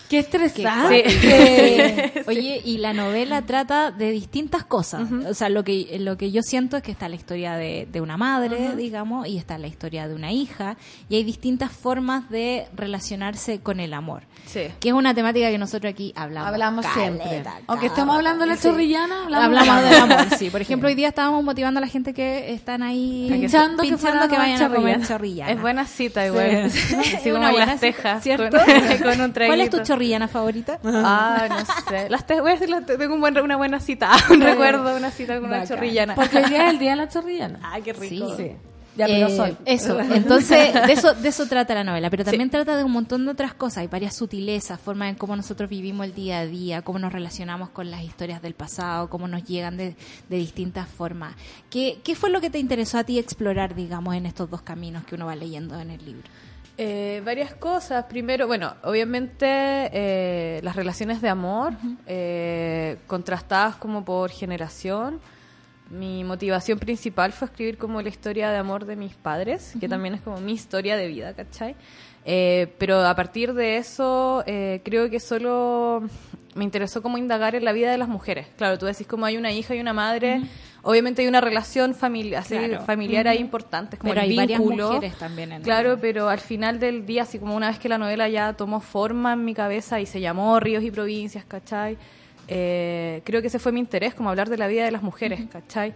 ¡Qué estresante! Sí. Oye, y la novela trata de distintas cosas. O sea, lo que, lo que yo siento es que está la historia de, de una madre, digamos, y está la historia de una hija, y hay distintas formas de relacionarse con el amor. Sí. Que es una temática que nosotros aquí hablamos. Hablamos caleta, siempre. Aunque estemos hablando de la Sí. chorrillana, hablamos, Hablamos de del amor, sí. Por ejemplo, hoy día estábamos motivando a la gente que están ahí Pinchando que pinchando que a vayan a comer chorrillana. Es buena cita igual. Sí. Así como una buena las cita, tejas. ¿cierto? Con, con un ¿Cuál es tu chorrillana favorita? Ah, no sé. Las te- voy a decir las te- tengo un buen, una buena cita, un recuerdo, una cita con una Bacán. chorrillana. Porque hoy día es el día de la chorrillana. Ay, qué rico. Sí. Ya, pero Eh, soy. Eso, entonces, de eso, de eso trata la novela, pero también trata de un montón de otras cosas. Hay varias sutilezas, formas en cómo nosotros vivimos el día a día, cómo nos relacionamos con las historias del pasado, cómo nos llegan de, de distintas formas. ¿Qué, ¿Qué fue lo que te interesó a ti explorar, digamos, en estos dos caminos que uno va leyendo en el libro? Eh, varias cosas. Primero, bueno, obviamente eh, las relaciones de amor eh, contrastadas como por generación. Mi motivación principal fue escribir como la historia de amor de mis padres, que Ujú. también es como mi historia de vida, ¿cachai? Eh, pero a partir de eso, eh, creo que solo me interesó como indagar en la vida de las mujeres. Claro, tú decís como hay una hija y una madre, Obviamente hay una relación familiar, así, Claro. familiar ahí importante, es como Pero el hay varias vínculo. mujeres también en Claro, pero al final del día, así como una vez que la novela ya tomó forma en mi cabeza y se llamó Ríos y Provincias, ¿cachai? Eh, creo que ese fue mi interés, como hablar de la vida de las mujeres, ¿cachai?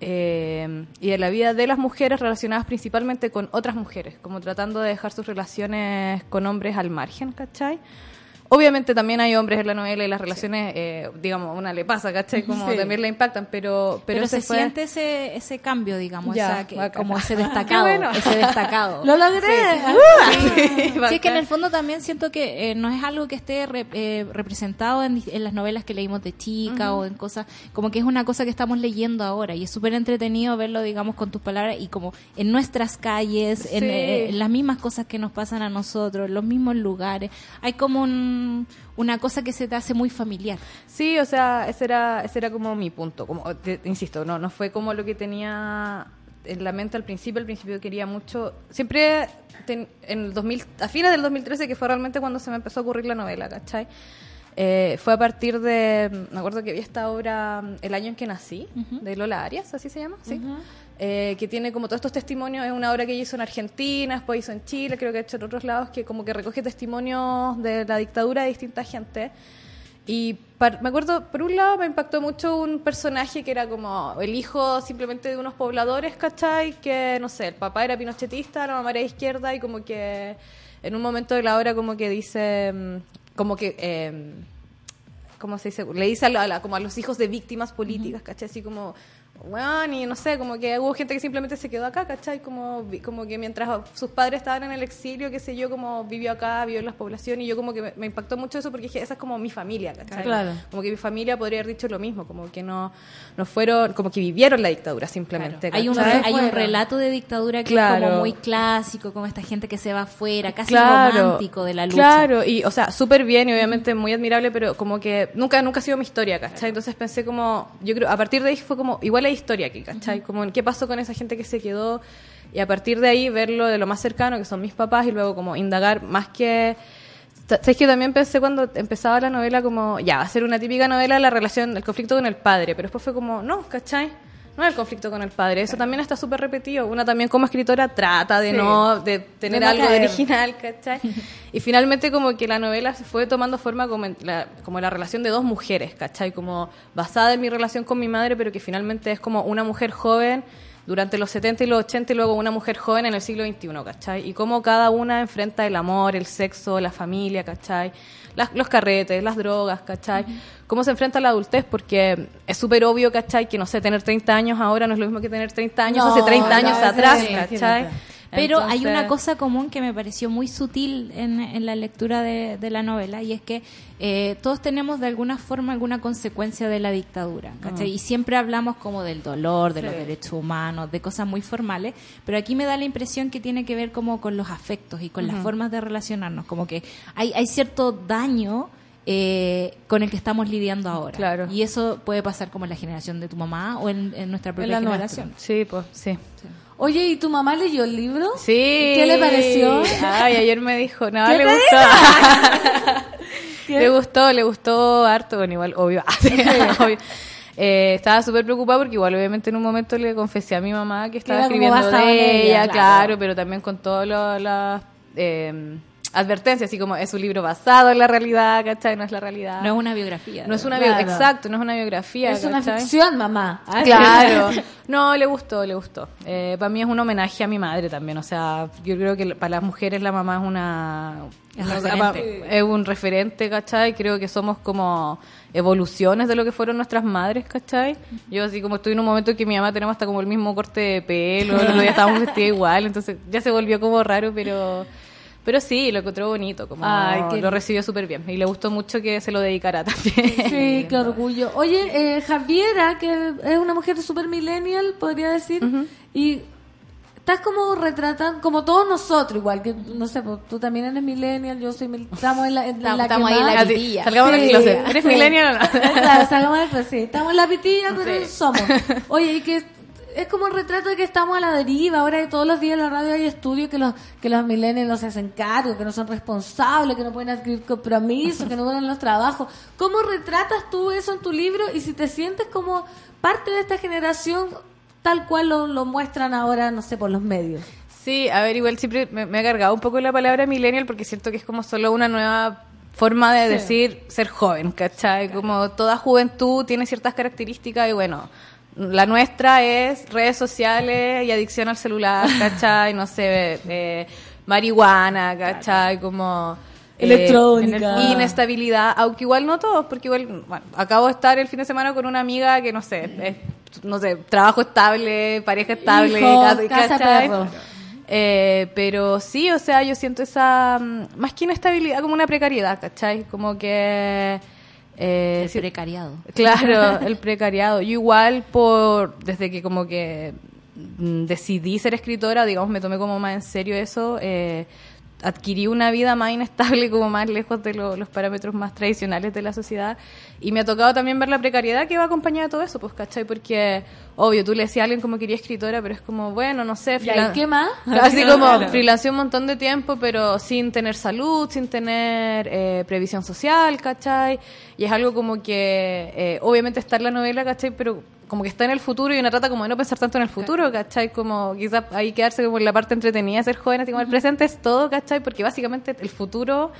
Eh, y de la vida de las mujeres relacionadas principalmente con otras mujeres, como tratando de dejar sus relaciones con hombres al margen, ¿cachai? Obviamente también hay hombres en la novela y las relaciones, eh, digamos, una le pasa, ¿cachai? Como Sí. también la impactan, pero... Pero, se fue- siente ese, ese cambio, digamos, Ya, esa que- bacán. como ese destacado, bueno. ese destacado. Lo logré. Sí, Sí, Sí, bacán. es que en el fondo también siento que eh, no es algo que esté re- eh, representado en, en las novelas que leímos de chica o en cosas, como que es una cosa que estamos leyendo ahora y es súper entretenido verlo, digamos, con tus palabras y como en nuestras calles, en, Sí. eh, en las mismas cosas que nos pasan a nosotros, en los mismos lugares. Hay como un- una cosa que se te hace muy familiar. Sí, o sea, ese era, ese era como mi punto. Como, te- insisto, no, no fue como lo que tenía en la mente al principio. Al principio quería mucho. Siempre ten- en el 2000, a fines del 2013, que fue realmente cuando se me empezó a ocurrir la novela, ¿cachai? Eh, fue a partir de. Me acuerdo que vi esta obra El año en que nací, de Lola Arias, así se llama, ¿sí? Eh, que tiene como todos estos testimonios, es una obra que ella hizo en Argentina, después hizo en Chile, creo que ha hecho en otros lados, que como que recoge testimonios de la dictadura de distinta gente. Y par- me acuerdo, por un lado me impactó mucho un personaje que era como el hijo simplemente de unos pobladores, ¿cachai? Que, no sé, el papá era pinochetista, la mamá era izquierda y como que en un momento de la obra como que dice, mm, como que... eh, ¿cómo se dice? Le dice a, la- como a los hijos de víctimas políticas, ¿cachai? Así como, weón, y no sé, como que hubo gente que simplemente se quedó acá, ¿cachai? Como, como que mientras sus padres estaban en el exilio, qué sé yo, como vivió acá, vivió en las poblaciones, y yo como que me, me impactó mucho eso porque dije, esa es como mi familia, ¿cachai? Claro. Como que mi familia podría haber dicho lo mismo, como que no, no fueron, como que vivieron la dictadura simplemente. Hay un, hay un relato de dictadura que es Claro. como muy clásico, como esta gente que se va afuera, casi Claro, romántico de la lucha. Claro, y o sea, súper bien y obviamente muy admirable, pero como que nunca nunca ha sido mi historia, ¿cachai? Entonces pensé como, yo creo, a partir de ahí fue como, igual hay historia aquí, ¿cachai? Como en qué pasó con esa gente que se quedó y a partir de ahí verlo de lo más cercano, que son mis papás, y luego como indagar más que... ¿Sabes que también pensé cuando empezaba la novela como, ya, va a ser una típica novela la relación, el conflicto con el padre, pero después fue como, no, ¿cachai? No el conflicto con el padre, eso también está súper repetido. Una también como escritora trata de Sí. no, de tener no algo de caer. original, ¿cachai? Y finalmente como que la novela se fue tomando forma como, en la, como la relación de dos mujeres, ¿cachai? Como basada en mi relación con mi madre, pero que finalmente es como una mujer joven durante los 70 y los 80 y luego una mujer joven en el siglo XXI, ¿cachai? Y cómo cada una enfrenta el amor, el sexo, la familia, ¿cachai? Las- los carretes, las drogas, ¿cachai? Cómo se enfrenta a la adultez, porque es súper obvio, ¿cachai? Que, no sé, tener 30 años ahora no es lo mismo que tener 30 años No, hace 30 años atrás, ¿cachai? Pero hay una cosa común que me pareció muy sutil en, en la lectura de, de la novela y es que eh, todos tenemos de alguna forma alguna consecuencia de la dictadura, ¿cachai? Mm. Y siempre hablamos como del dolor, de los Sí. derechos humanos, de cosas muy formales, pero aquí me da la impresión que tiene que ver como con los afectos y con las formas de relacionarnos, como que hay, hay cierto daño eh, con el que estamos lidiando ahora. Y eso puede pasar como en la generación de tu mamá o en, en nuestra propia la generación. nuestra. Sí, pues, sí. Oye, ¿y tu mamá leyó el libro? Sí. ¿Qué le pareció? Ay, ayer me dijo, no, ¿Qué le gustó. Le gustó, le gustó harto, bueno, igual, obvio. obvio. Eh, estaba súper preocupada porque igual obviamente en un momento le confesé a mi mamá que estaba escribiendo de ella, ella, claro. claro. pero también con todas las eh, advertencias, así como es un libro basado en la realidad, ¿cachai? No es la realidad. No es una biografía. No es una Claro. bio- exacto, no es una biografía. Es una ficción, mamá. Ah, Claro. No, le gustó, le gustó. Eh, para mí es un homenaje a mi madre también. O sea, yo creo que para las mujeres la mamá es una... Es una- referente. es un referente, ¿cachai? Creo que somos como evoluciones de lo que fueron nuestras madres, ¿cachai? Yo así como estoy en un momento que mi mamá tenemos hasta como el mismo corte de pelo, el otro día estábamos vestidos igual, entonces ya se volvió como raro, pero... Pero sí, lo encontró bonito, como Ay, lo lindo. recibió súper bien. Y le gustó mucho que se lo dedicara también. Sí, qué orgullo. Oye, eh, Javiera, que es una mujer super millennial, podría decir, y estás como retratando, como todos nosotros, igual que, no sé, pues, tú también eres millennial, yo soy mil- estamos en la, en Estamos- la estamos que ahí en la pitilla. Salgamos del closet. ¿Eres millennial o no? Claro, salgamos del closet, sí. Estamos en la pitilla, pero Sí. somos. Oye, y que es como el retrato de que estamos a la deriva. Ahora todos los días en la radio hay estudios que los que los millennials no se hacen cargo, que no son responsables, que no pueden adquirir compromisos, que no van los trabajos. ¿Cómo retratas tú eso en tu libro y si te sientes como parte de esta generación tal cual lo, lo muestran ahora, no sé, por los medios? Sí, a ver, igual siempre me, me ha cargado un poco la palabra millennial porque siento que es como solo una nueva forma de Sí. decir ser joven, ¿cachai? Como toda juventud tiene ciertas características y bueno, la nuestra es redes sociales y adicción al celular, ¿cachai? No sé, eh, marihuana, ¿cachai? Como... eh, Electrónica. inestabilidad, aunque igual no todos, porque igual, bueno, acabo de estar el fin de semana con una amiga que no sé, es, no sé, trabajo estable, pareja estable, Hijos, casa- casa, ¿cachai? perro. Eh, pero sí, o sea, yo siento esa, mm, más que inestabilidad, como una precariedad, ¿cachai? Como que... eh, El precariado. Claro, el precariado. Yo igual por, desde que como que mm, decidí ser escritora, digamos, me tomé como más en serio eso, eh, adquirí una vida más inestable, como más lejos de lo- los parámetros más tradicionales de la sociedad. Y me ha tocado también ver la precariedad que va acompañada de todo eso, pues, ¿cachai? Porque, obvio, tú le decías a alguien como quería escritora, pero es como, bueno, no sé, ¿Y qué más? Así como Claro. freelanceé un montón de tiempo, pero sin tener salud, sin tener eh, previsión social, ¿cachai? Y es algo como que, eh, obviamente está en la novela, ¿cachai? Pero como que está en el futuro y una trata como de no pensar tanto en el futuro, ¿cachai? Como quizás ahí quedarse como en la parte entretenida ser joven, así como el presente es todo, ¿cachai? Porque básicamente el futuro,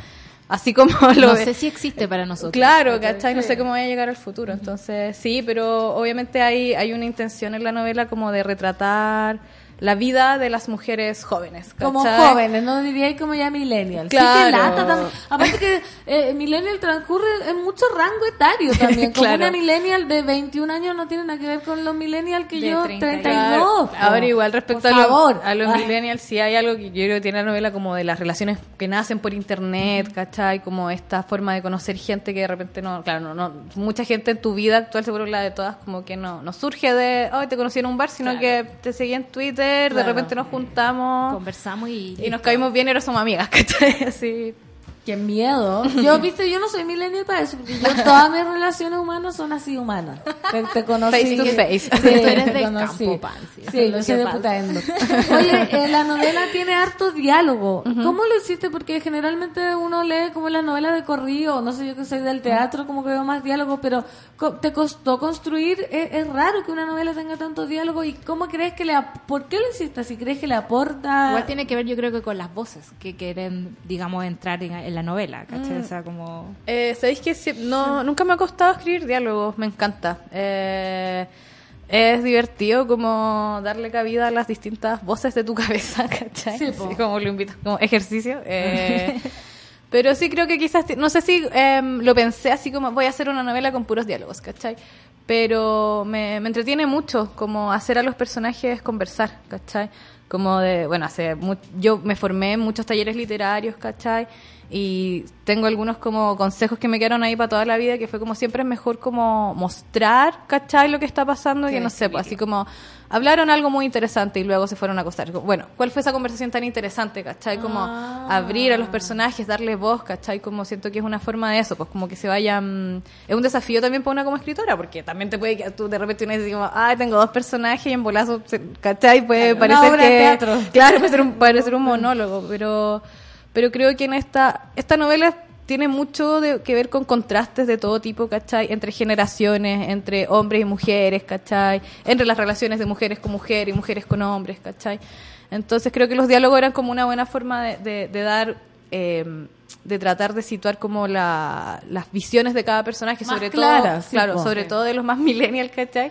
así como lo No sé si existe para nosotros. Claro, ¿cachai? No sé cómo vaya a llegar al futuro. Entonces, sí, pero obviamente hay, hay una intención en la novela como de retratar la vida de las mujeres jóvenes. ¿cachai? Como jóvenes, no diría como ya millennials. Sí, Claro. que lata Aparte que eh, millennial transcurre en mucho rango etario también. Como Claro. una millennial de 21 años no tiene nada que ver con los millennials que De yo 32. 32. Ahora igual respecto a, lo- a los Ay. millennials, sí hay algo que yo creo que tiene la novela como de las relaciones que nacen por internet, ¿cachai? Como esta forma de conocer gente que de repente no, claro, no, no mucha gente en tu vida actual, seguro la de todas, como que no, no surge de, hoy te conocí en un bar, sino que te seguí en Twitter, de Claro. repente nos juntamos Conversamos y... y nos caímos bien y ahora somos amigas, ¿cachai? Así. Qué miedo. Yo, viste, yo no soy millennial para eso, porque yo todas mis relaciones humanas son así humanas. Te, te conocí. Face to face. Sí, Tú eres te del conocí. campo, Pansy. Sí, Lo yo soy de pasa. Putaendo. Oye, eh, la novela tiene harto diálogo. ¿Cómo lo hiciste? Porque generalmente uno lee como las novelas de corrido, no sé, yo que soy del teatro, como que veo más diálogo, pero ¿te costó construir? Es, es raro que una novela tenga tanto diálogo y ¿cómo crees que le... ¿Por qué lo hiciste así? ¿Crees que le aporta...? Igual tiene que ver, yo creo que con las voces que quieren, digamos, entrar en, en la novela, ¿cachai? Mm. O sea, como... Eh, ¿Sabéis que sí- no, nunca me ha costado escribir diálogos? Me encanta. Eh, es divertido como darle cabida a las distintas voces de tu cabeza, ¿cachai? Sí. Así como lo invito, como ejercicio. Eh, pero sí creo que quizás, no sé si em, lo pensé así como voy a hacer una novela con puros diálogos, ¿cachai? Pero me, me entretiene mucho como hacer a los personajes conversar, ¿cachai? Como de, bueno, hace mu- yo me formé en muchos talleres literarios, ¿cachai? Y tengo algunos como consejos que me quedaron ahí para toda la vida, que fue como siempre es mejor como mostrar, ¿cachai? Lo que está pasando, que no sé, pues así como hablaron algo muy interesante y luego se fueron a acostar. Bueno, ¿cuál fue esa conversación tan interesante, ¿cachai? Como abrir a los personajes, darle voz, ¿cachai? Como siento que es una forma de eso, pues como que se vayan... Es un desafío también para una como escritora, porque también te puede que tú de repente una dices como, ah, tengo dos personajes y en bolazo, ¿cachai? Puede Claro, parecer que... teatro. Claro, puede ser un, puede ser un monólogo, pero, pero creo que en esta, esta novela tiene mucho de- que ver con contrastes de todo tipo, ¿cachai? Entre generaciones, entre hombres y mujeres, ¿cachai? Entre las relaciones de mujeres con mujeres y mujeres con hombres, ¿cachai? Entonces creo que los diálogos eran como una buena forma de, de- de dar... eh, de tratar de situar como la- las visiones de cada personaje, Más sobre claras, todo, sí, claro, sobre todo de los más millennials, ¿cachai?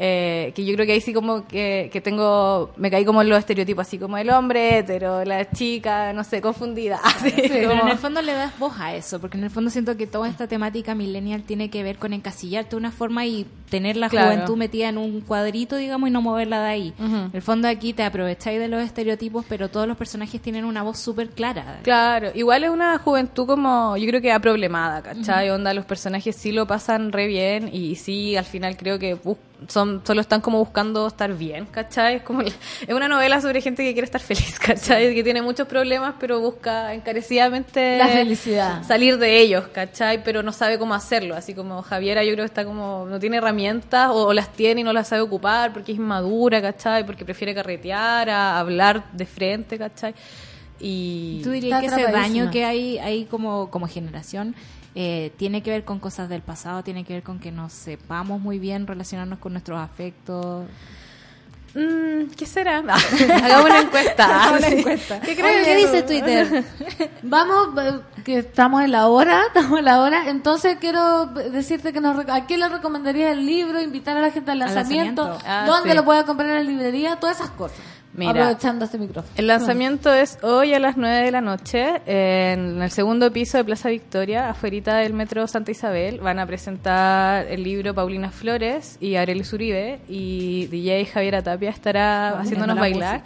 Eh, que yo creo que ahí sí como que, que tengo, me caí como en los estereotipos, así como el hombre hetero, la chica, no sé, confundida. así Pero como- en el fondo le das voz a eso, porque en el fondo siento que toda esta temática millennial tiene que ver con encasillarte de una forma y tener la Claro. juventud metida en un cuadrito, digamos, y no moverla de ahí. Ujú. En el fondo aquí te aprovecháis de los estereotipos, pero todos los personajes tienen una voz súper clara. Claro, igual es una juventud como, yo creo que problemada, ¿cachai? Onda, los personajes sí lo pasan re bien y sí, al final creo que bus- son solo están como buscando estar bien, ¿cachai? Es como, es una novela sobre gente que quiere estar feliz, ¿cachai? Que tiene muchos problemas, pero busca encarecidamente La felicidad. salir de ellos, ¿cachai? Pero no sabe cómo hacerlo, así como Javiera yo creo que está como, no tiene herramientas herramientas o, o las tiene y no las sabe ocupar porque es inmadura, ¿cachai? Porque prefiere carretear a hablar de frente, ¿cachai? Y ¿Tú dirías que Está ese daño que hay, hay como, como generación eh, tiene que ver con cosas del pasado, tiene que ver con que no sepamos muy bien relacionarnos con nuestros afectos? Mm, ¿Qué será? Hagamos una encuesta. Hagamos una encuesta. ¿Qué crees? ¿qué dice Twitter? Vamos, eh, que estamos en la hora, estamos en la hora. Entonces quiero decirte que nos, a quién le recomendaría el libro, invitar a la gente al Al lanzamiento. Ah, dónde sí. lo puede comprar en la librería, todas esas cosas. Mira. Aprovechando este micrófono. El lanzamiento es hoy a las 9 de la noche en el segundo piso de Plaza Victoria, afuera del metro Santa Isabel. Van a presentar el libro Paulina Flores y Arelis Uribe y DJ Javiera Tapia estará Poniendo haciéndonos la bailar.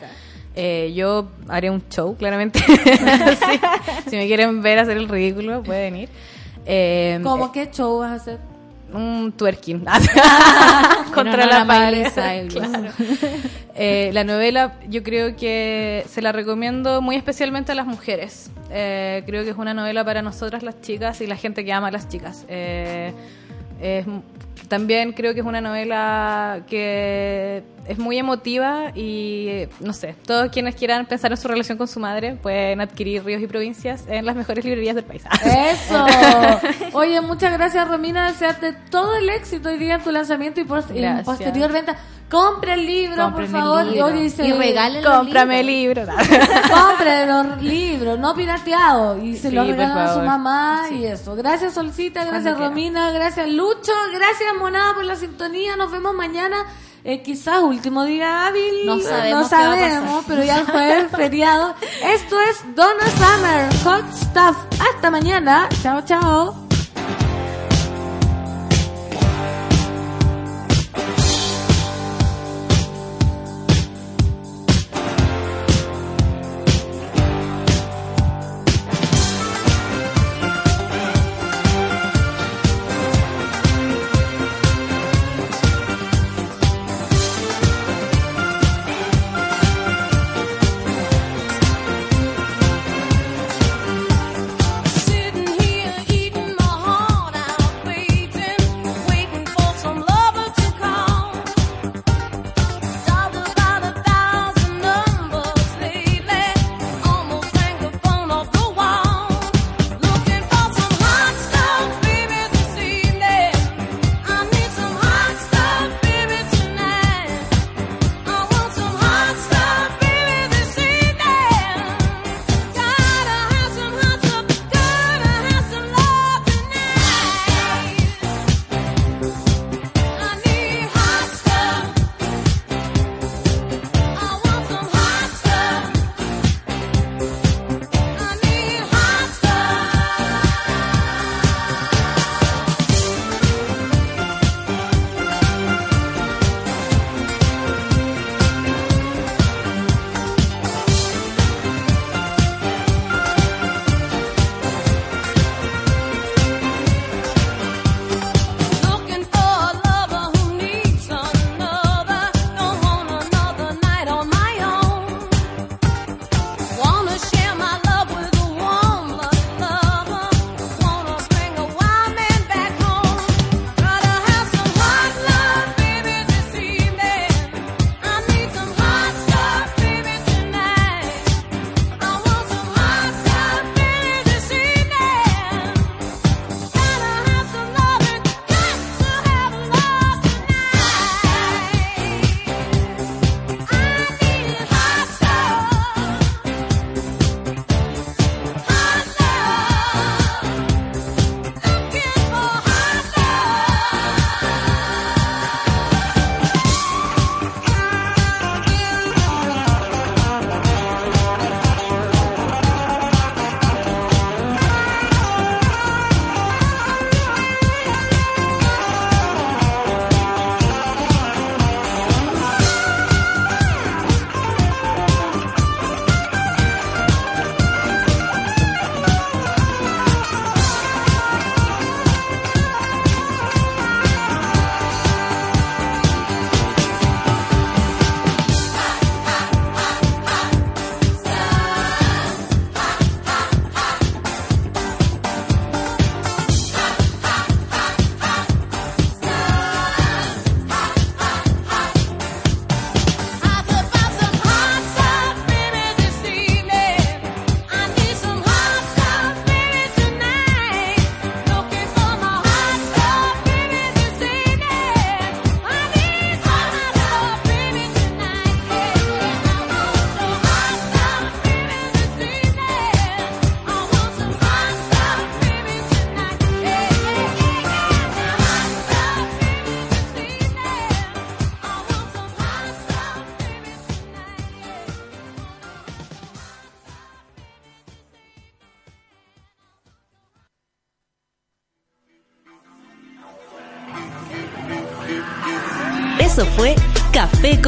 Eh, yo haré un show, claramente. Sí. Si me quieren ver hacer el ridículo, pueden ir. Eh, ¿Cómo qué show vas a hacer? Un twerking contra la a Miley pared. Cyrus. Claro. Eh, la novela yo creo que se la recomiendo muy especialmente a las mujeres. Eh, creo que es una novela para nosotras las chicas y la gente que ama a las chicas. Eh, es- también creo que es una novela que es muy emotiva y no sé, todos quienes quieran pensar en su relación con su madre pueden adquirir Ríos y Provincias en las mejores librerías del país. Eso. Oye, muchas gracias Romina, desearte todo el éxito hoy día en tu lanzamiento y, en Gracias. posterior venta. Compre el libro, por favor. libro. Y regalen los Cómprame el libro. Compre los libros, no pirateado. Y se Sí, lo por regalan a su mamá y eso. Gracias Solcita, gracias. Romina, gracias Lucho, gracias Monada por la sintonía. Nos vemos mañana. Eh, quizás último día hábil, No sabemos no sabemos, pero ya el jueves feriado. Esto es Donna Summer, Hot Stuff. Hasta mañana. Chao, chao.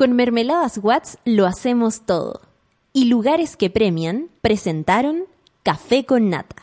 Con Mermeladas Watts lo hacemos todo. Y lugares que premian presentaron Café con Nata.